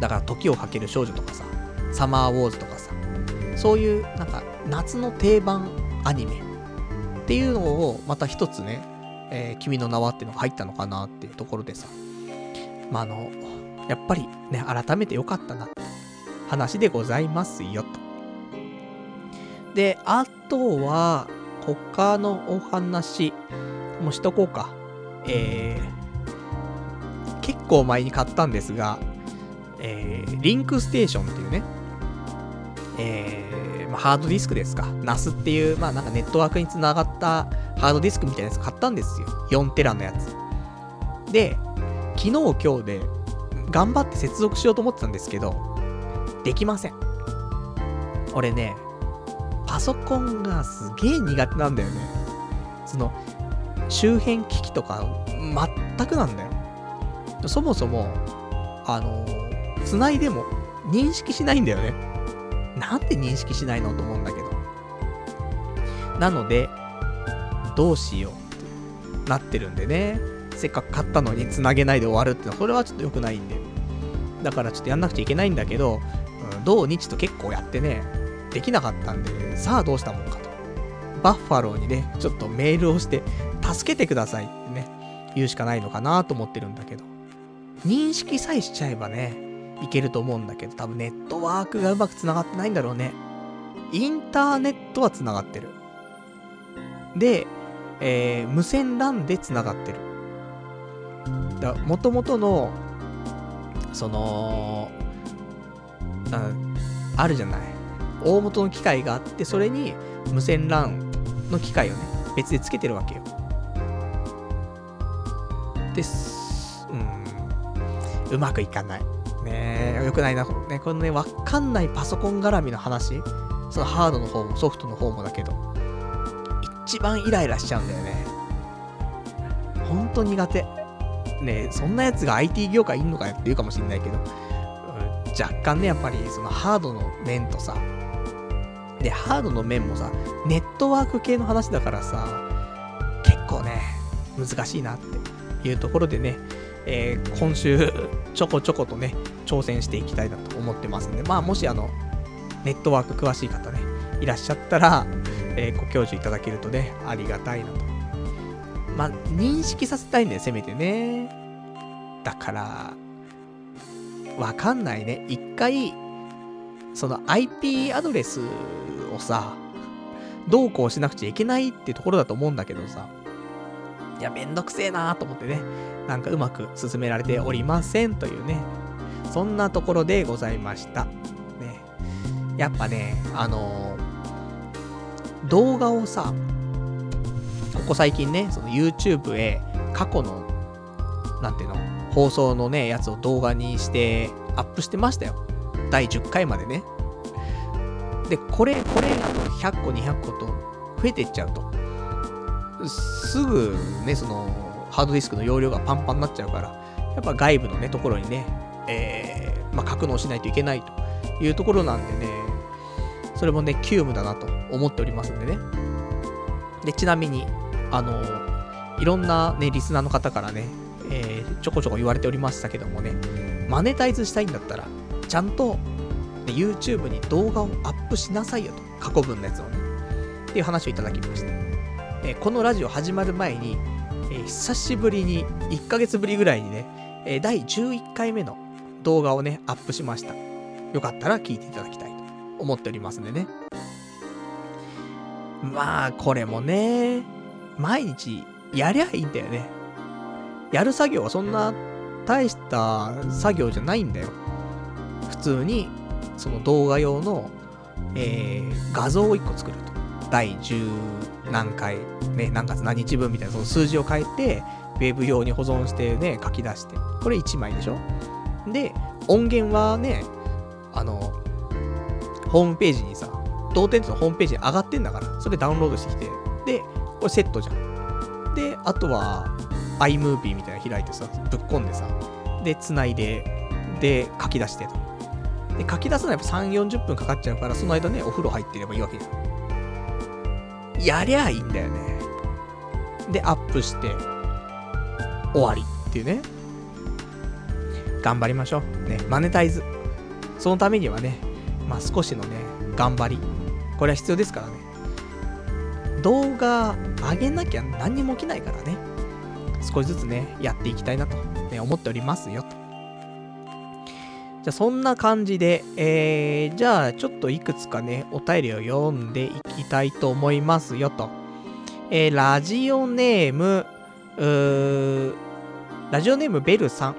だから、時をかける少女とかさ、サマーウォーズとかさ、そういう、なんか、夏の定番アニメっていうのを、また一つね、えー、君の名はっていうのが入ったのかなっていうところでさ、まあ、あの、やっぱりね、改めてよかったなって話でございますよ、と。で、あとは、他のお話、もしとこうか。えー、結構前に買ったんですが、えー、リンクステーションっていうね、えー、まあ、ハードディスクですか。NAS っていう、まあなんかネットワークにつながったハードディスクみたいなやつ買ったんですよ。4テラのやつ。で、昨日今日で頑張って接続しようと思ってたんですけど、できません。俺ね、パソコンがすげえ苦手なんだよね。その、周辺機器とか全くなんだよ。そもそも、あの、繋いでも認識しないんだよね。なんで認識しないのと思うんだけど。なので、どうしようってなってるんでね。せっかく買ったのに繋げないで終わるってのは、それはちょっと良くないんで。だからちょっとやんなくちゃいけないんだけど、うん、土日と結構やってね、できなかったんで、さあどうしたもんかと。バッファローにね、ちょっとメールをして、助けてくださいってね、言うしかないのかなと思ってるんだけど。認識さえしちゃえばね、いけると思うんだけど、多分ネットワークがうまく繋がってないんだろうね。インターネットは繋がってる。で、えー、無線 LAN で繋がってる。だ元々の、その、ああるじゃない。大元の機械があって、それに無線 LAN の機械をね、別でつけてるわけよ。です。うん。うまくいかない。ねえ、よくないな。ね、このね、わかんないパソコン絡みの話、そのハードの方もソフトの方もだけど、一番イライラしちゃうんだよね。ほんと苦手。ねそんなやつが IT 業界いんのかよって言うかもしんないけど、若干ね、やっぱりそのハードの面とさ、で、ハードの面もさ、ネットワーク系の話だからさ、結構ね、難しいなっていうところでね、えー、今週、ちょこちょことね、挑戦していきたいなと思ってますんで、まあ、もしあの、ネットワーク詳しい方ね、いらっしゃったら、えー、ご教授いただけるとね、ありがたいなと。まあ、認識させたいんだよ、せめてね。だから、わかんないね。一回、その IP アドレスをさ、どうこうしなくちゃいけないってところだと思うんだけどさ、いや、めんどくせえなーと思ってね、なんかうまく進められておりませんというね、そんなところでございました。ね。やっぱね、あのー、動画をさ、ここ最近ね、その YouTube へ過去の、なんていうの、放送のね、やつを動画にしてアップしてましたよ。第10回までね。で、これ、これ、あの、100個、200個と増えていっちゃうと、すぐね、その、ハードディスクの容量がパンパンになっちゃうから、やっぱ外部のね、ところにね、えー、まあ、格納しないといけないというところなんでね、それもね、急務だなと思っておりますんでね。で、ちなみに、あの、いろんなね、リスナーの方からね、えー、ちょこちょこ言われておりましたけどもね、マネタイズしたいんだったら、ちゃんと、ね、YouTube に動画をアップしなさいよと。過去分のやつをね。っていう話をいただきました。えー、このラジオ始まる前に、えー、久しぶりに、1ヶ月ぶりぐらいにね、えー、第11回目の動画をね、アップしました。よかったら聞いていただきたいと思っておりますんでね。まあ、これもね、毎日やりゃいいんだよね。やる作業はそんな大した作業じゃないんだよ。普通に、その動画用の、えー、画像を1個作ると。第10何回、ね、何月何日分みたいなその数字を変えて、ウェブ用に保存してね、書き出して。これ1枚でしょ？で、音源はね、あの、ホームページにさ、同点のホームページに上がってんだから、それダウンロードしてきて、で、これセットじゃん。で、あとは、iMovie みたいな開いてさ、ぶっ込んでさ、で、繋いで、で、書き出してと。で、書き出すのはやっぱ3、40分かかっちゃうから、その間ね、お風呂入ってればいいわけじゃん。やりゃいいんだよね。で、アップして、終わりっていうね。頑張りましょう。ね、マネタイズ。そのためにはね、まあ少しのね、頑張り。これは必要ですからね。動画上げなきゃ何にも起きないからね。少しずつね、やっていきたいなと、ね、思っておりますよ。じゃあそんな感じで、えー、じゃあちょっといくつかね、お便りを読んでいきたいと思いますよと。えー、ラジオネーム、うーラジオネームベルさん。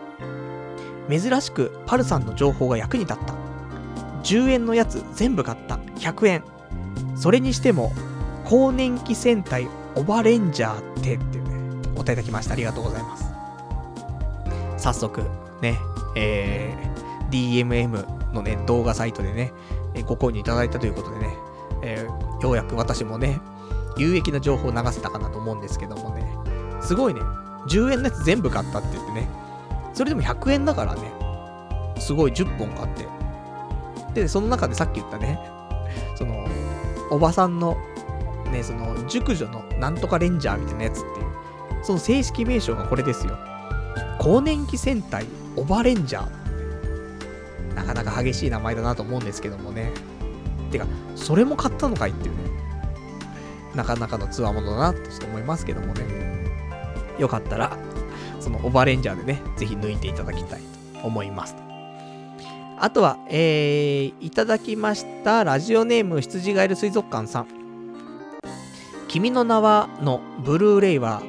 珍しくパルさんの情報が役に立った。10円のやつ全部買った。100円。それにしても、更年期戦隊オバレンジャーってっていうね、お答えいただきました。ありがとうございます。早速、ね、えー、DMM のね、動画サイトでね、ご購入いただいたということでね、えー、ようやく私もね、有益な情報を流せたかなと思うんですけどもね、すごいね、10円のやつ全部買ったって言ってね、それでも100円だからね、すごい10本買って。で、その中でさっき言ったね、その、おばさんの、ね、その、熟女のなんとかレンジャーみたいなやつっていう、その正式名称がこれですよ。更年期戦隊オバレンジャー。なかなか激しい名前だなと思うんですけどもね。てか、それも買ったのかいっていうね。なかなかのつわものだなと思いますけどもね。よかったら、そのオバレンジャーでね、ぜひ抜いていただきたいと思います。あとは、えー、いただきました、ラジオネーム羊ガエル水族館さん。君の名はのブルーレイは、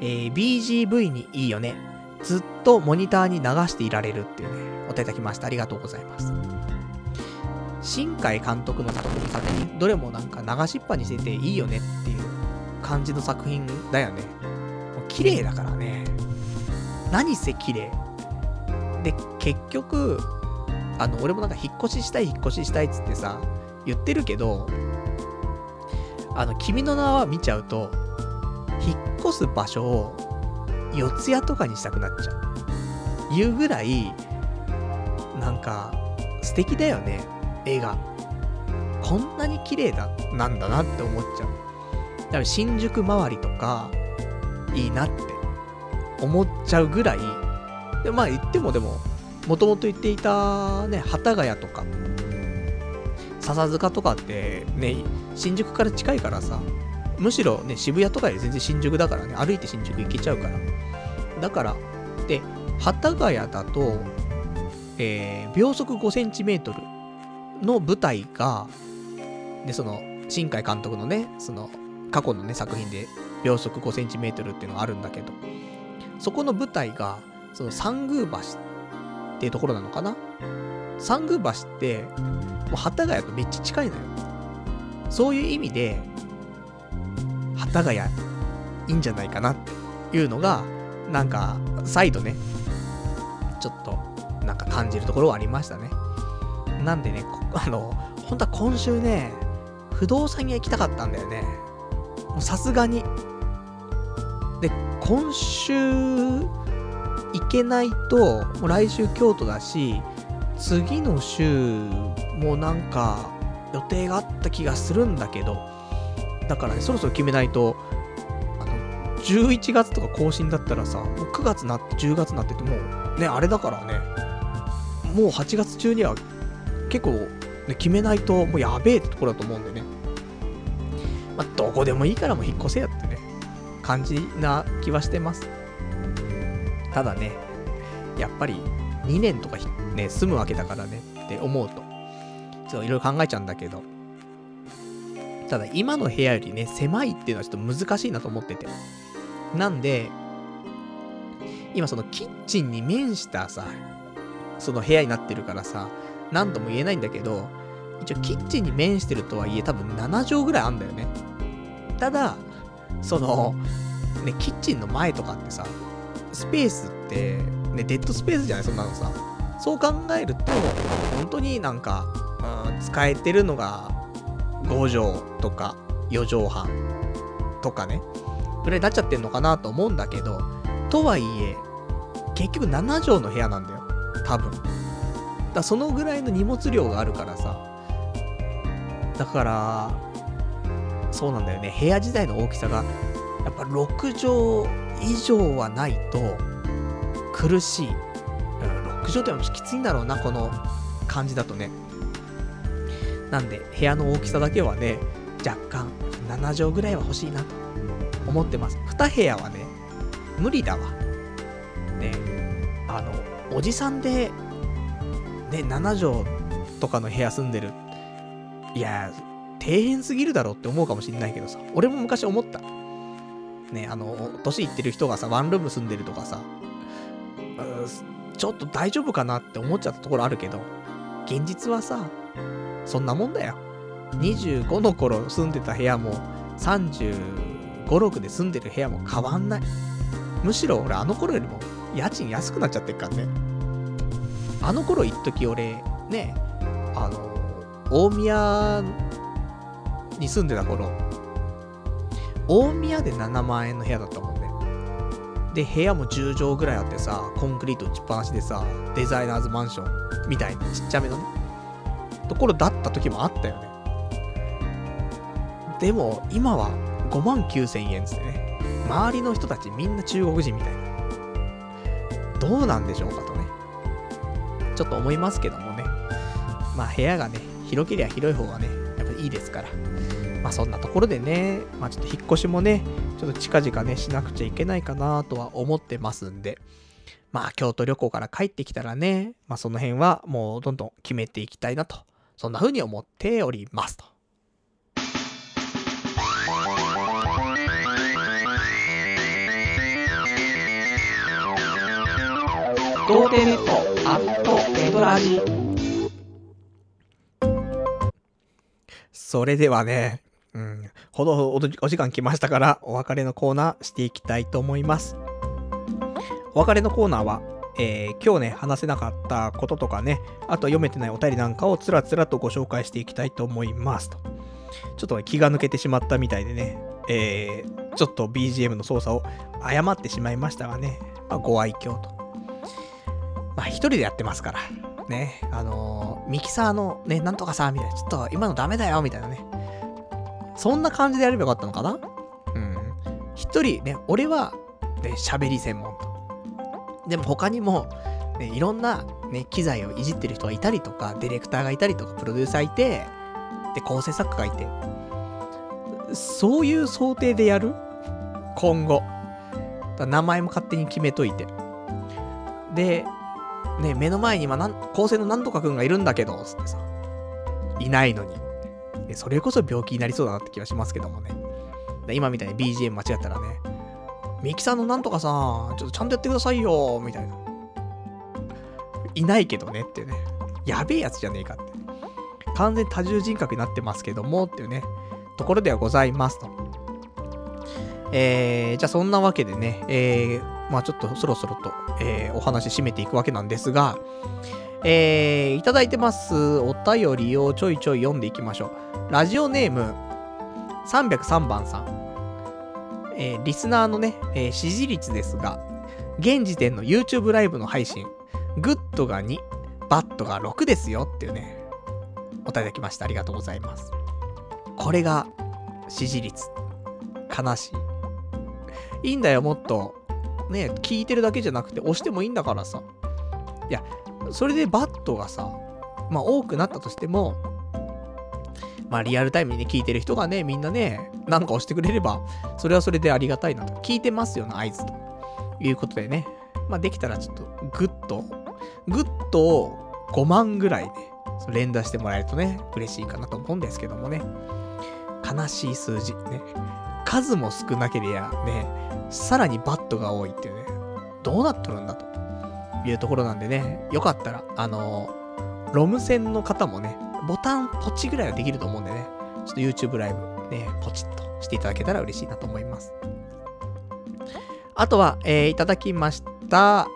えー、BGV にいいよね。ずっとモニターに流していられるっていうね、お手いただきました。ありがとうございます。新海監督の作品、どれもなんか流しっぱにしてていいよねっていう感じの作品だよね。綺麗だからね。何せ綺麗。で、結局、あの、俺もなんか引っ越ししたい、引っ越ししたいっつってさ、言ってるけど、あの、君の名は見ちゃうと、引っ越す場所を、四谷とかにしたくなっちゃう。いうぐらい、なんか、素敵だよね、絵が。こんなに綺麗だ、なんだなって思っちゃう。だから新宿周りとか、いいなって思っちゃうぐらい、でまあ言ってもでも、もともと言っていたね、幡ヶ谷とか、笹塚とかってね、新宿から近いからさ、むしろね、渋谷とかより全然新宿だからね、歩いて新宿行けちゃうから。だから、で、幡ヶ谷だと、えー、秒速5センチメートルの舞台が、で、その、新海監督のね、その、過去のね、作品で、秒速5センチメートルっていうのがあるんだけど、そこの舞台が、その、三宮橋っていうところなのかな？三宮橋って、もう幡ヶ谷とめっちゃ近いのよ。そういう意味で、幡ヶ谷、いいんじゃないかなっていうのが、なんか、再度ね、ちょっと、なんか感じるところはありましたね。なんでね、あの、本当は今週ね、不動産屋行きたかったんだよね。もうさすがに。で、今週、行けないと、もう来週京都だし、次の週もなんか予定があった気がするんだけど、だからね、そろそろ決めないと、あの、11月とか更新だったらさ、もう9月になって10月になってても、ね、あれだからね、もう8月中には結構、ね、決めないともうやべえってところだと思うんでね。まあ、どこでもいいからも引っ越せやってね、感じな気はしてます。ただね、やっぱり2年とか引っね、住むわけだからねって思うと、ちょっといろいろ考えちゃうんだけど、ただ今の部屋よりね、狭いっていうのはちょっと難しいなと思ってて。なんで、今そのキッチンに面したさ、その部屋になってるからさ、何とも言えないんだけど、一応キッチンに面してるとはいえ多分7畳ぐらいあんだよね。ただ、その、ね、キッチンの前とかってさ、スペースって、ね、デッドスペースじゃない？そんなのさ。そう考えると、本当になんか、うん、使えてるのが5畳とか4畳半とかね、ぐらいになっちゃってんのかなと思うんだけど、とはいえ、結局7畳の部屋なんだよ。多分。だそのぐらいの荷物量があるからさ。だから、そうなんだよね。部屋自体の大きさが、やっぱ6畳以上はないと苦しい。うん、6畳ってきついんだろうな、この感じだとね。なんで、部屋の大きさだけはね、若干7畳ぐらいは欲しいなと思ってます。2部屋はね、無理だわ。ね、あの、おじさんで、ね、7畳とかの部屋住んでる。いや、底辺すぎるだろって思うかもしんないけどさ、俺も昔思った。ね、あの、年いってる人がさ、ワンルーム住んでるとかさ、ちょっと大丈夫かなって思っちゃったところあるけど、現実はさ、そんなもんだよ。25の頃住んでた部屋も、35、6で住んでる部屋も変わんない。むしろ俺あの頃よりも家賃安くなっちゃってっからね。あの頃一時俺、ね、あの、大宮に住んでた頃、大宮で7万円の部屋だったもん。で、部屋も10畳ぐらいあってさ、コンクリート打ちっぱなしでさ、デザイナーズマンションみたいなちっちゃめのね、ところだった時もあったよね。でも、今は5万9千円ですね。周りの人たちみんな中国人みたいな。どうなんでしょうかとね。ちょっと思いますけどもね。まあ部屋がね、広ければ広い方がね、やっぱいいですから。まあそんなところでね、まあちょっと引っ越しもね、ちょっと近々ね、しなくちゃいけないかなとは思ってますんで。まあ京都旅行から帰ってきたらね、まあその辺はもうどんどん決めていきたいなと。そんな風に思っておりますと。それではね、うん、ほどほどお時間来ましたからお別れのコーナーしていきたいと思います。お別れのコーナーは、えー、今日ね、話せなかったこととかね、あと読めてないお便りなんかをつらつらとご紹介していきたいと思いますと。ちょっと気が抜けてしまったみたいでね、えー、ちょっと BGM の操作を誤ってしまいましたがね、まあ、ご愛嬌と。まあ一人でやってますから。ね、あのー、ミキサーのね、なんとかさ、みたいな、ちょっと今のダメだよ、みたいなね。そんな感じでやればよかったのかな？うん。一人ね、俺は、ね、喋り専門と。でも他にも、ね、いろんな、ね、機材をいじってる人がいたりとか、ディレクターがいたりとか、プロデューサーいて、で、構成作家がいて。そういう想定でやる？今後。名前も勝手に決めといて。で、ね、目の前に今なん、高専のなんとかくんがいるんだけど、つってさ、いないのに。でそれこそ病気になりそうだなって気はしますけどもね。今みたいに BGM 間違ったらね、ミキさんのなんとかさ、ちょっとちゃんとやってくださいよ、みたいな。いないけどねっていうね。やべえやつじゃねえかって。完全多重人格になってますけども、っていうね、ところではございますと。えー、じゃあそんなわけでね、えー、まあちょっとそろそろと、えー、お話し締めていくわけなんですが、えー、いただいてますお便りをちょいちょい読んでいきましょう。ラジオネーム303番さん。えー、リスナーのね、えー、支持率ですが、現時点の YouTube ライブの配信、グッドが2、バッドが6ですよっていうね、お便りいただきました。ありがとうございます。これが支持率。悲しい。いいんだよ、もっと。ね、聞いてるだけじゃなくて押してもいいんだからさ。いや、それでバットがさ、まあ多くなったとしても、まあリアルタイムにね、聞いてる人がね、みんなね、なんか押してくれれば、それはそれでありがたいなと。聞いてますよな、合図と。いうことでね。まあできたらちょっと、グッと、グッと5万ぐらいね、連打してもらえるとね、嬉しいかなと思うんですけどもね。悲しい数字。ね。数も少なければね、さらにバットが多いっていうね、どうなっとるんだというところなんでね、よかったら、あのー、ロム線の方もね、ボタンポチぐらいはできると思うんでね、ちょっと YouTube ライブね、ポチッとしていただけたら嬉しいなと思います。あとは、えー、いただきました。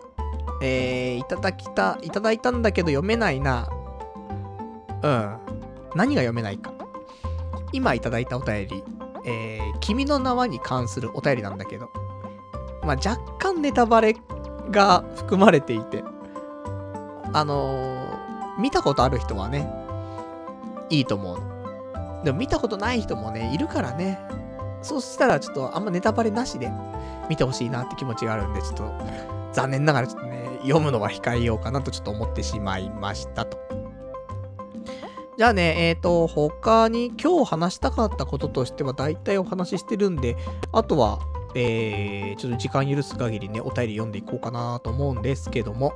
えー、いただきた、いただいたんだけど読めないな。うん。何が読めないか。今いただいたお便り、えー、君の名はに関するお便りなんだけど、まあ、若干ネタバレが含まれていて、あのー、見たことある人はね、いいと思う。でも見たことない人もね、いるからね。そうしたらちょっとあんまネタバレなしで見てほしいなって気持ちがあるんで、ちょっと残念ながらちょっとね、読むのは控えようかなとちょっと思ってしまいましたと。じゃあね、えっ、ー、と、他に今日話したかったこととしては大体お話ししてるんで、あとは、えー、ちょっと時間許す限りね、お便り読んでいこうかなと思うんですけども。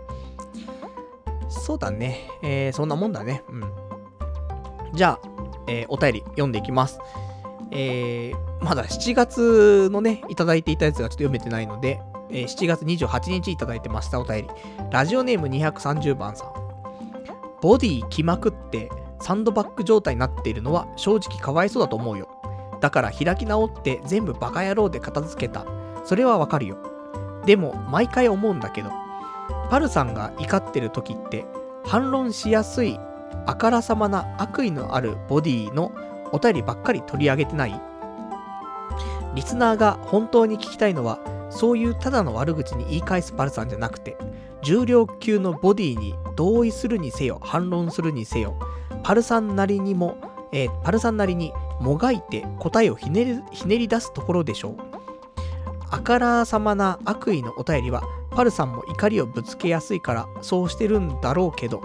そうだね。えー、そんなもんだね。うん。じゃあ、えー、お便り読んでいきます。えー、まだ7月のね、いただいていたやつがちょっと読めてないので、えー、7月28日いただいてましたお便り。ラジオネーム230番さん。ボディ着まくってサンドバッグ状態になっているのは正直かわいそうだと思うよ。だから開き直って全部バカ野郎で片付けた。それはわかるよ。でも毎回思うんだけど、パルさんが怒ってる時って反論しやすいあからさまな悪意のあるボディのお便りばっかり取り上げてない？リスナーが本当に聞きたいのはそういうただの悪口に言い返すパルさんじゃなくて重量級のボディに同意するにせよ反論するにせよパルさんなりにも、えー、パルさんなりにもがいて答えをひねりひねり出すところでしょう。あからさまな悪意のお便りは、パルさんも怒りをぶつけやすいからそうしてるんだろうけど、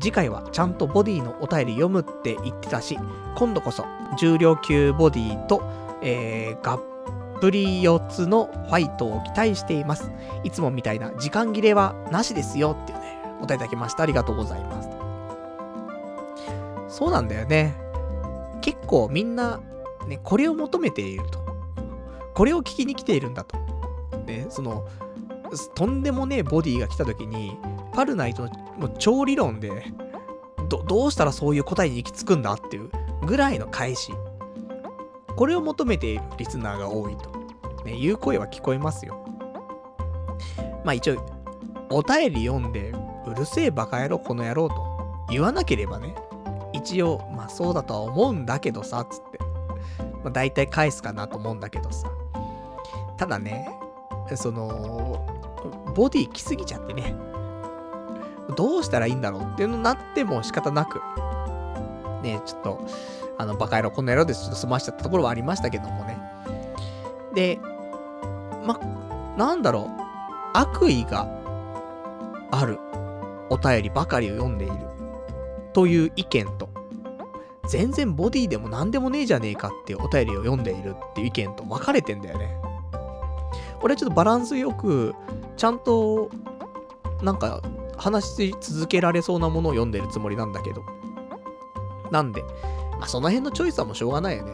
次回はちゃんとボディのお便り読むって言ってたし、今度こそ重量級ボディと、えー、がっぷり4つのファイトを期待しています。いつもみたいな時間切れはなしですよっていうね、お答えいただきました。ありがとうございます。そうなんだよね。結構みんな、ね、これを求めていると。これを聞きに来ているんだと。ね、その、とんでもねえボディが来た時に、パルナイトの超理論で、ど、どうしたらそういう答えに行き着くんだっていうぐらいの返し。これを求めているリスナーが多いと。ね、いう声は聞こえますよ。まあ一応、お便り読んで、うるせえバカ野郎この野郎と言わなければね、一応、まあそうだとは思うんだけどさ、つって。まあ大体返すかなと思うんだけどさ。ただね、その、ボディ来すぎちゃってね。どうしたらいいんだろうっていうのになっても仕方なく、ね、ちょっと、あの、バカ野郎、この野郎でちょっと済ましちゃったところはありましたけどもね。で、ま、なんだろう、悪意があるお便りばかりを読んでいる。という意見と、全然ボディでも何でもねえじゃねえかっていうお便りを読んでいるっていう意見と分かれてんだよね。俺はちょっとバランスよく、ちゃんとなんか、話し続けられそうなものを読んでるつもりなんだけど。なんで、まあ、その辺のチョイスはもうしょうがないよね。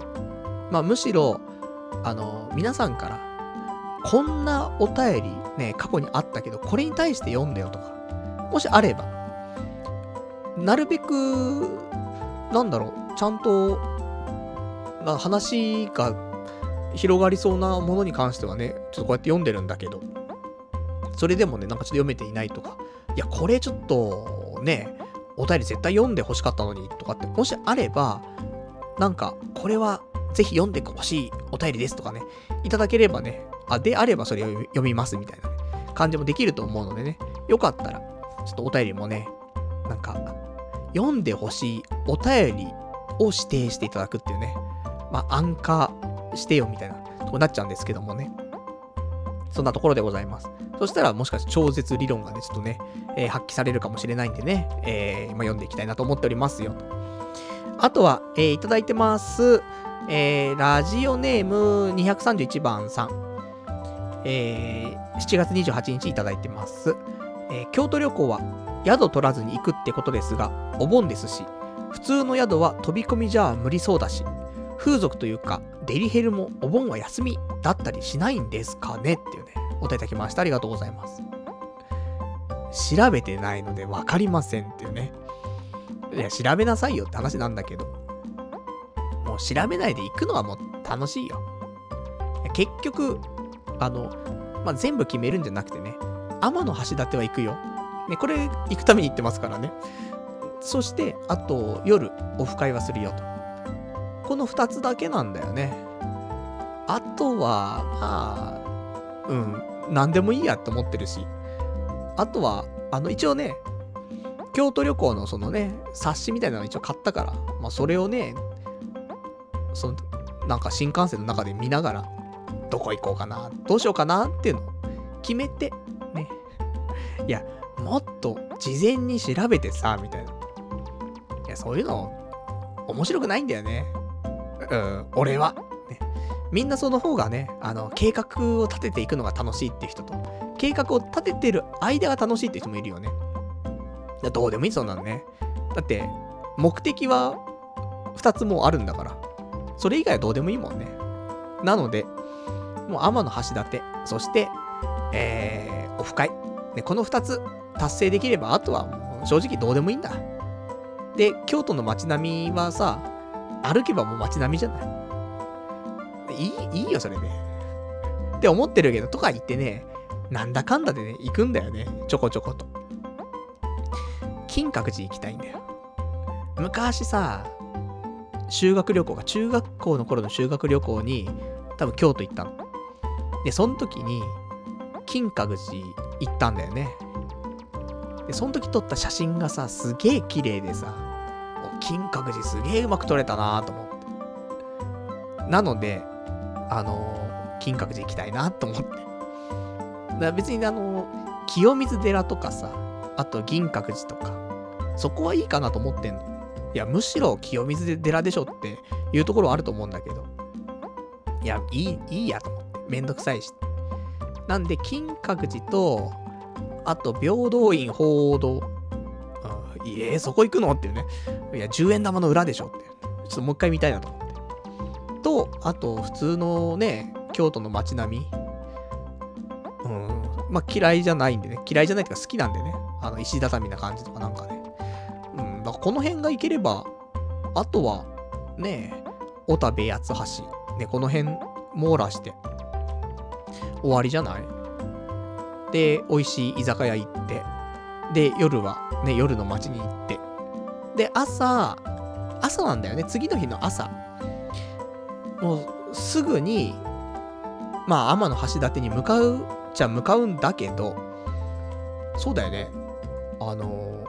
まあ、むしろ、あの、皆さんから、こんなお便りね、過去にあったけど、これに対して読んでよとか、もしあれば、なるべく、なんだろう、ちゃんと、な話が広がりそうなものに関してはね、ちょっとこうやって読んでるんだけど、それでもね、なんかちょっと読めていないとか、いや、これちょっと、ね、お便り絶対読んで欲しかったのにとかって、もしあれば、なんか、これはぜひ読んでほしいお便りですとかね、いただければね、あ、であればそれ読みますみたいな、ね、感じもできると思うのでね、よかったら、ちょっとお便りもね、なんか、読んでほしいお便りを指定していただくっていうね、まあ、安価してよみたいなとこなっちゃうんですけどもね。そんなところでございます。そしたらもしかして超絶理論がね、ちょっとね、えー、発揮されるかもしれないんでね、えー、ま、読んでいきたいなと思っておりますよ。あとは、えー、いただいてます。えー、ラジオネーム231番さん。えー、7月28日いただいてます。えー、京都旅行は宿取らずに行くってことですが、お盆ですし、普通の宿は飛び込みじゃ無理そうだし、風俗というか、デリヘルもお盆は休みだったりしないんですかね？っていうね、お答えいただきました。ありがとうございます。調べてないので分かりませんっていうね。いや、調べなさいよって話なんだけど。もう調べないで行くのはもう楽しいよ。結局、あの、まあ、全部決めるんじゃなくてね、天の橋立は行くよ。ね、これ行くために行ってますからね。そして、あと、夜、オフ会はするよと。この2つだけなんだよね。あとは、まあ、うん、何でもいいやって思ってるし。あとは、あの、一応ね、京都旅行のそのね、冊子みたいなの一応買ったから、まあそれをね、その、なんか新幹線の中で見ながら、どこ行こうかな、どうしようかなっていうのを決めて、ね。いや、もっと事前に調べてさ、みたいな。いや、そういうの、面白くないんだよね。うん、俺は。ね、みんなその方がね、あの、計画を立てていくのが楽しいって人と、計画を立ててる間が楽しいって人もいるよね。どうでもいいそうなんね。だって、目的は2つもあるんだから。それ以外はどうでもいいもんね。なので、もう天の橋立、そして、えー、オフ会。ね、この2つ達成できれば、あとはもう正直どうでもいいんだ。で、京都の街並みはさ、歩けばもう街並みじゃないいい、いいよ、それね。って思ってるけど、とか言ってね、なんだかんだでね、行くんだよね。ちょこちょこと。金閣寺行きたいんだよ。昔さ、修学旅行が、中学校の頃の修学旅行に、多分京都行ったの。で、その時に、金閣寺行ったんだよね。で、その時撮った写真がさ、すげえ綺麗でさ、金閣寺すげえうまく撮れたなと思って。なので、あのー、金閣寺行きたいなと思って。だから別にあのー、清水寺とかさ、あと銀閣寺とか、そこはいいかなと思ってんの。いや、むしろ清水寺でしょっていうところはあると思うんだけど。いや、いい、いいやと思って。めんどくさいし。なんで、金閣寺と、あと、平等院報道。いえ、そこ行くの？っていうね。いや、10円玉の裏でしょって。ちょっともう一回見たいなと思って。と、あと、普通のね、京都の街並み。うん。まあ、嫌いじゃないんでね。嫌いじゃないっていうか好きなんでね。あの、石畳な感じとかなんかね。うん。だからこの辺がいければ、あとは、ねえ、小田部八橋。ね、この辺網羅して、終わりじゃない？で、美味しい居酒屋行って、で、夜はね、夜の街に行って、で、朝、朝なんだよね。次の日の朝。もう、すぐに、まあ、天橋立に向かうじゃ向かうんだけど、そうだよね。あの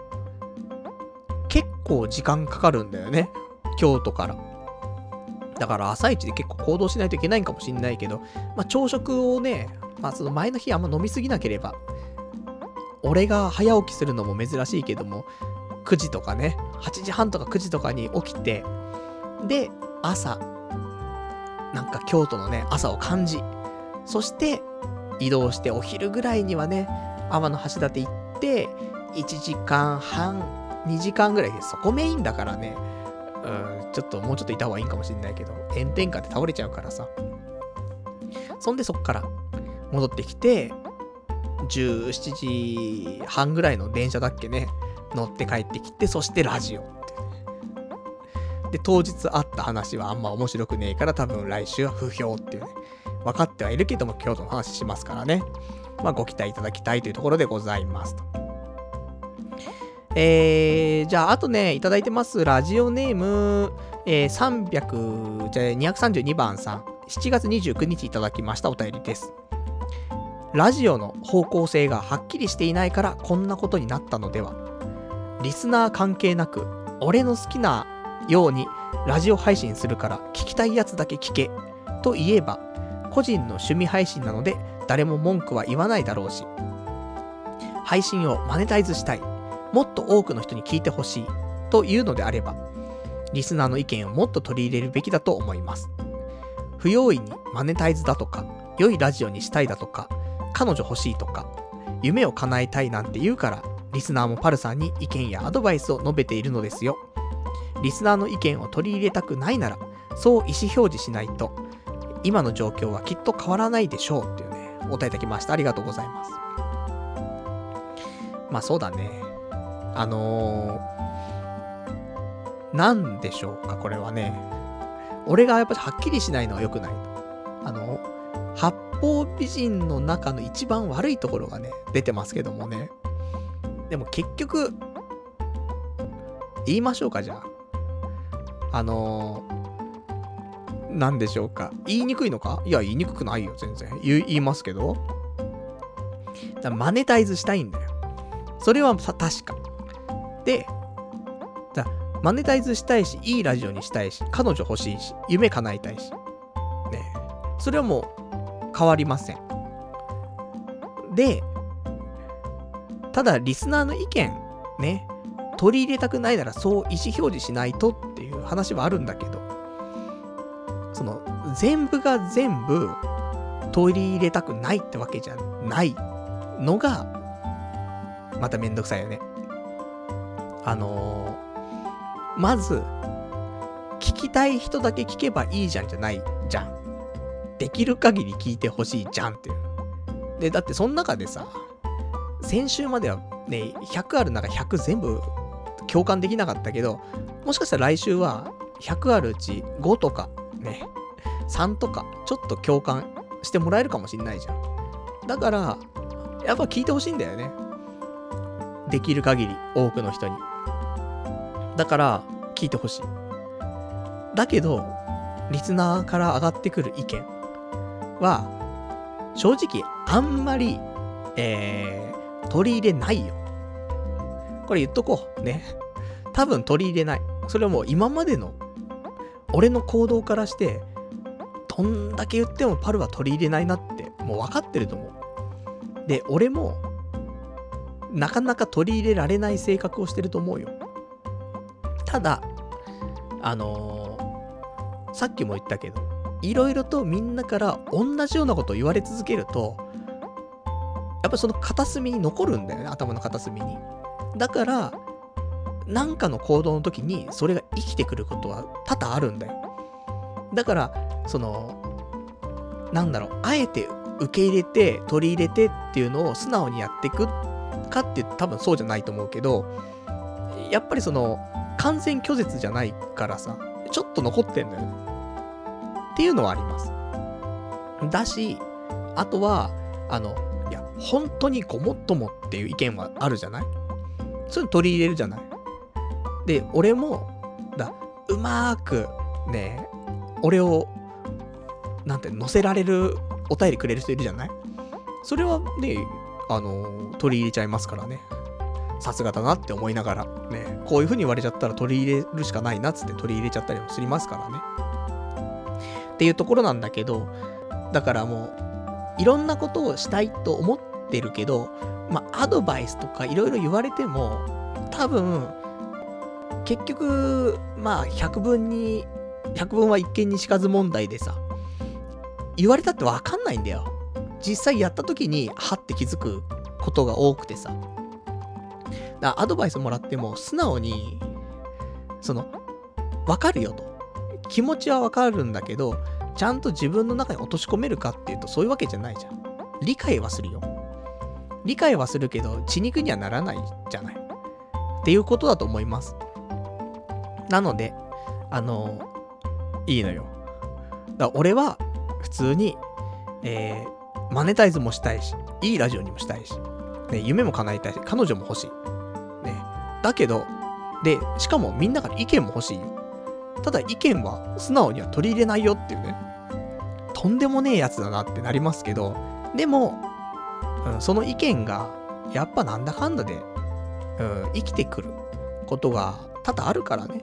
ー、結構時間かかるんだよね。京都から。だから朝一で結構行動しないといけないんかもしんないけど、まあ朝食をね、まあその前の日あんま飲みすぎなければ、俺が早起きするのも珍しいけども、9時とかね、8時半とか9時とかに起きて、で、朝、なんか京都のね、朝を感じ、そして移動してお昼ぐらいにはね、天橋立行って、1時間半、2時間ぐらいで、そこメインだからね、うん、ちょっともうちょっといた方がいいかもしんないけど、炎天下で倒れちゃうからさ。そんでそっから戻ってきて、17時半ぐらいの電車だっけね、乗って帰ってきて、そしてラジオ。で、当日あった話はあんま面白くねえから多分来週は不評っていうね。分かってはいるけども、京都の話しますからね。まあ、ご期待いただきたいというところでございますと。えー、じゃあ、あとね、いただいてます。ラジオネーム、えー、300、じゃあ、232番さん。7月29日いただきましたお便りです。ラジオの方向性がはっきりしていないからこんなことになったのでは。リスナー関係なく、俺の好きなようにラジオ配信するから聞きたいやつだけ聞けと言えば、個人の趣味配信なので誰も文句は言わないだろうし、配信をマネタイズしたい、もっと多くの人に聞いてほしいというのであれば、リスナーの意見をもっと取り入れるべきだと思います。不用意にマネタイズだとか、良いラジオにしたいだとか、彼女欲しいとか、夢を叶えたいなんて言うから、リスナーもパルさんに意見やアドバイスを述べているのですよ。リスナーの意見を取り入れたくないなら、そう意思表示しないと、今の状況はきっと変わらないでしょうっていうね、お答えいただきました。ありがとうございます。まあそうだね。あのー、なんでしょうか、これはね。俺がやっぱはっきりしないのは良くない。あの、方美人の中の一番悪いところがね、出てますけどもね。でも結局、言いましょうか、じゃあ。あのー、なんでしょうか。言いにくいのか？いや、言いにくくないよ、全然。言いますけど。だマネタイズしたいんだよ。それは、確か。で、だマネタイズしたいし、いいラジオにしたいし、彼女欲しいし、夢叶えたいし。ねそれはもう変わりません。で、ただリスナーの意見、ね、取り入れたくないならそう意思表示しないとっていう話はあるんだけど、その、全部が全部取り入れたくないってわけじゃないのが、まためんどくさいよね。あのー、まず、聞きたい人だけ聞けばいいじゃんじゃないじゃん。できる限り聞いてほしいじゃんっていう。で、だってその中でさ、先週まではね、100あるなら100全部共感できなかったけど、もしかしたら来週は100あるうち5とかね、3とかちょっと共感してもらえるかもしんないじゃん。だから、やっぱ聞いてほしいんだよね。できる限り多くの人に。だから、聞いてほしい。だけど、リスナーから上がってくる意見は、正直、あんまり、えー、取り入れないよ。これ言っとこう。ね。多分取り入れない。それはもう今までの、俺の行動からして、どんだけ言ってもパルは取り入れないなって、もう分かってると思う。で、俺も、なかなか取り入れられない性格をしてると思うよ。ただ、あのー、さっきも言ったけど、いろいろとみんなから同じようなことを言われ続けると、やっぱその片隅に残るんだよね、頭の片隅に。だから、なんかの行動の時にそれが生きてくることは多々あるんだよ。だから、その、なんだろう、あえて受け入れて、取り入れてっていうのを素直にやっていくかって多分そうじゃないと思うけど、やっぱりその、完全拒絶じゃないからさ、ちょっと残ってんだよね。っていうのはあります。だし、あとは、あの、いや、本当にごもっともっていう意見はあるじゃない？そういうの取り入れるじゃない？で、俺も、だ、うまーく、ね、俺を、なんて、乗せられるお便りくれる人いるじゃない？それはね、あの取り入れちゃいますからね。さすがだなって思いながら、ね、こういう風に言われちゃったら取り入れるしかないなっつって取り入れちゃったりもしますからね。っていうところなんだけど、だからもう、いろんなことをしたいと思ってるけど、まあ、アドバイスとかいろいろ言われても、多分、結局、まあ、百分に、百分は一見にしかず問題でさ、言われたってわかんないんだよ。実際やった時に、はって気づくことが多くてさ。アドバイスもらっても素直に、その、わかるよと。気持ちはわかるんだけど、ちゃんと自分の中に落とし込めるかっていうとそういうわけじゃないじゃん。理解はするよ。理解はするけど、血肉にはならないじゃない。っていうことだと思います。なので、あの、いいのよ。だから俺は、普通に、えー、マネタイズもしたいし、いいラジオにもしたいし、ね、夢も叶えたいし、彼女も欲しい。ね。だけど、で、しかもみんなから意見も欲しいよ。ただ意見は素直には取り入れないよっていうね。とんでもねえやつだなってなりますけど、でも、うん、その意見が、やっぱなんだかんだで、うん、生きてくることが多々あるからね。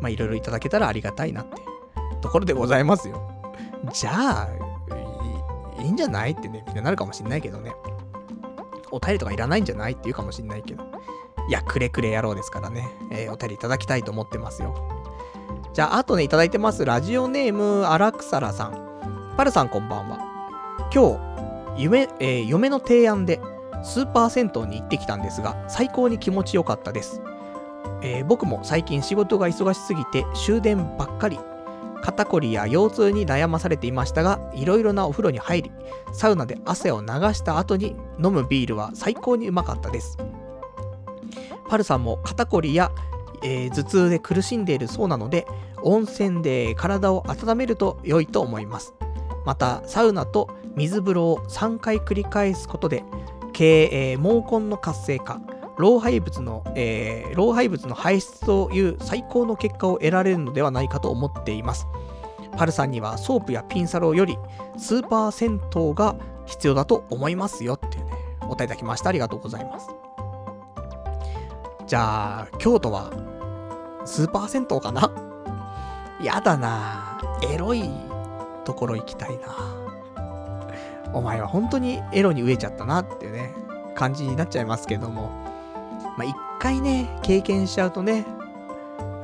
まあ、いろいろいただけたらありがたいなってところでございますよ。じゃあ、いいんじゃないってね、みんななるかもしんないけどね。お便りとかいらないんじゃないって言うかもしんないけど。いや、くれくれ野郎ですからね。えー、お便りいただきたいと思ってますよ。じゃあ、あとね、いただいてます。ラジオネーム、荒草らさん。パルさんこんばんは。今日、夢、えー、嫁の提案で、スーパー銭湯に行ってきたんですが、最高に気持ちよかったです。えー、僕も最近仕事が忙しすぎて終電ばっかり肩こりや腰痛に悩まされていましたが、いろいろなお風呂に入り、サウナで汗を流した後に飲むビールは最高にうまかったです。パルさんも肩こりや、えー、頭痛で苦しんでいるそうなので、温泉で体を温めると良いと思います。また、サウナと水風呂を3回繰り返すことで、経営、毛根の活性化、老廃物の、えー、老廃物の排出という最高の結果を得られるのではないかと思っています。パルさんにはソープやピンサロよりスーパー銭湯が必要だと思いますよっていうね、お答えいただきました。ありがとうございます。じゃあ、京都はスーパー銭湯かな？やだなエロいところ行きたいなお前は本当にエロに飢えちゃったなっていうね、感じになっちゃいますけども。まあ、一回ね、経験しちゃうとね、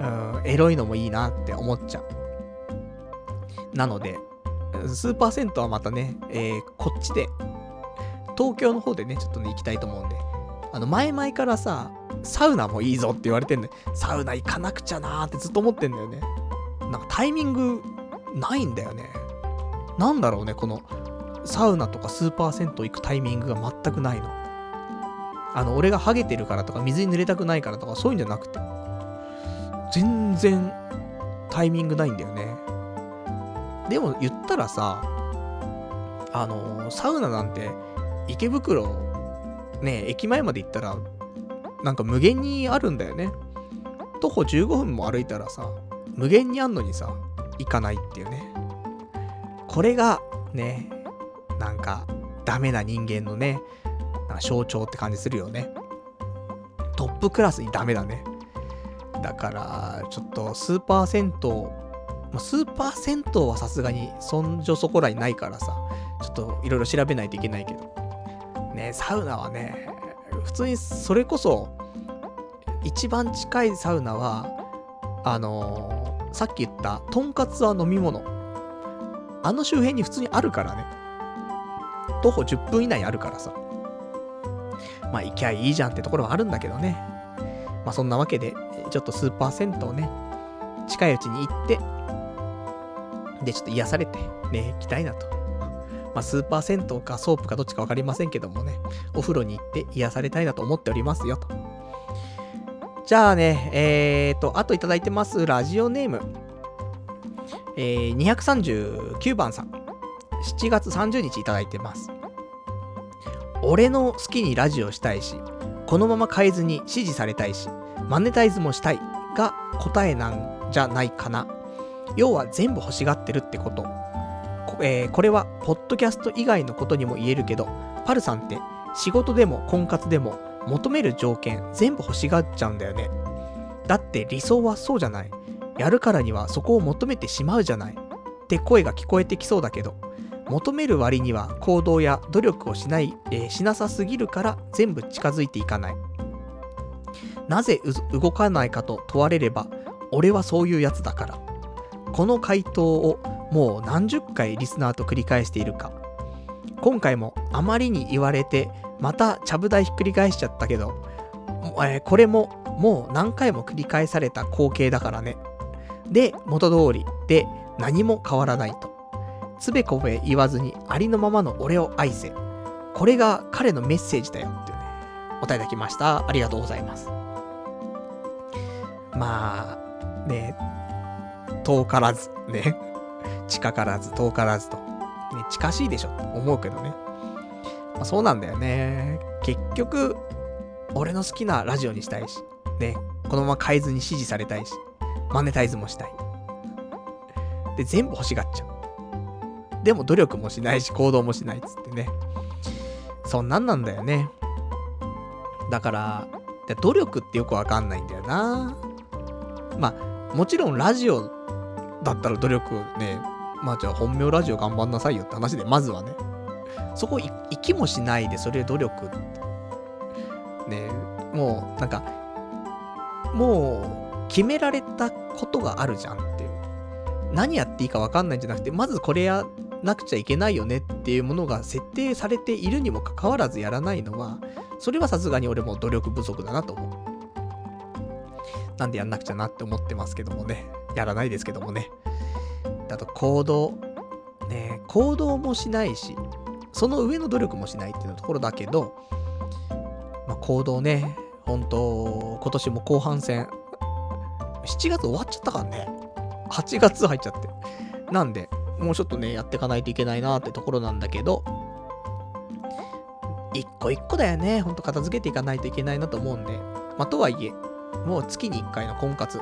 うん、エロいのもいいなって思っちゃう。なので、スーパー銭湯はまたね、えー、こっちで、東京の方でね、ちょっとね、行きたいと思うんで、あの、前々からさ、サウナもいいぞって言われてんねサウナ行かなくちゃなーってずっと思ってんだよね。なんかタイミングないんだよね。なんだろうね、この、サウナとかスーパー銭湯行くタイミングが全くないの。あの、俺がハゲてるからとか、水に濡れたくないからとか、そういうんじゃなくて、全然タイミングないんだよね。でも言ったらさ、あの、サウナなんて、池袋、ね、駅前まで行ったら、なんか無限にあるんだよね。徒歩15分も歩いたらさ、無限にあんのにさ、行かないっていうね。これが、ね、なんか、ダメな人間のね、象徴って感じするよね。トップクラスにダメだね。だから、ちょっとスーパー銭湯、スーパー銭湯はさすがにそんじょそこらにないからさ、ちょっといろいろ調べないといけないけど。ね、サウナはね、普通にそれこそ、一番近いサウナは、あのー、さっき言った、とんかつは飲み物。あの周辺に普通にあるからね。徒歩10分以内あるからさ。まあ行きゃいいじゃんってところはあるんだけどね。まあそんなわけで、ちょっとスーパー銭湯ね、近いうちに行って、で、ちょっと癒されて、ね、行きたいなと。まあスーパー銭湯かソープかどっちかわかりませんけどもね、お風呂に行って癒されたいなと思っておりますよと。じゃあね、えーと、あといただいてます、ラジオネーム。えー、239番さん。7月30日いただいてます。俺の好きにラジオしたいし、このまま変えずに支持されたいし、マネタイズもしたいが答えなんじゃないかな。要は全部欲しがってるってこと。えー、これは、ポッドキャスト以外のことにも言えるけど、パルさんって仕事でも婚活でも求める条件全部欲しがっちゃうんだよね。だって理想はそうじゃない。やるからにはそこを求めてしまうじゃない。って声が聞こえてきそうだけど、求める割には行動や努力をしない、えー、しなさすぎるから全部近づいていかない。なぜ動かないかと問われれば、俺はそういうやつだから。この回答をもう何十回リスナーと繰り返しているか。今回もあまりに言われて、またちゃぶ台ひっくり返しちゃったけど、えー、これももう何回も繰り返された光景だからね。で、元通りで何も変わらないと。つべこべ言わずにありのままの俺を愛せ。これが彼のメッセージだよっていうね、お答えいただきました。ありがとうございます。まあ、ね、遠からず、ね、近からず遠からずと、ね、近しいでしょって思うけどね。まあ、そうなんだよね。結局、俺の好きなラジオにしたいし、ね、このまま変えずに支持されたいし、マネタイズもしたい。で、全部欲しがっちゃう。でも努力もしないし、行動もしないっつってね。そんなんなんだよね。だから、努力ってよくわかんないんだよな。まあ、もちろんラジオだったら努力ね、まあじゃあ本名ラジオ頑張んなさいよって話で、まずはね。そこ行きもしないで、それ努力ってね、もうなんか、もう決められたことがあるじゃんっていう。何やっていいかわかんないんじゃなくて、まずこれやなくちゃいけないよねっていうものが設定されているにもかかわらずやらないのは、それはさすがに俺も努力不足だなと思う。なんでやんなくちゃなって思ってますけどもね。やらないですけどもね。あと行動。ね行動もしないし、その上の努力もしないっていうところだけど、まあ、行動ね、本当今年も後半戦、7月終わっちゃったからね。8月入っちゃって。なんで、もうちょっとね、やっていかないといけないなってところなんだけど、一個一個だよね。ほんと片付けていかないといけないなと思うんで。まあ、とはいえ、もう月に1回の婚活。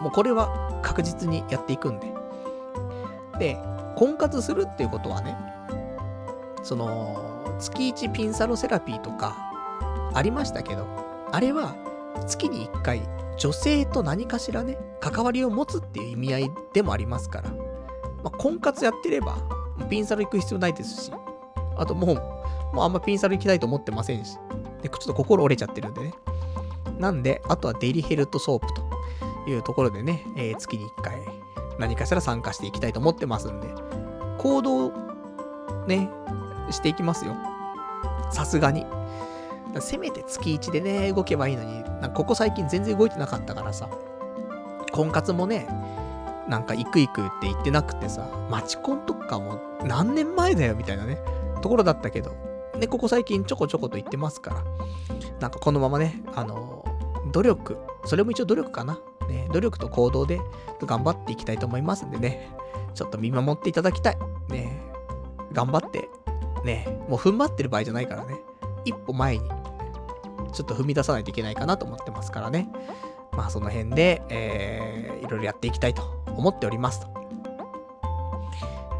もうこれは確実にやっていくんで。で、婚活するっていうことはね、その、月1ピンサロセラピーとか、ありましたけど、あれは月に1回女性と何かしらね、関わりを持つっていう意味合いでもありますから、まあ、婚活やってれば、ピンサロ行く必要ないですし、あともう、もうあんまピンサロ行きたいと思ってませんし、でちょっと心折れちゃってるんでね。なんで、あとはデリヘルトソープというところでね、えー、月に1回何かしら参加していきたいと思ってますんで、行動ね、していきますよ。さすがに。せめて月1でね、動けばいいのに、なここ最近全然動いてなかったからさ、婚活もね、なんか行く行くって言ってなくてさ、マチコンとかも何年前だよみたいなね、ところだったけど、ね、ここ最近ちょこちょこと言ってますから、なんかこのままね、あの努力、それも一応努力かな。ね、努力と行動で頑張っていきたいと思いますんでね、ちょっと見守っていただきたい。ね、頑張って、ね、もう踏ん張ってる場合じゃないからね、一歩前にちょっと踏み出さないといけないかなと思ってますからね。まあその辺で、えー、いろいろやっていきたいと思っておりますと。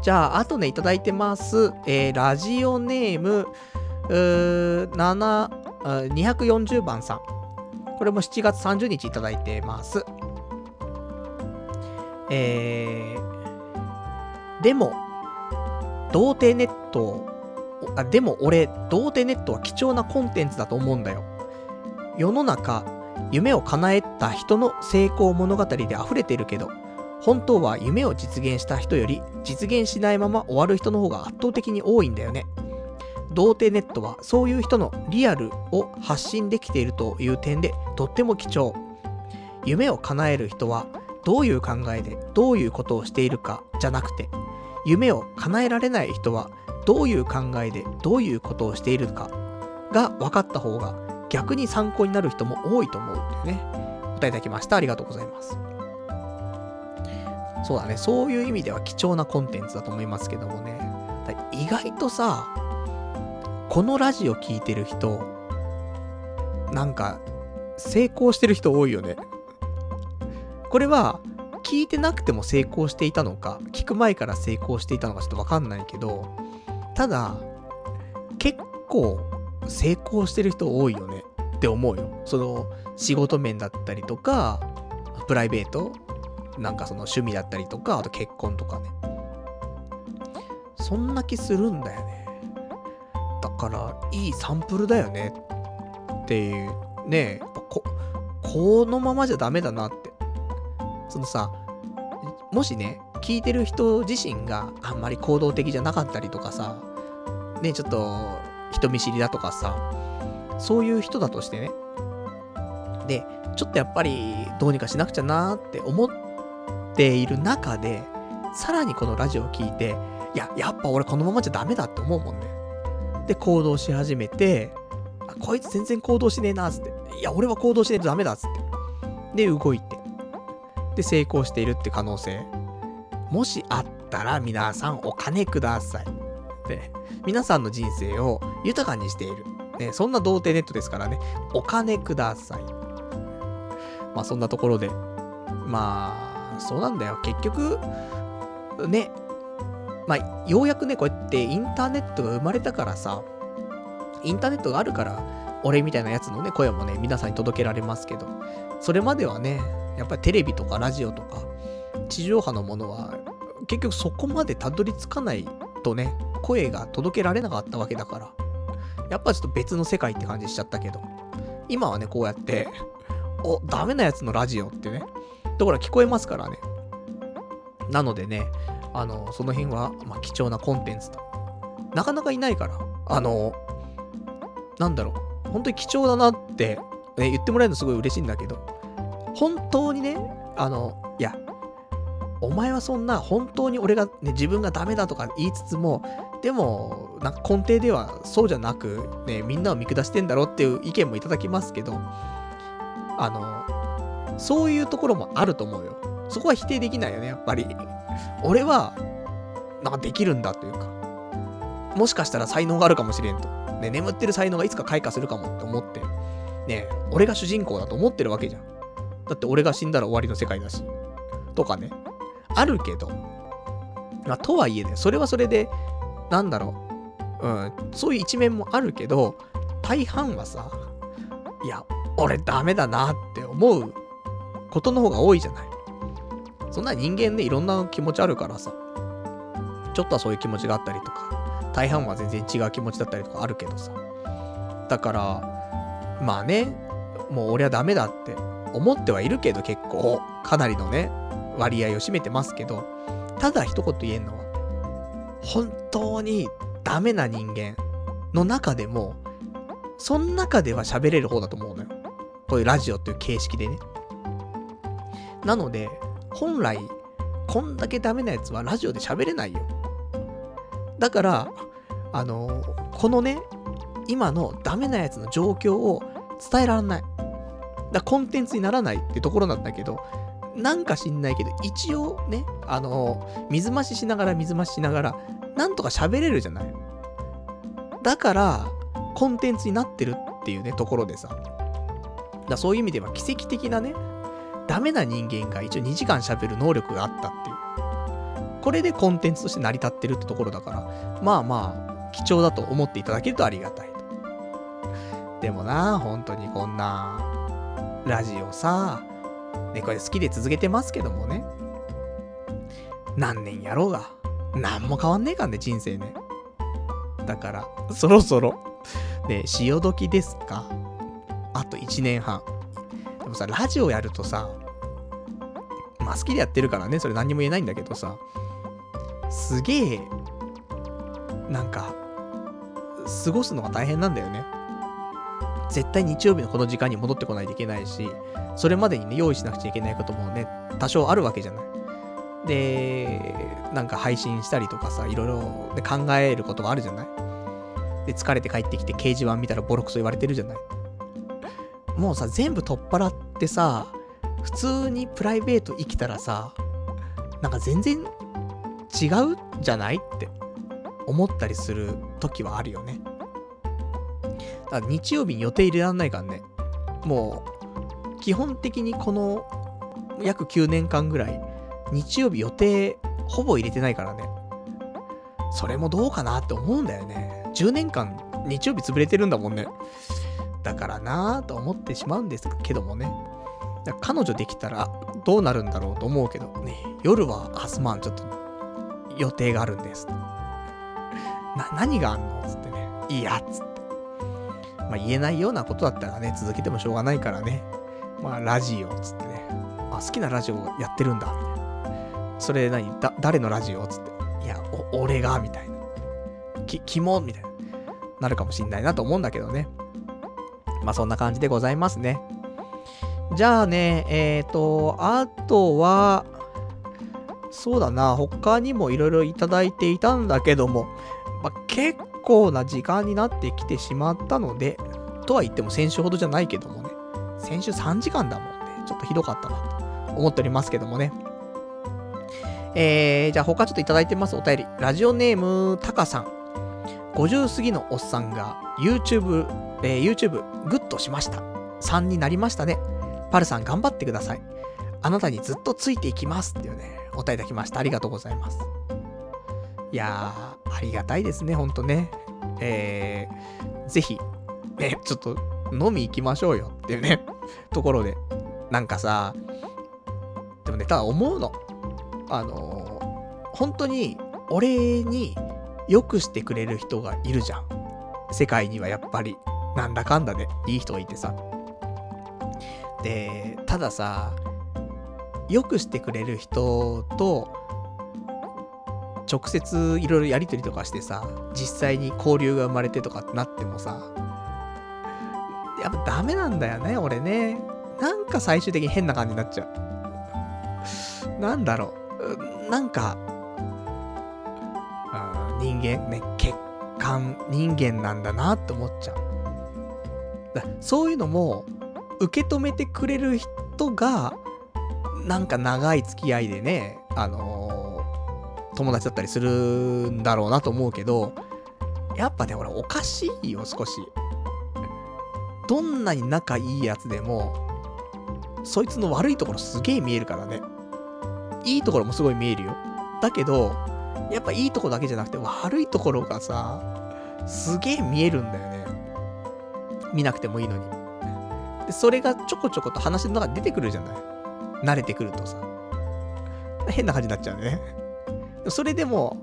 じゃあ、あとね、いただいてます。えー、ラジオネーム、うー、7、240番さん。これも7月30日いただいてます。えー、でも、童貞ネットあ、でも俺、童貞ネットは貴重なコンテンツだと思うんだよ。世の中、夢を叶えた人の成功物語で溢れてるけど、本当は夢を実現した人より実現しないまま終わる人の方が圧倒的に多いんだよね。童貞ネットはそういう人のリアルを発信できているという点でとっても貴重。夢を叶える人はどういう考えでどういうことをしているかじゃなくて、夢を叶えられない人はどういう考えでどういうことをしているかが分かった方が逆に参考になる人も多いと思うっていうね、お答えいただきました。ありがとうございます。そうだね、そういう意味では貴重なコンテンツだと思いますけどもね、意外とさ、このラジオ聴いてる人、なんか、成功してる人多いよね。これは、聞いてなくても成功していたのか、聞く前から成功していたのかちょっとわかんないけど、ただ、結構成功してる人多いよねって思うよ。その仕事面だったりとか、プライベート、なんかその趣味だったりとか、あと結婚とかね。そんな気するんだよね。から、いいサンプルだよねっていう、ねこ、このままじゃダメだなって。そのさ、もしね、聞いてる人自身があんまり行動的じゃなかったりとかさ、ね、ちょっと人見知りだとかさ、そういう人だとしてね、で、ちょっとやっぱりどうにかしなくちゃなって思っている中で、さらにこのラジオを聞いて、いや、やっぱ俺このままじゃダメだって思うもんね。で、行動し始めて、あこいつ全然行動しねえな、つって。いや、俺は行動しねえとダメだ、つって。で、動いて。で、成功しているって可能性。もしあったら皆さんお金ください。で、皆さんの人生を豊かにしている。ね、そんな童貞ネットですからね、お金ください。まあそんなところで、まあ、そうなんだよ。結局、ね、まあ、ようやくね、こうやってインターネットが生まれたからさ、インターネットがあるから、俺みたいなやつのね、声もね、皆さんに届けられますけど、それまではね、やっぱりテレビとかラジオとか、地上波のものは、結局そこまでたどり着かないとね、声が届けられなかったわけだから、やっぱちょっと別の世界って感じしちゃったけど、今はね、こうやって、お、ダメなやつのラジオってね、ところ聞こえますからね。なのでね、あの、その辺は、まあ、貴重なコンテンツと。なかなかいないから、あの、なんだろう、本当に貴重だなって、ね、言ってもらえるのすごい嬉しいんだけど、本当にね、あの、いや、お前はそんな、本当に俺が、ね、自分がダメだとか言いつつも、でも、なんか根底ではそうじゃなく、ね、みんなを見下してんだろっていう意見もいただきますけど、あの、そういうところもあると思うよ。そこは否定できないよね、やっぱり。俺は、なんかできるんだというか、もしかしたら才能があるかもしれんと。ね、眠ってる才能がいつか開花するかもって思って、ね、俺が主人公だと思ってるわけじゃん。だって俺が死んだら終わりの世界だし。とかね。あるけど、まあ、とはいえね、それはそれで、なんだろう。うん、そういう一面もあるけど、大半はさ、いや、俺ダメだなって思うことの方が多いじゃない。そんな人間ね、いろんな気持ちあるからさ、ちょっとはそういう気持ちがあったりとか、大半は全然違う気持ちだったりとかあるけどさ。だから、まあね、もう俺はダメだって思ってはいるけど結構、かなりのね、割合を占めてますけど、ただ一言言えんのは、本当にダメな人間の中でも、その中では喋れる方だと思うのよ。こういうラジオっていう形式でね。なので、本来、こんだけダメなやつはラジオで喋れないよ。だから、あのこのね、今のダメなやつの状況を伝えられない。だコンテンツにならないってところなんだけど、なんか知んないけど、一応ね、あの水増ししながら水増ししながら、なんとか喋れるじゃない。だから、コンテンツになってるっていうね、ところでさ。だそういう意味では奇跡的なね、ダメな人間が一応2時間喋る能力があったっていう。これでコンテンツとして成り立ってるってところだから、まあまあ、貴重だと思っていただけるとありがたいと。でもな、本当にこんな、ラジオさ、ね、これ好きで続けてますけどもね。何年やろうが、何も変わんねえかんね、人生ね。だから、そろそろ、ね、潮時ですか？あと1年半。でもさ、ラジオやるとさ、あ好きでやってるからね、それ何も言えないんだけどさ、すげえ、なんか、過ごすのが大変なんだよね。絶対日曜日のこの時間に戻ってこないといけないし、それまでにね、用意しなくちゃいけないこともね、多少あるわけじゃない。で、なんか配信したりとかさ、いろいろで考えることもあるじゃない。で、疲れて帰ってきて掲示板見たらボロクソ言われてるじゃない。もうさ、全部取っ払ってさ、普通にプライベート生きたらさ、なんか全然違うじゃないって思ったりする時はあるよね。だから日曜日に予定入れらんないからね。もう、基本的にこの約9年間ぐらい、日曜日予定ほぼ入れてないからね。それもどうかなって思うんだよね。10年間日曜日潰れてるんだもんね。だからなぁと思ってしまうんですけどもね。彼女できたらどうなるんだろうと思うけどね、夜はハスマンちょっと予定があるんです。な、何があんのつってね。いや、つって。まあ言えないようなことだったらね、続けてもしょうがないからね。まあラジオ、つってね。あ、好きなラジオやってるんだ、みたいな。それ何？だ、誰のラジオつって。いや、お、俺が、みたいな。き、キモみたいな。なるかもしんないなと思うんだけどね。まあそんな感じでございますね。じゃあね、えっ、ー、と、あとは、そうだな、他にもいろいろいただいていたんだけども、まあ、結構な時間になってきてしまったので、とは言っても先週ほどじゃないけどもね、先週3時間だもんね、ちょっとひどかったなと思っておりますけどもね。えー、じゃあ他ちょっといただいてますお便り。ラジオネーム、タカさん。50過ぎのおっさんが YouTube、えー、YouTube グッとしました。3になりましたね。パルさん頑張ってください。あなたにずっとついていきますっていうね、お便りいただきました。ありがとうございます。いやー、ありがたいですね、ほんとね。えー、ぜひ、ね、ちょっと飲み行きましょうよっていうね、ところで。なんかさ、でもね、ただ思うの。あのー、本当に、俺に良くしてくれる人がいるじゃん。世界にはやっぱり、なんだかんだで、いい人がいてさ。で、たださ、良くしてくれる人と、直接いろいろやりとりとかしてさ、実際に交流が生まれてとかってなってもさ、やっぱダメなんだよね、俺ね。なんか最終的に変な感じになっちゃう。なんだろう。なんか、人間ね、欠陥人間なんだなって思っちゃう。だそういうのも、受け止めてくれる人が、なんか長い付き合いでね、あのー、友達だったりするんだろうなと思うけど、やっぱね、俺おかしいよ、少し。どんなに仲いいやつでも、そいつの悪いところすげえ見えるからね。いいところもすごい見えるよ。だけど、やっぱいいとこだけじゃなくて悪いところがさ、すげえ見えるんだよね。見なくてもいいのに。で、それがちょこちょこと話の中に出てくるじゃない。慣れてくるとさ。変な感じになっちゃうね。それでも、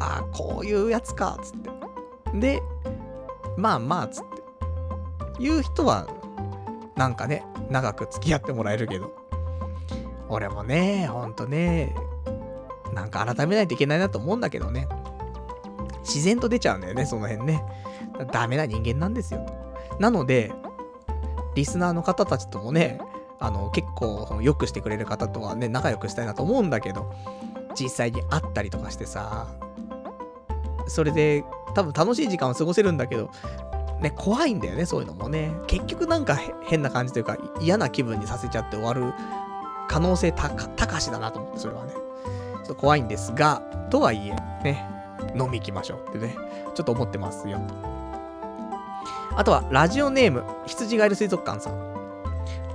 ああ、こういうやつか、つって。で、まあまあ、つって。言う人は、なんかね、長く付き合ってもらえるけど。俺もね、ほんとね、なんか改めないといけないなと思うんだけどね。自然と出ちゃうんだよね、その辺ね。ダメな人間なんですよ。なので、リスナーの方たちともね、あの、結構、良くしてくれる方とはね、仲良くしたいなと思うんだけど、実際に会ったりとかしてさ、それで、多分楽しい時間を過ごせるんだけど、ね、怖いんだよね、そういうのもね。結局なんか変な感じというか、嫌な気分にさせちゃって終わる可能性高しだなと思って、それはね。ちょっと怖いんですが、とはいえ、ね、飲み行きましょうってね、ちょっと思ってますよ。あとは、ラジオネーム、羊がいる水族館さん。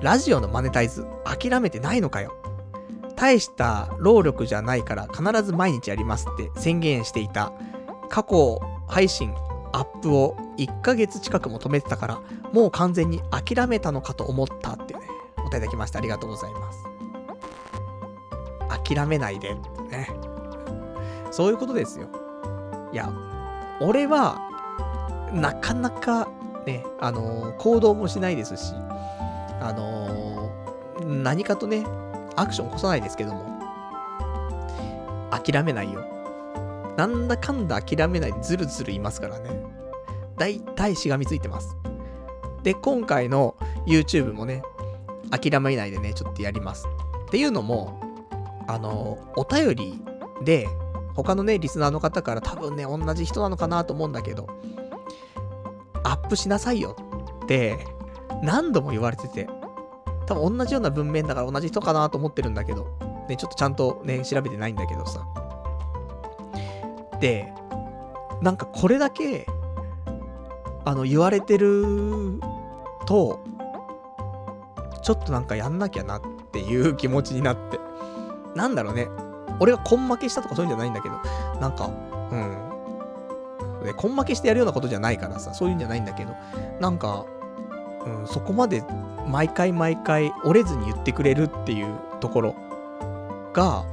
ラジオのマネタイズ、諦めてないのかよ。大した労力じゃないから必ず毎日やりますって宣言していた過去配信アップを1ヶ月近くも止めてたからもう完全に諦めたのかと思ったってね、お答えいただきましてありがとうございます。諦めないでね。そういうことですよ。いや、俺は、なかなか、ね、あのー、行動もしないですし、あのー、何かとね、アクション起こさないですけども、諦めないよ。なんだかんだ諦めないでずるずるいますからね。だいたいしがみついてます。で、今回の YouTube もね、諦めないでね、ちょっとやります。っていうのも、あの、お便りで、他のね、リスナーの方から多分ね、同じ人なのかなと思うんだけど、アップしなさいよって何度も言われてて、多分同じような文面だから同じ人かなと思ってるんだけど、ね、ちょっとちゃんとね、調べてないんだけどさ。で、なんかこれだけ、あの、言われてると、ちょっとなんかやんなきゃなっていう気持ちになって。なんだろうね。俺が根負けしたとかそういうんじゃないんだけど、なんか、うん。で、根負けしてやるようなことじゃないからさ、そういうんじゃないんだけど、なんか、うん、そこまで毎回毎回折れずに言ってくれるっていうところが、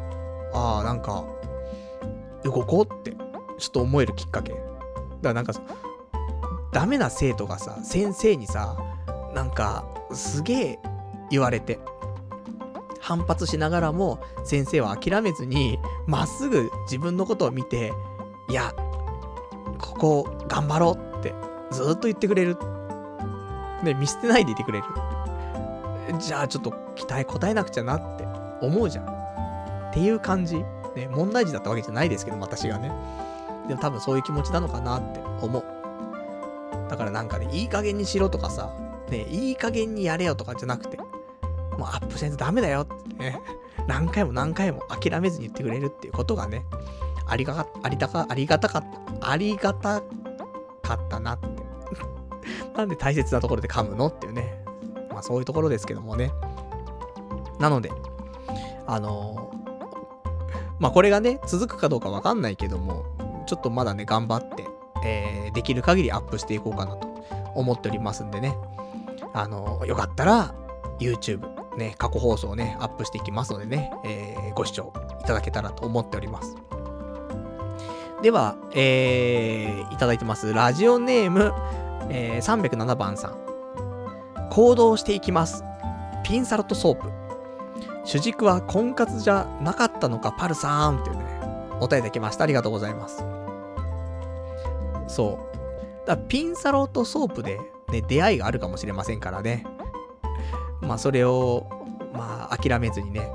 ああ、なんか、動こうって、ちょっと思えるきっかけ。だからなんか、ダメな生徒がさ、先生にさ、なんか、すげえ言われて、反発しながらも先生は諦めずにまっすぐ自分のことを見ていやここ頑張ろうってずっと言ってくれる。ね、見捨てないでいてくれる。じゃあちょっと期待応えなくちゃなって思うじゃん。っていう感じ。ね、問題児だったわけじゃないですけど、私がね。でも多分そういう気持ちなのかなって思う。だからなんかね、いい加減にしろとかさ、ね、いい加減にやれよとかじゃなくて、もうアップせんとダメだよってね、何回も何回も諦めずに言ってくれるっていうことがね、ありがか、ありたか、ありがたかった、ありがたかったなって。なんで大切なところで噛むのっていうね。まあそういうところですけどもね。なので、あの、まあこれがね、続くかどうかわかんないけども、ちょっとまだね、頑張って、えー、できる限りアップしていこうかなと思っておりますんでね。あのー、よかったら、YouTube、ね、過去放送ね、アップしていきますのでね、えー、ご視聴いただけたらと思っております。では、えー、いただいてます。ラジオネーム、えー、307番さん。行動していきます。ピンサロとソープ。主軸は婚活じゃなかったのか、パルさんっていうね、お答えいただきました。ありがとうございます。そう。だピンサロとソープで、ね、出会いがあるかもしれませんからね。まあ、それを、まあ、諦めずにね、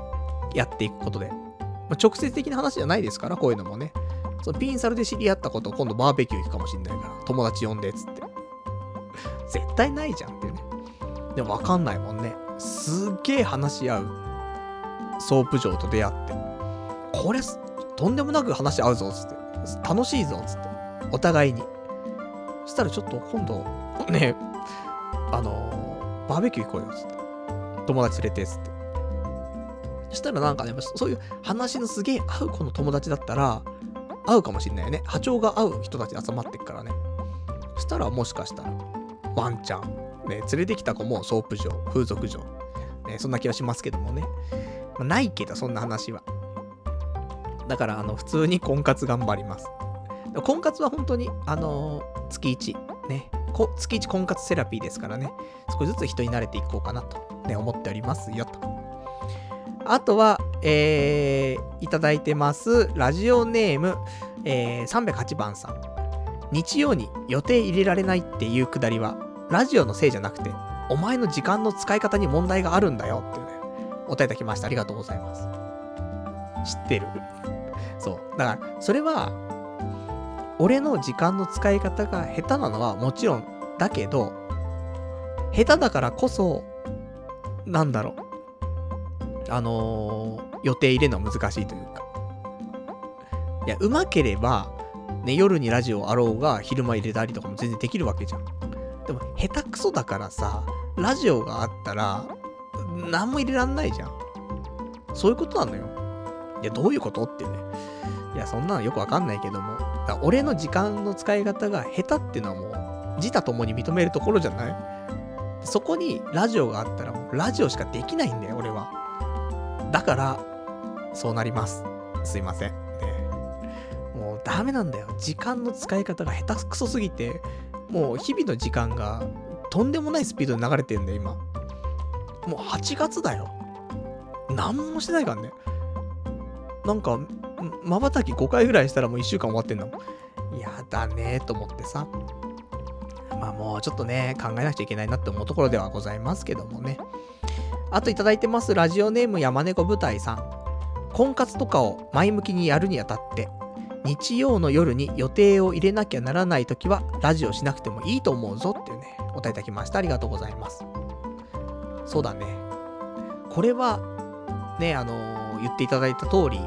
やっていくことで。まあ、直接的な話じゃないですから、こういうのもね。そのピンサロで知り合ったこと、今度バーベキュー行くかもしんないから、友達呼んで、つって。絶対ないじゃんっていうね。でもわかんないもんね。すっげえ話し合うソープ嬢と出会って。これ、とんでもなく話し合うぞ、つって。楽しいぞ、つって。お互いに。そしたらちょっと今度、ね、あのー、バーベキュー行こうよ、つって。友達連れて、つって。そしたらなんかね、そういう話のすげえ合う子の友達だったら、合うかもしんないよね。波長が合う人たち集まってっからね。そしたらもしかしたら、ワンチャン、ね、連れてきた子もソープ嬢、風俗嬢、ね、そんな気はしますけどもね。まあ、ないけど、そんな話は。だから、あの、普通に婚活頑張ります。婚活は本当に、あのー、月1、ね、月1婚活セラピーですからね、少しずつ人に慣れていこうかなと、ね、思っておりますよと。あとは、えー、いただいてます、ラジオネーム、えー、308番さん。日曜に予定入れられないっていうくだりは、ラジオのせいじゃなくて、お前の時間の使い方に問題があるんだよっていうね、お答えいただきました。ありがとうございます。知ってる？そう。だから、それは、俺の時間の使い方が下手なのはもちろんだけど、下手だからこそ、なんだろう。あのー、予定入れるのは難しいというか。いや、うまければ、ね、夜にラジオあろうが、昼間入れたりとかも全然できるわけじゃん。でも、下手くそだからさ、ラジオがあったら、何も入れらんないじゃん。そういうことなのよ。いや、どういうことってね。いや、そんなのよくわかんないけども。俺の時間の使い方が下手ってのはもう、自他ともに認めるところじゃない？そこにラジオがあったらラジオしかできないんだよ、俺は。だから、そうなります。すいません。ね、もうダメなんだよ。時間の使い方が下手くそすぎて、もう日々の時間がとんでもないスピードで流れてるんだよ、今。もう8月だよ。何もしてないからね。なんか、瞬き5回ぐらいしたらもう1週間終わってんだもん。やだねと思ってさ。まあもうちょっとね、考えなくちゃいけないなって思うところではございますけどもね。あといただいてます、ラジオネーム山猫舞台さん。婚活とかを前向きにやるにあたって、日曜の夜に予定を入れなきゃならないときは、ラジオしなくてもいいと思うぞっていうね、お答えいただきました。ありがとうございます。そうだね。これは、ね、あのー、言っていただいた通り、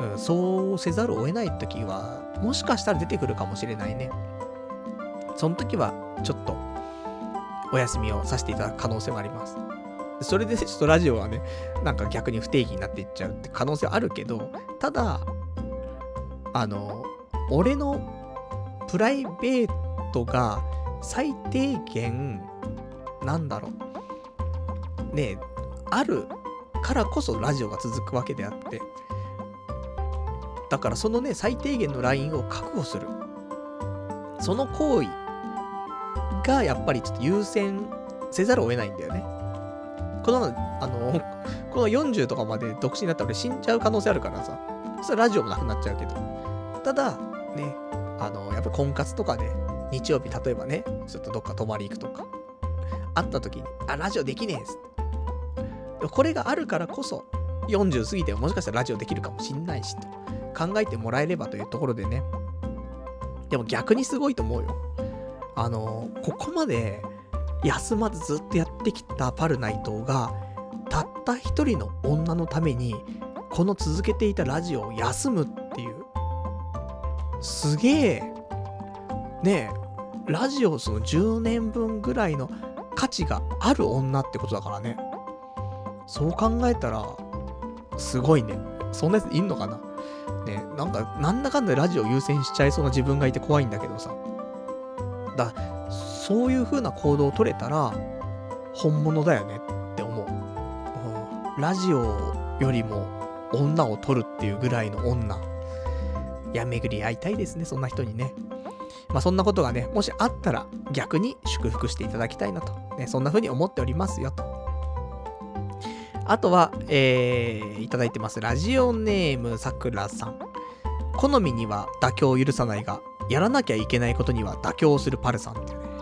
うん、そうせざるを得ないときは、もしかしたら出てくるかもしれないね。その時は、ちょっと、お休みをさせていただく可能性もあります。それでちょっとラジオはね、なんか逆に不定期になっていっちゃうって可能性あるけど、ただ、あの、俺のプライベートが最低限、なんだろう、ねあるからこそラジオが続くわけであって、だからそのね、最低限のラインを確保する。その行為がやっぱりちょっと優先せざるを得ないんだよね。この、あの、この40とかまで独身だったら俺死んじゃう可能性あるからさ、それラジオもなくなっちゃうけど。ただ、ね、あの、やっぱ婚活とかで、日曜日例えばね、ちょっとどっか泊まり行くとか、会った時に、あ、ラジオできねえっすって。これがあるからこそ、40過ぎてももしかしたらラジオできるかもしんないし、と考えてもらえればというところでね。でも逆にすごいと思うよ。あの、ここまで休まずずっとやってきたパルナイトが、たった一人の女のために、この続けていたラジオを休むっていう。すげえ、ねえ、ラジオその10年分ぐらいの価値がある女ってことだからね。そう考えたら、すごいね。そんなやついんのかな？ね、なんか、なんだかんだラジオ優先しちゃいそうな自分がいて怖いんだけどさ。だ、そういう風な行動を取れたら、本物だよねって思う。うん、ラジオよりも女を取るっていうぐらいの女。いや、巡り会いたいですね、そんな人にね。まあそんなことがね、もしあったら逆に祝福していただきたいなと。ね、そんな風に思っておりますよと。あとは、えー、いただいてます。ラジオネームさくらさん。好みには妥協を許さないが、やらなきゃいけないことには妥協するパルさんっていうね、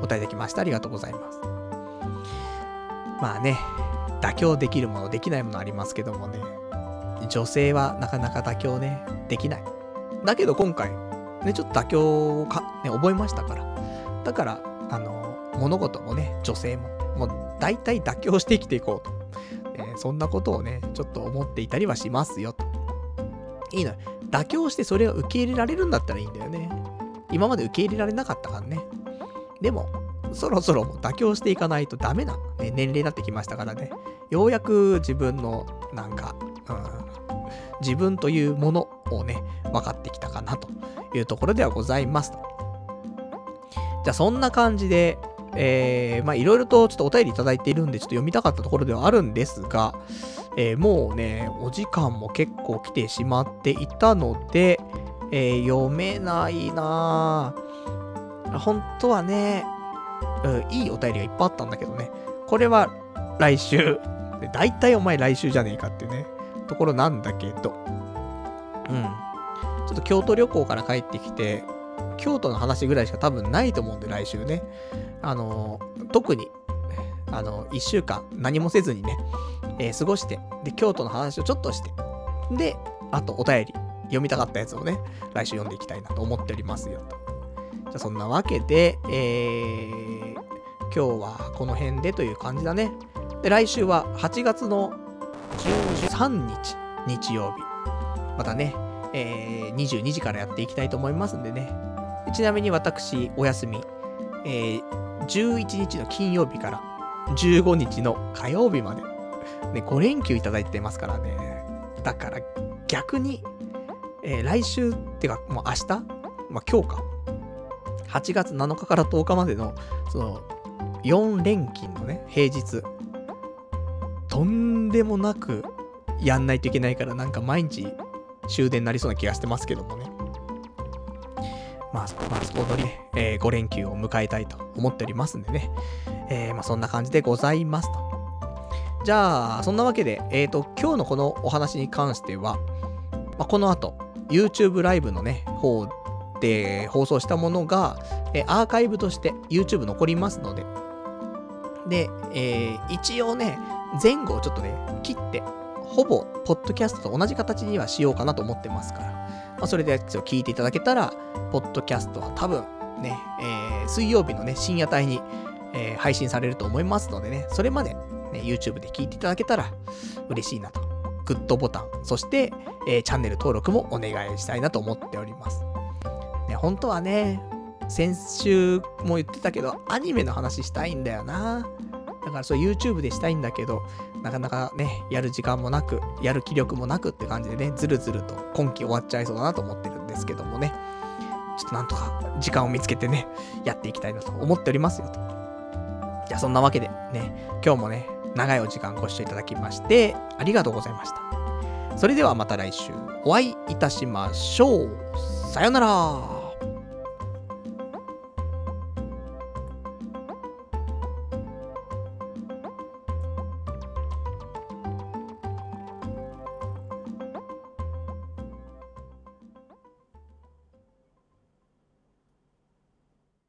答えできました。ありがとうございます。まあね、妥協できるもの、できないものありますけどもね、女性はなかなか妥協ね、できない。だけど今回、ね、ちょっと妥協をか、ね、覚えましたから。だから、あの、物事もね、女性も、もう大体妥協して生きていこうと。えー、そんなことをね、ちょっと思っていたりはしますよと。いいのよ。妥協してそれを受け入れられるんだったらいいんだよね。今まで受け入れられなかったからね。でも、そろそろ妥協していかないとダメな、ね、年齢になってきましたからね。ようやく自分の、なんか、うん、自分というものをね、分かってきたかなというところではございますと。じゃあそんな感じで、えー、まあいろいろとちょっとお便りいただいているんで、ちょっと読みたかったところではあるんですが、えー、もうね、お時間も結構来てしまっていたので、えー、読めないなぁ。本当はね、うん、いいお便りがいっぱいあったんだけどね、これは来週、だいたいお前来週じゃねえかってね、ところなんだけど、うん。ちょっと京都旅行から帰ってきて、京都の話ぐらいしか多分ないと思うんで、来週ね。あの、特に、あの、一週間何もせずにね、えー、過ごして、で、京都の話をちょっとして、で、あとお便り、読みたかったやつをね、来週読んでいきたいなと思っておりますよと。あそんなわけで、えー、今日はこの辺でという感じだね。で、来週は8月の13日、日曜日。またね、えー、22時からやっていきたいと思いますんでね。ちなみに私、お休み、えー、11日の金曜日から15日の火曜日まで、ね、5連休いただいてますからね。だから逆に、えー、来週ってか、もう明日？まあ、今日か。8月7日から10日までの、その、4連勤のね、平日。とんでもなくやんないといけないから、なんか毎日終電になりそうな気がしてますけどもね。まあ、まあ、そこのね、えー、5連休を迎えたいと思っておりますんでね。えー、まあ、そんな感じでございますと。じゃあ、そんなわけで、えっ、ー、と、今日のこのお話に関しては、まあ、この後、YouTube ライブのね、方で放送したものが、え、アーカイブとして YouTube 残りますので、で、えー、一応ね、前後をちょっとね、切って、ほぼ、ポッドキャストと同じ形にはしようかなと思ってますから、まあ、それで聞いていただけたら、ポッドキャストは多分、ね、えー、水曜日のね、深夜帯に、えー、配信されると思いますのでね、それまで、ね、YouTube で聞いていただけたら嬉しいなと。グッドボタン、そして、えー、チャンネル登録もお願いしたいなと思っております。本当はね、先週も言ってたけど、アニメの話したいんだよな。だからそう YouTube でしたいんだけど、なかなかね、やる時間もなく、やる気力もなくって感じでね、ずるずると今期終わっちゃいそうだなと思ってるんですけどもね、ちょっとなんとか時間を見つけてね、やっていきたいなと思っておりますよと。じゃあそんなわけでね、今日もね、長いお時間ご視聴いただきまして、ありがとうございました。それではまた来週お会いいたしましょう。さよなら。